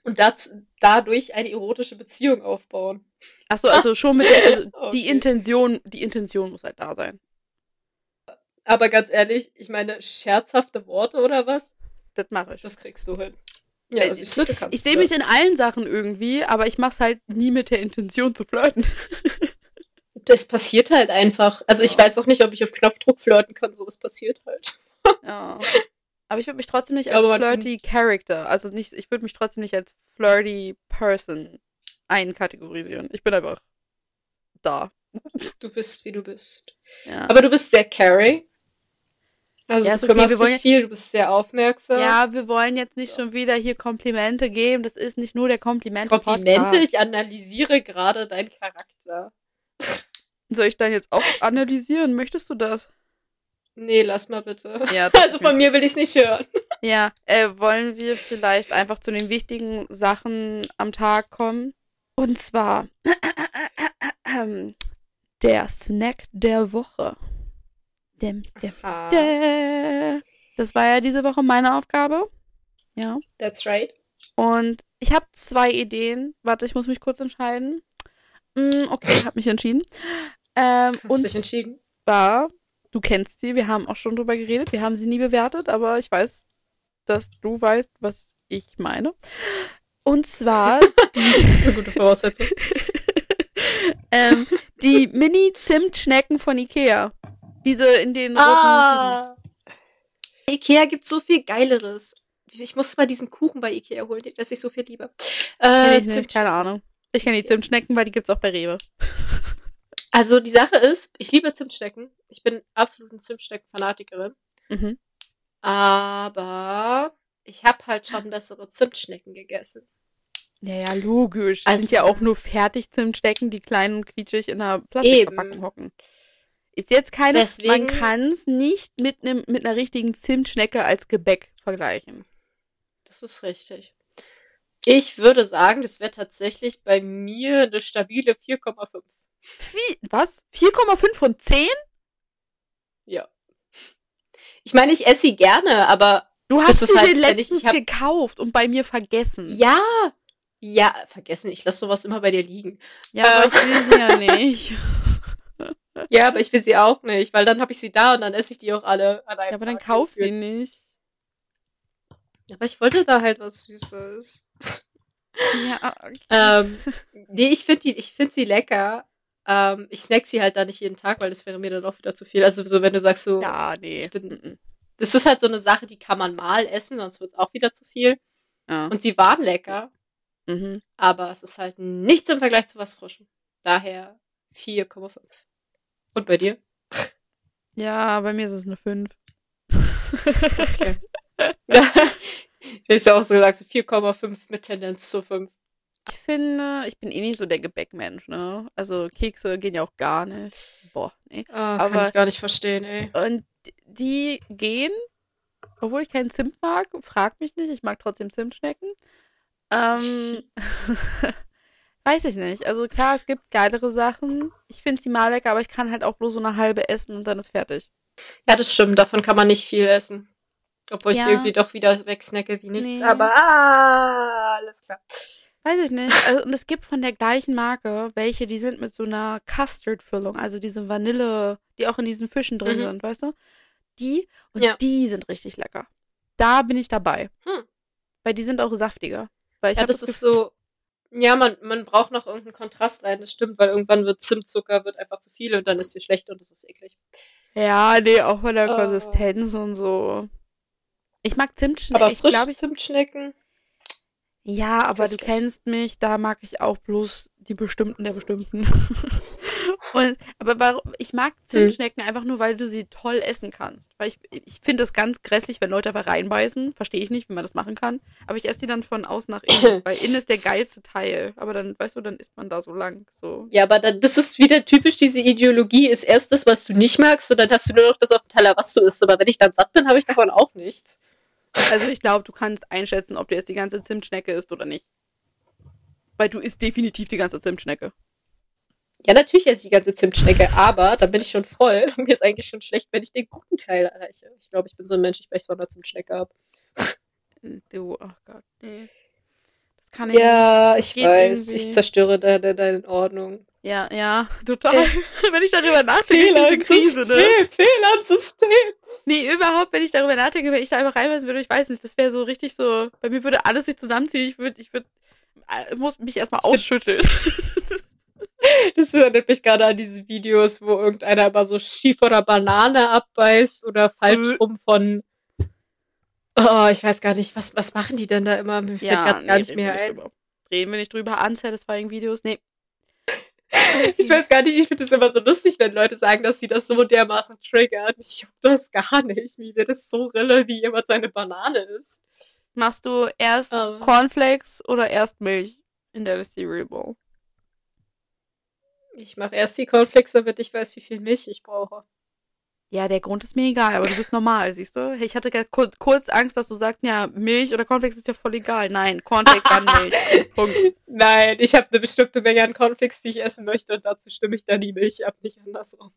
Speaker 1: und dazu, dadurch eine erotische Beziehung aufbauen.
Speaker 2: Ach so, also schon mit der, also [LAUGHS] okay. die Intention, die Intention muss halt da sein.
Speaker 1: Aber ganz ehrlich, ich meine, scherzhafte Worte oder was?
Speaker 2: Das mache ich.
Speaker 1: Das kriegst du hin.
Speaker 2: Ja, äh, ich, ich, ich sehe mich in allen Sachen irgendwie, aber ich mach's halt nie mit der Intention zu flirten. [LAUGHS]
Speaker 1: das passiert halt einfach. Also ich weiß auch nicht, ob ich auf Knopfdruck flirten kann, sowas passiert halt. [LAUGHS]
Speaker 2: Ja. Aber ich würde mich trotzdem nicht als flirty Character, also nicht, ich würde mich trotzdem nicht als flirty Person einkategorisieren. Ich bin einfach da.
Speaker 1: Du bist, wie du bist. Ja. Aber du bist sehr Carrie. Also ja, du kümmerst okay, dich viel, du bist sehr aufmerksam.
Speaker 2: Ja, wir wollen jetzt nicht schon wieder hier Komplimente geben. Das ist nicht nur der Komplimente.
Speaker 1: Komplimente? Ich analysiere gerade deinen Charakter. [LAUGHS]
Speaker 2: Soll ich dann jetzt auch analysieren? Möchtest du das?
Speaker 1: Nee, lass mal bitte. Ja, [LAUGHS] also von mir will ich es nicht hören. [LAUGHS]
Speaker 2: Ja, äh, wollen wir vielleicht einfach zu den wichtigen Sachen am Tag kommen? Und zwar [CLEARS THROAT] der Snack der Woche. Dem, dem, dem. Das war ja diese Woche meine Aufgabe. Ja.
Speaker 1: That's right.
Speaker 2: Und ich habe zwei Ideen. Warte, ich muss mich kurz entscheiden. Mm, okay, ich habe mich entschieden. Ähm,
Speaker 1: Hast und dich entschieden?
Speaker 2: War, du kennst sie, wir haben auch schon drüber geredet. Wir haben sie nie bewertet, aber ich weiß, dass du weißt, was ich meine. Und zwar [LAUGHS]
Speaker 1: die. Eine gute Voraussetzung. [LAUGHS]
Speaker 2: ähm, die Mini-Zimtschnecken von Ikea. Diese in den roten ah.
Speaker 1: Ikea gibt so viel Geileres. Ich muss mal diesen Kuchen bei Ikea holen, den ich so viel liebe.
Speaker 2: Äh, ich nicht, keine Ahnung. Ich kenne die Zimtschnecken, weil die gibt's auch bei Rewe. [LAUGHS]
Speaker 1: Also die Sache ist, ich liebe Zimtschnecken. Ich bin absolut eine Zimtschnecken-Fanatikerin. Mhm. Aber ich habe halt schon bessere Zimtschnecken gegessen.
Speaker 2: Ja, ja, logisch. Also, sind ja auch nur fertig Zimtschnecken, die klein und quietschig in einer Plastikverpackung hocken. Ist jetzt keine, Deswegen, man kann es nicht mit, nem, mit einer richtigen Zimtschnecke als Gebäck vergleichen.
Speaker 1: Das ist richtig. Ich würde sagen, das wäre tatsächlich bei mir eine stabile 4,5.
Speaker 2: Was? 4,5 von 10?
Speaker 1: Ja. Ich meine, ich esse sie gerne, aber.
Speaker 2: Du hast sie halt, letztens hab... gekauft und bei mir vergessen.
Speaker 1: Ja, ja, vergessen. Ich lasse sowas immer bei dir liegen.
Speaker 2: Ja, aber ich will sie ja [LAUGHS] nicht.
Speaker 1: Ja, aber ich will sie auch nicht, weil dann habe ich sie da und dann esse ich die auch alle
Speaker 2: an einem Ja, aber Tag dann kauf sie nicht.
Speaker 1: Aber ich wollte da halt was Süßes.
Speaker 2: Ja, okay.
Speaker 1: ähm, [LAUGHS] nee, ich finde finde sie lecker. Ähm, ich snack sie halt da nicht jeden Tag, weil das wäre mir dann auch wieder zu viel. Also so, wenn du sagst so,
Speaker 2: ja, nee.
Speaker 1: ich bin, das ist halt so eine Sache, die kann man mal essen, sonst wird es auch wieder zu viel. Ja. Und sie waren lecker. Mhm. Aber es ist halt nichts im Vergleich zu was Frischem. Daher 4,5. Und bei dir?
Speaker 2: Ja, bei mir ist es eine 5.
Speaker 1: Okay. [LAUGHS] ich auch so gesagt, so 4,5 mit Tendenz zu 5.
Speaker 2: Ich finde, ich bin eh nicht so der Gebäckmensch, ne? Also Kekse gehen ja auch gar nicht. Boah, nee.
Speaker 1: Oh, Aber, kann ich gar nicht verstehen, ey.
Speaker 2: Und die gehen, obwohl ich keinen Zimt mag, frag mich nicht, ich mag trotzdem Zimtschnecken. Ähm, [LAUGHS] weiß ich nicht. Also klar, es gibt geilere Sachen. Ich finde sie mal lecker, aber ich kann halt auch bloß so eine halbe essen und dann ist fertig.
Speaker 1: Ja, das stimmt. Davon kann man nicht viel essen. Obwohl ja. ich irgendwie doch wieder wegsnacke wie nichts. Nee. Aber ah, alles klar.
Speaker 2: Weiß ich nicht. Also, und es gibt von der gleichen Marke welche, die sind mit so einer Custard-Füllung, also diese Vanille, die auch in diesen Fischen drin mhm. sind, weißt du? Die und ja. die sind richtig lecker. Da bin ich dabei. Hm. Weil die sind auch saftiger. Weil ich
Speaker 1: ja, das, das ist so, ja, man, man braucht noch irgendeinen Kontrast rein, das stimmt, weil irgendwann wird Zimtzucker wird einfach zu viel und dann ist sie schlecht und das ist eklig.
Speaker 2: Ja, nee, auch von der uh. Konsistenz und so. Ich mag Zimtschnecken.
Speaker 1: Aber frisch ich, Zimtschnecken?
Speaker 2: Ja, aber du kennst mich, da mag ich auch bloß die bestimmten der bestimmten. [LAUGHS] Und, aber warum, ich mag Zimtschnecken einfach nur, weil du sie toll essen kannst. Weil ich, ich finde das ganz grässlich, wenn Leute einfach reinbeißen. Verstehe ich nicht, wie man das machen kann. Aber ich esse die dann von außen nach innen, [LAUGHS] weil innen ist der geilste Teil. Aber dann, weißt du, dann isst man da so lang. So.
Speaker 1: Ja, aber dann, das ist wieder typisch diese Ideologie, ist erst das, was du nicht magst, und dann hast du nur noch das auf dem Teller, was du isst. Aber wenn ich dann satt bin, habe ich davon auch nichts.
Speaker 2: Also ich glaube, du kannst einschätzen, ob du jetzt die ganze Zimtschnecke isst oder nicht. Weil du isst definitiv die ganze Zimtschnecke.
Speaker 1: Ja, natürlich esse ich die ganze Zimtschnecke, aber dann bin ich schon voll. Und [LAUGHS] mir ist eigentlich schon schlecht, wenn ich den guten Teil erreiche. Ich glaube, ich bin so ein Mensch, ich breche von der Zimtschnecke ab. [LAUGHS]
Speaker 2: Du, ach Gott, nee. Das kann ich
Speaker 1: Ja, ich weiß,
Speaker 2: irgendwie.
Speaker 1: ich zerstöre deine, deine Ordnung.
Speaker 2: Ja, ja, total. [LAUGHS] wenn ich darüber nachdenke,
Speaker 1: Fehler im
Speaker 2: Krise,
Speaker 1: System,
Speaker 2: ne?
Speaker 1: Fehler im System.
Speaker 2: Nee, überhaupt, wenn ich darüber nachdenke, wenn ich da einfach reinweisen würde, ich weiß nicht, das wäre so richtig so, bei mir würde alles sich zusammenziehen, ich würde, ich würde, äh, muss mich erstmal ausschütteln.
Speaker 1: Das erinnert mich gerade an diese Videos, wo irgendeiner immer so schief oder Banane abbeißt oder falsch
Speaker 2: Äh.
Speaker 1: rum von. Oh, ich weiß gar nicht, was, was machen die denn da immer? Mir fällt grad gar nicht
Speaker 2: reden wir
Speaker 1: mehr
Speaker 2: nicht
Speaker 1: ein.
Speaker 2: drüber. Reden wir nicht drüber, unsatisfying Videos, nee.
Speaker 1: Ich weiß gar nicht, ich finde es immer so lustig, wenn Leute sagen, dass sie das so dermaßen triggert. Ich juckt das gar nicht. Mir wird es so rille, wie jemand seine Banane isst.
Speaker 2: Machst du erst
Speaker 1: Aber-
Speaker 2: Cornflakes oder erst Milch in der Cereal Bowl?
Speaker 1: Ich mache erst die Cornflakes, damit ich weiß, wie viel Milch ich brauche.
Speaker 2: Ja, der Grund ist mir egal, aber du bist normal, siehst du? Ich hatte kur kurz Angst, dass du sagst, ja, Milch oder Cornflakes ist ja voll egal. Nein, Cornflakes dann [LAUGHS] Milch. Punkt.
Speaker 1: Nein, ich habe eine bestimmte Menge an Cornflakes, die ich essen möchte und dazu stimme ich dann die Milch ab, nicht andersrum.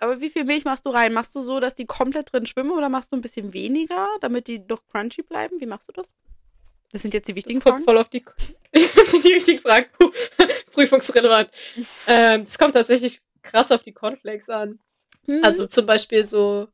Speaker 2: Aber wie viel Milch machst du rein? Machst du so, dass die komplett drin schwimmen oder machst du ein bisschen weniger, damit die doch crunchy bleiben? Wie machst du das? Das sind jetzt die wichtigen
Speaker 1: Das kommt
Speaker 2: Fragen.
Speaker 1: voll auf die. [LAUGHS] das sind die richtigen Fragen. [LAUGHS] Prüfungsrelevant. Ähm, das kommt tatsächlich krass auf die Cornflakes an.
Speaker 2: Hm?
Speaker 1: Also zum Beispiel so,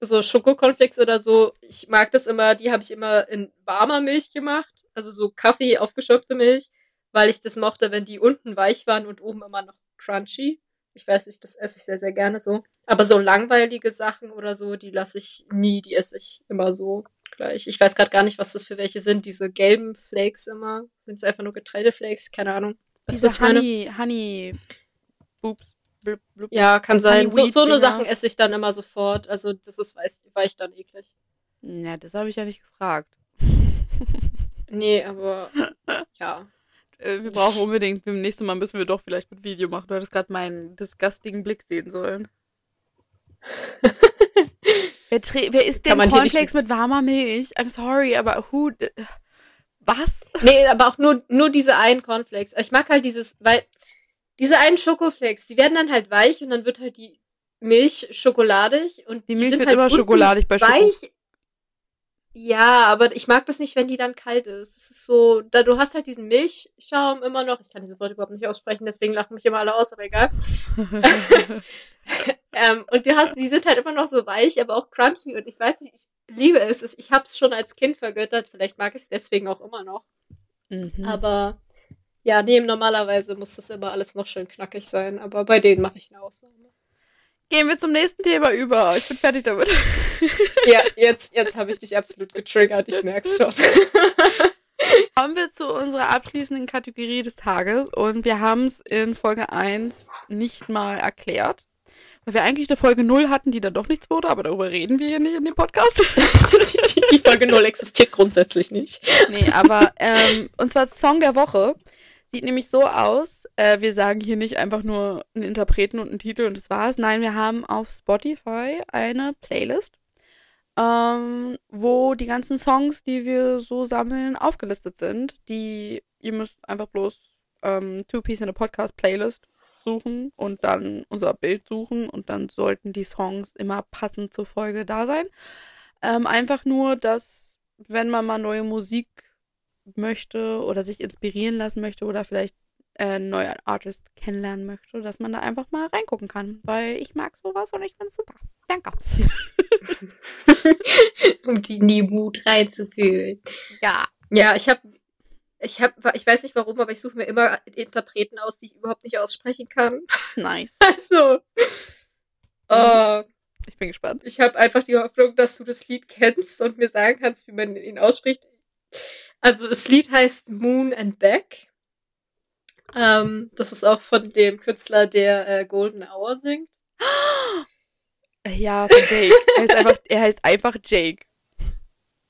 Speaker 1: so Schokocornflakes oder so. Ich mag das immer, die habe ich immer in warmer Milch gemacht. Also so Kaffee, aufgeschöpfte Milch, weil ich das mochte, wenn die unten weich waren und oben immer noch crunchy. Ich weiß nicht, das esse ich sehr, sehr gerne so. Aber so langweilige Sachen oder so, die lasse ich nie, die esse ich immer so gleich. Ich weiß gerade gar nicht, was das für welche sind. Diese gelben Flakes immer. Sind es einfach nur Getreideflakes? Keine Ahnung. Was
Speaker 2: Diese? Honey, Honey, Oops, blub, blub.
Speaker 1: Ja, kann sein. So, so eine Sachen esse ich dann immer sofort. Also das ist weich, weich dann eklig.
Speaker 2: Ja, das habe ich ja nicht gefragt. [LAUGHS]
Speaker 1: Nee, aber ja.
Speaker 2: Äh, Wir brauchen unbedingt, beim nächsten Mal müssen wir doch vielleicht mit Video machen. Du hättest gerade meinen disgustigen Blick sehen sollen. [LAUGHS] [LAUGHS] wer, wer isst denn Cornflakes mit warmer Milch? I'm sorry, aber who... Was?
Speaker 1: Nee, aber auch nur, nur diese einen Cornflakes. Ich mag halt dieses, weil diese einen Schokoflakes, die werden dann halt weich und dann wird halt die Milch schokoladig und
Speaker 2: Die Milch
Speaker 1: sind
Speaker 2: wird
Speaker 1: halt
Speaker 2: immer schokoladig bei Schoko.
Speaker 1: weich. Ja, aber ich mag das nicht, wenn die dann kalt ist. Es ist so, da du hast halt diesen Milchschaum immer noch. Ich kann dieses Wort überhaupt nicht aussprechen, deswegen lachen mich immer alle aus, aber egal. [LAUGHS] [LAUGHS] ähm, und die hast, die sind halt immer noch so weich, aber auch crunchy. Und ich weiß nicht, ich liebe es. Es- Ich hab's schon als Kind vergöttert. Vielleicht mag ich es deswegen auch immer noch.
Speaker 2: mhm.
Speaker 1: Aber ja, nee, normalerweise muss das immer alles noch schön knackig sein. Aber bei denen mache ich eine Ausnahme.
Speaker 2: Gehen wir zum nächsten Thema über. Ich bin fertig damit. [LAUGHS]
Speaker 1: Ja, jetzt, jetzt habe ich dich absolut getriggert. Ich merk's schon. [LAUGHS]
Speaker 2: Kommen wir zu unserer abschließenden Kategorie des Tages und wir haben es in Folge 1 nicht mal erklärt. Weil wir eigentlich eine Folge 0 hatten, die dann doch nichts wurde, aber darüber reden wir hier nicht in dem Podcast. [LAUGHS]
Speaker 1: Die Folge 0 existiert grundsätzlich nicht.
Speaker 2: nee, aber ähm, und zwar Song der Woche. Sieht nämlich so aus, äh, wir sagen hier nicht einfach nur einen Interpreten und einen Titel und das war's. Nein, wir haben auf Spotify eine Playlist, ähm, wo die ganzen Songs, die wir so sammeln, aufgelistet sind. Die, ihr müsst einfach bloß ähm, Two Piece in a Podcast Playlist suchen und dann unser Bild suchen und dann sollten die Songs immer passend zur Folge da sein. Ähm, einfach nur, dass wenn man mal neue Musik möchte oder sich inspirieren lassen möchte oder vielleicht äh, einen neuen Artist kennenlernen möchte, dass man da einfach mal reingucken kann, weil ich mag sowas und ich find's super. Danke. [LAUGHS]
Speaker 1: um die in die Mut reinzufühlen.
Speaker 2: Ja.
Speaker 1: Ja, ich habe, ich habe, ich weiß nicht warum, aber ich suche mir immer Interpreten aus, die ich überhaupt nicht aussprechen kann.
Speaker 2: Nice. [LAUGHS]
Speaker 1: Also, äh,
Speaker 2: Ich bin gespannt.
Speaker 1: ich habe einfach die Hoffnung, dass du das Lied kennst und mir sagen kannst, wie man ihn ausspricht. Also das Lied heißt Moon and Back Ähm, das ist auch von dem Künstler, der äh, Golden Hour singt. [GASPS]
Speaker 2: Ja, von Jake. Er heißt einfach, er heißt einfach Jake.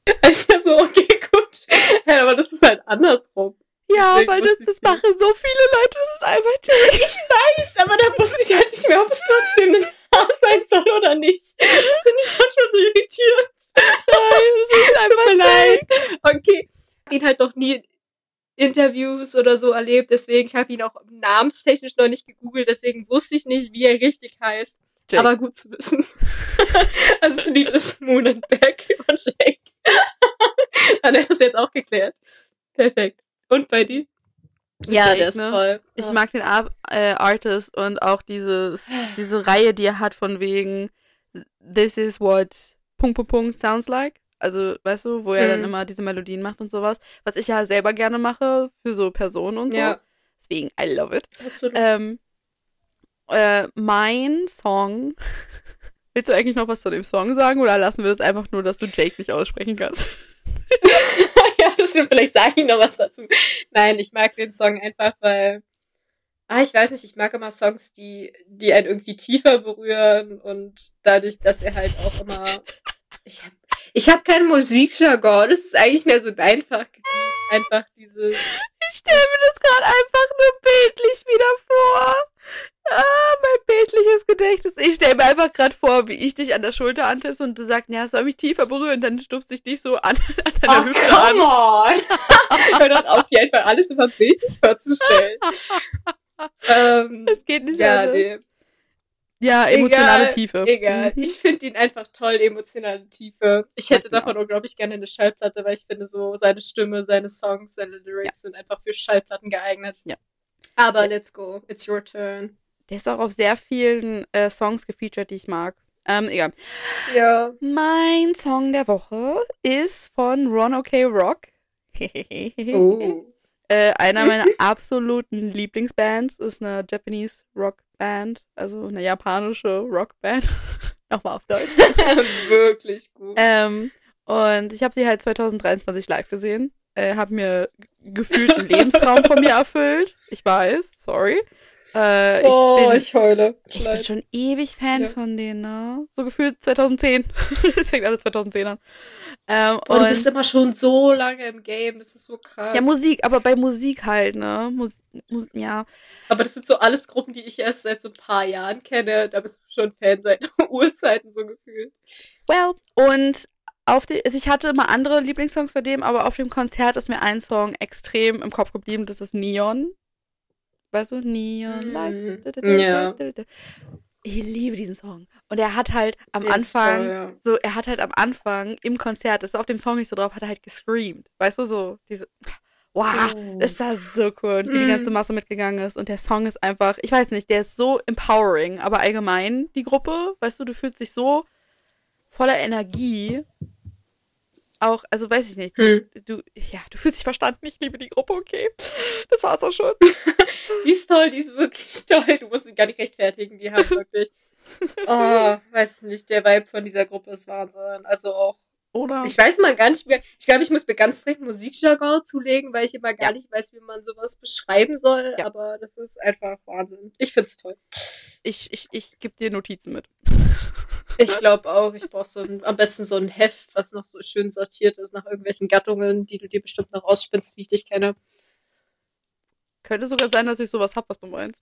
Speaker 2: [LAUGHS]
Speaker 1: Ist ja so, okay, gut. Ja, aber das ist halt andersrum.
Speaker 2: Ja,
Speaker 1: Deswegen
Speaker 2: weil das, das machen so viele Leute, das ist einfach Jake.
Speaker 1: Ich weiß, aber da wusste ich halt nicht mehr, ob es trotzdem ein Haar sein soll oder nicht. Das finde ich manchmal so irritierend.
Speaker 2: Nein, das ist [LAUGHS]
Speaker 1: tut
Speaker 2: einfach
Speaker 1: mir leid.
Speaker 2: Jake.
Speaker 1: Okay. Ich habe ihn halt noch nie in Interviews oder so erlebt, deswegen, ich habe ihn auch namenstechnisch noch nicht gegoogelt, deswegen wusste ich nicht, wie er richtig heißt.
Speaker 2: Jake.
Speaker 1: Aber gut zu wissen. [LAUGHS] also das Lied ist Moon and Back von Jake. [LAUGHS] Dann hätte das jetzt auch geklärt. Perfekt. Und bei dir? Ja,
Speaker 2: Jake,
Speaker 1: der ist
Speaker 2: ne?
Speaker 1: toll.
Speaker 2: Ich
Speaker 1: Ja.
Speaker 2: mag den Ar äh, Artist und auch dieses, diese Reihe, die er hat von wegen This is what Punkt, Punkt, Punkt sounds like. Also, weißt du, wo er dann
Speaker 1: Mhm.
Speaker 2: immer diese Melodien macht und sowas. Was ich ja selber gerne mache für so Personen und so.
Speaker 1: Ja,
Speaker 2: Deswegen, I love it.
Speaker 1: absolut.
Speaker 2: Ähm, äh, mein Song. [LAUGHS] Willst du eigentlich noch was zu dem Song sagen oder lassen wir es einfach nur, dass du Jake nicht aussprechen kannst? [LAUGHS] [LAUGHS]
Speaker 1: ja, das stimmt. Vielleicht sage ich noch was dazu. Nein, ich mag den Song einfach, weil. Ah, ich weiß nicht, ich mag immer Songs, die, die einen irgendwie tiefer berühren und dadurch, dass er halt auch immer. Ich hab, ich hab keinen Musikjargon, das ist eigentlich mehr so dein Fachgebiet. Einfach diese.
Speaker 2: Ich stelle mir das gerade einfach nur bildlich wieder vor. Ah, mein bildliches Gedächtnis. Ich stelle mir einfach gerade vor, wie ich dich an der Schulter antippst und du sagst, ja, es soll mich tiefer berühren. Dann stupst ich dich so an, an deiner
Speaker 1: Oh,
Speaker 2: Hüfte
Speaker 1: come
Speaker 2: an.
Speaker 1: on! [LAUGHS] Hör doch auf, dir einfach alles immer bildlich vorzustellen. [LAUGHS] ähm,
Speaker 2: Es geht nicht
Speaker 1: ja,
Speaker 2: anders.
Speaker 1: nee.
Speaker 2: Ja, emotionale
Speaker 1: Egal,
Speaker 2: Tiefe.
Speaker 1: Egal.
Speaker 2: Mhm.
Speaker 1: Ich finde ihn einfach toll, emotionale Tiefe. Ich hätte
Speaker 2: Ja,
Speaker 1: davon unglaublich gerne eine Schallplatte, weil ich finde so seine Stimme, seine Songs, seine Lyrics sind einfach für Schallplatten geeignet.
Speaker 2: Ja.
Speaker 1: Aber let's go. It's your turn.
Speaker 2: Der ist auch auf sehr vielen äh, Songs gefeatured, die ich mag. Ähm, egal.
Speaker 1: Ja.
Speaker 2: Mein Song der Woche ist von Ron OK Rock. [LAUGHS]
Speaker 1: Oh.
Speaker 2: Äh, einer meiner absoluten Lieblingsbands ist eine Japanese Rockband, also eine japanische Rockband. [LAUGHS] Nochmal auf Deutsch. [LAUGHS]
Speaker 1: Wirklich gut.
Speaker 2: ähm, und ich habe sie halt 2023 live gesehen. Äh, habe mir gefühlt einen Lebenstraum von mir [LAUGHS] erfüllt. Ich weiß, sorry. Äh, ich
Speaker 1: oh,
Speaker 2: bin,
Speaker 1: ich heule.
Speaker 2: ich bin
Speaker 1: Leid.
Speaker 2: schon ewig Fan
Speaker 1: Ja.
Speaker 2: von denen, ne? So gefühlt 2010. Es fängt alles 2010 an. Ähm,
Speaker 1: Oh, du
Speaker 2: und
Speaker 1: bist immer schon so lange im Game. Das ist so krass.
Speaker 2: ja, Musik, aber bei Musik halt, ne? Mus Mus ja.
Speaker 1: Aber das sind so alles Gruppen, die ich erst seit so ein paar Jahren kenne. Da bist du schon Fan seit [LAUGHS] Urzeiten so gefühlt.
Speaker 2: Well, und auf die, also ich hatte immer andere Lieblingssongs bei dem, aber auf dem Konzert ist mir ein Song extrem im Kopf geblieben, das ist Neon. Weißt du, Neon. Lights.
Speaker 1: Ja.
Speaker 2: Ich liebe diesen Song. Und er hat halt am
Speaker 1: ist
Speaker 2: Anfang,
Speaker 1: toll, ja.
Speaker 2: so, er hat halt am Anfang im Konzert, das ist auf dem Song nicht so drauf, hat er halt gescreamed. Weißt du, so, diese, wow,
Speaker 1: Oh.
Speaker 2: das war so cool. Und wie die
Speaker 1: Mhm.
Speaker 2: ganze Masse mitgegangen ist. Und der Song ist einfach, ich weiß nicht, der ist so empowering, aber allgemein, die Gruppe, weißt du, du fühlst dich so voller Energie. Auch, also weiß ich nicht,
Speaker 1: Hm.
Speaker 2: du, ja, du fühlst dich verstanden, ich liebe die Gruppe, okay. Das war's auch schon. [LAUGHS]
Speaker 1: Die ist toll, die ist wirklich toll. Du musst sie gar nicht rechtfertigen, die haben wirklich. [LAUGHS] Oh, weiß nicht, der Vibe von dieser Gruppe ist Wahnsinn. Also auch.
Speaker 2: Oder?
Speaker 1: Ich weiß mal gar nicht mehr. Ich glaube, ich muss mir ganz direkt Musikjargon zulegen, weil ich immer gar
Speaker 2: Ja.
Speaker 1: nicht weiß, wie man sowas beschreiben soll.
Speaker 2: Ja.
Speaker 1: Aber das ist einfach Wahnsinn. Ich find's toll.
Speaker 2: ich, ich, ich gebe dir Notizen mit. [LAUGHS]
Speaker 1: Ich glaube auch, ich brauche so ein, am besten so ein Heft, was noch so schön sortiert ist nach irgendwelchen Gattungen, die du dir bestimmt noch ausspinnst, wie ich dich kenne.
Speaker 2: Könnte sogar sein, dass ich sowas hab, was du meinst.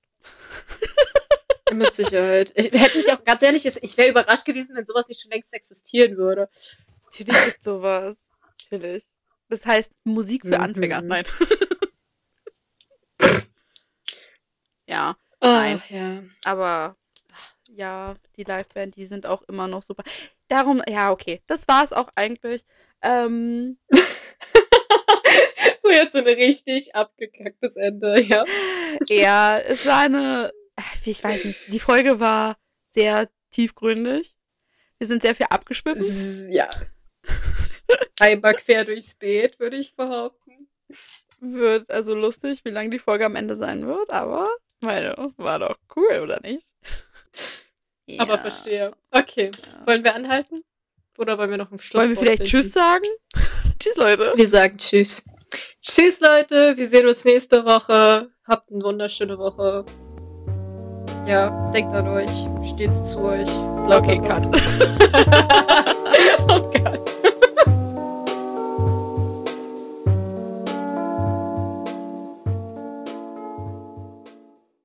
Speaker 1: Mit Sicherheit. Ich hätte mich auch ganz ehrlich, ich wäre überrascht gewesen, wenn sowas nicht schon längst existieren würde.
Speaker 2: Natürlich gibt sowas. Natürlich. Das heißt Musik für
Speaker 1: Mhm.
Speaker 2: Anfänger. Nein. [LAUGHS] ja,
Speaker 1: Nein. ja.
Speaker 2: aber ja, die Liveband, die sind auch immer noch super. Darum, ja, okay. Das war's auch eigentlich. Ähm, [LAUGHS]
Speaker 1: so jetzt so ein richtig abgekacktes Ende, ja.
Speaker 2: ja, es war eine, ich weiß nicht, die Folge war sehr tiefgründig. Wir sind sehr viel abgeschwiffen.
Speaker 1: Ja. Einmal quer durchs Beet, würde ich behaupten.
Speaker 2: Wird also lustig, wie lang die Folge am Ende sein wird, aber meine, war doch cool, oder nicht?
Speaker 1: Aber
Speaker 2: Ja.
Speaker 1: verstehe. Okay.
Speaker 2: Ja.
Speaker 1: Wollen wir anhalten? Oder wollen wir noch ein Schluss
Speaker 2: Wollen wir vielleicht Tschüss sagen? [LAUGHS] tschüss, Leute.
Speaker 1: Wir sagen Tschüss. Tschüss, Leute. Wir sehen uns nächste Woche. Habt eine wunderschöne Woche. Ja, denkt an euch, steht's zu euch.
Speaker 2: Okay, cut. [LAUGHS]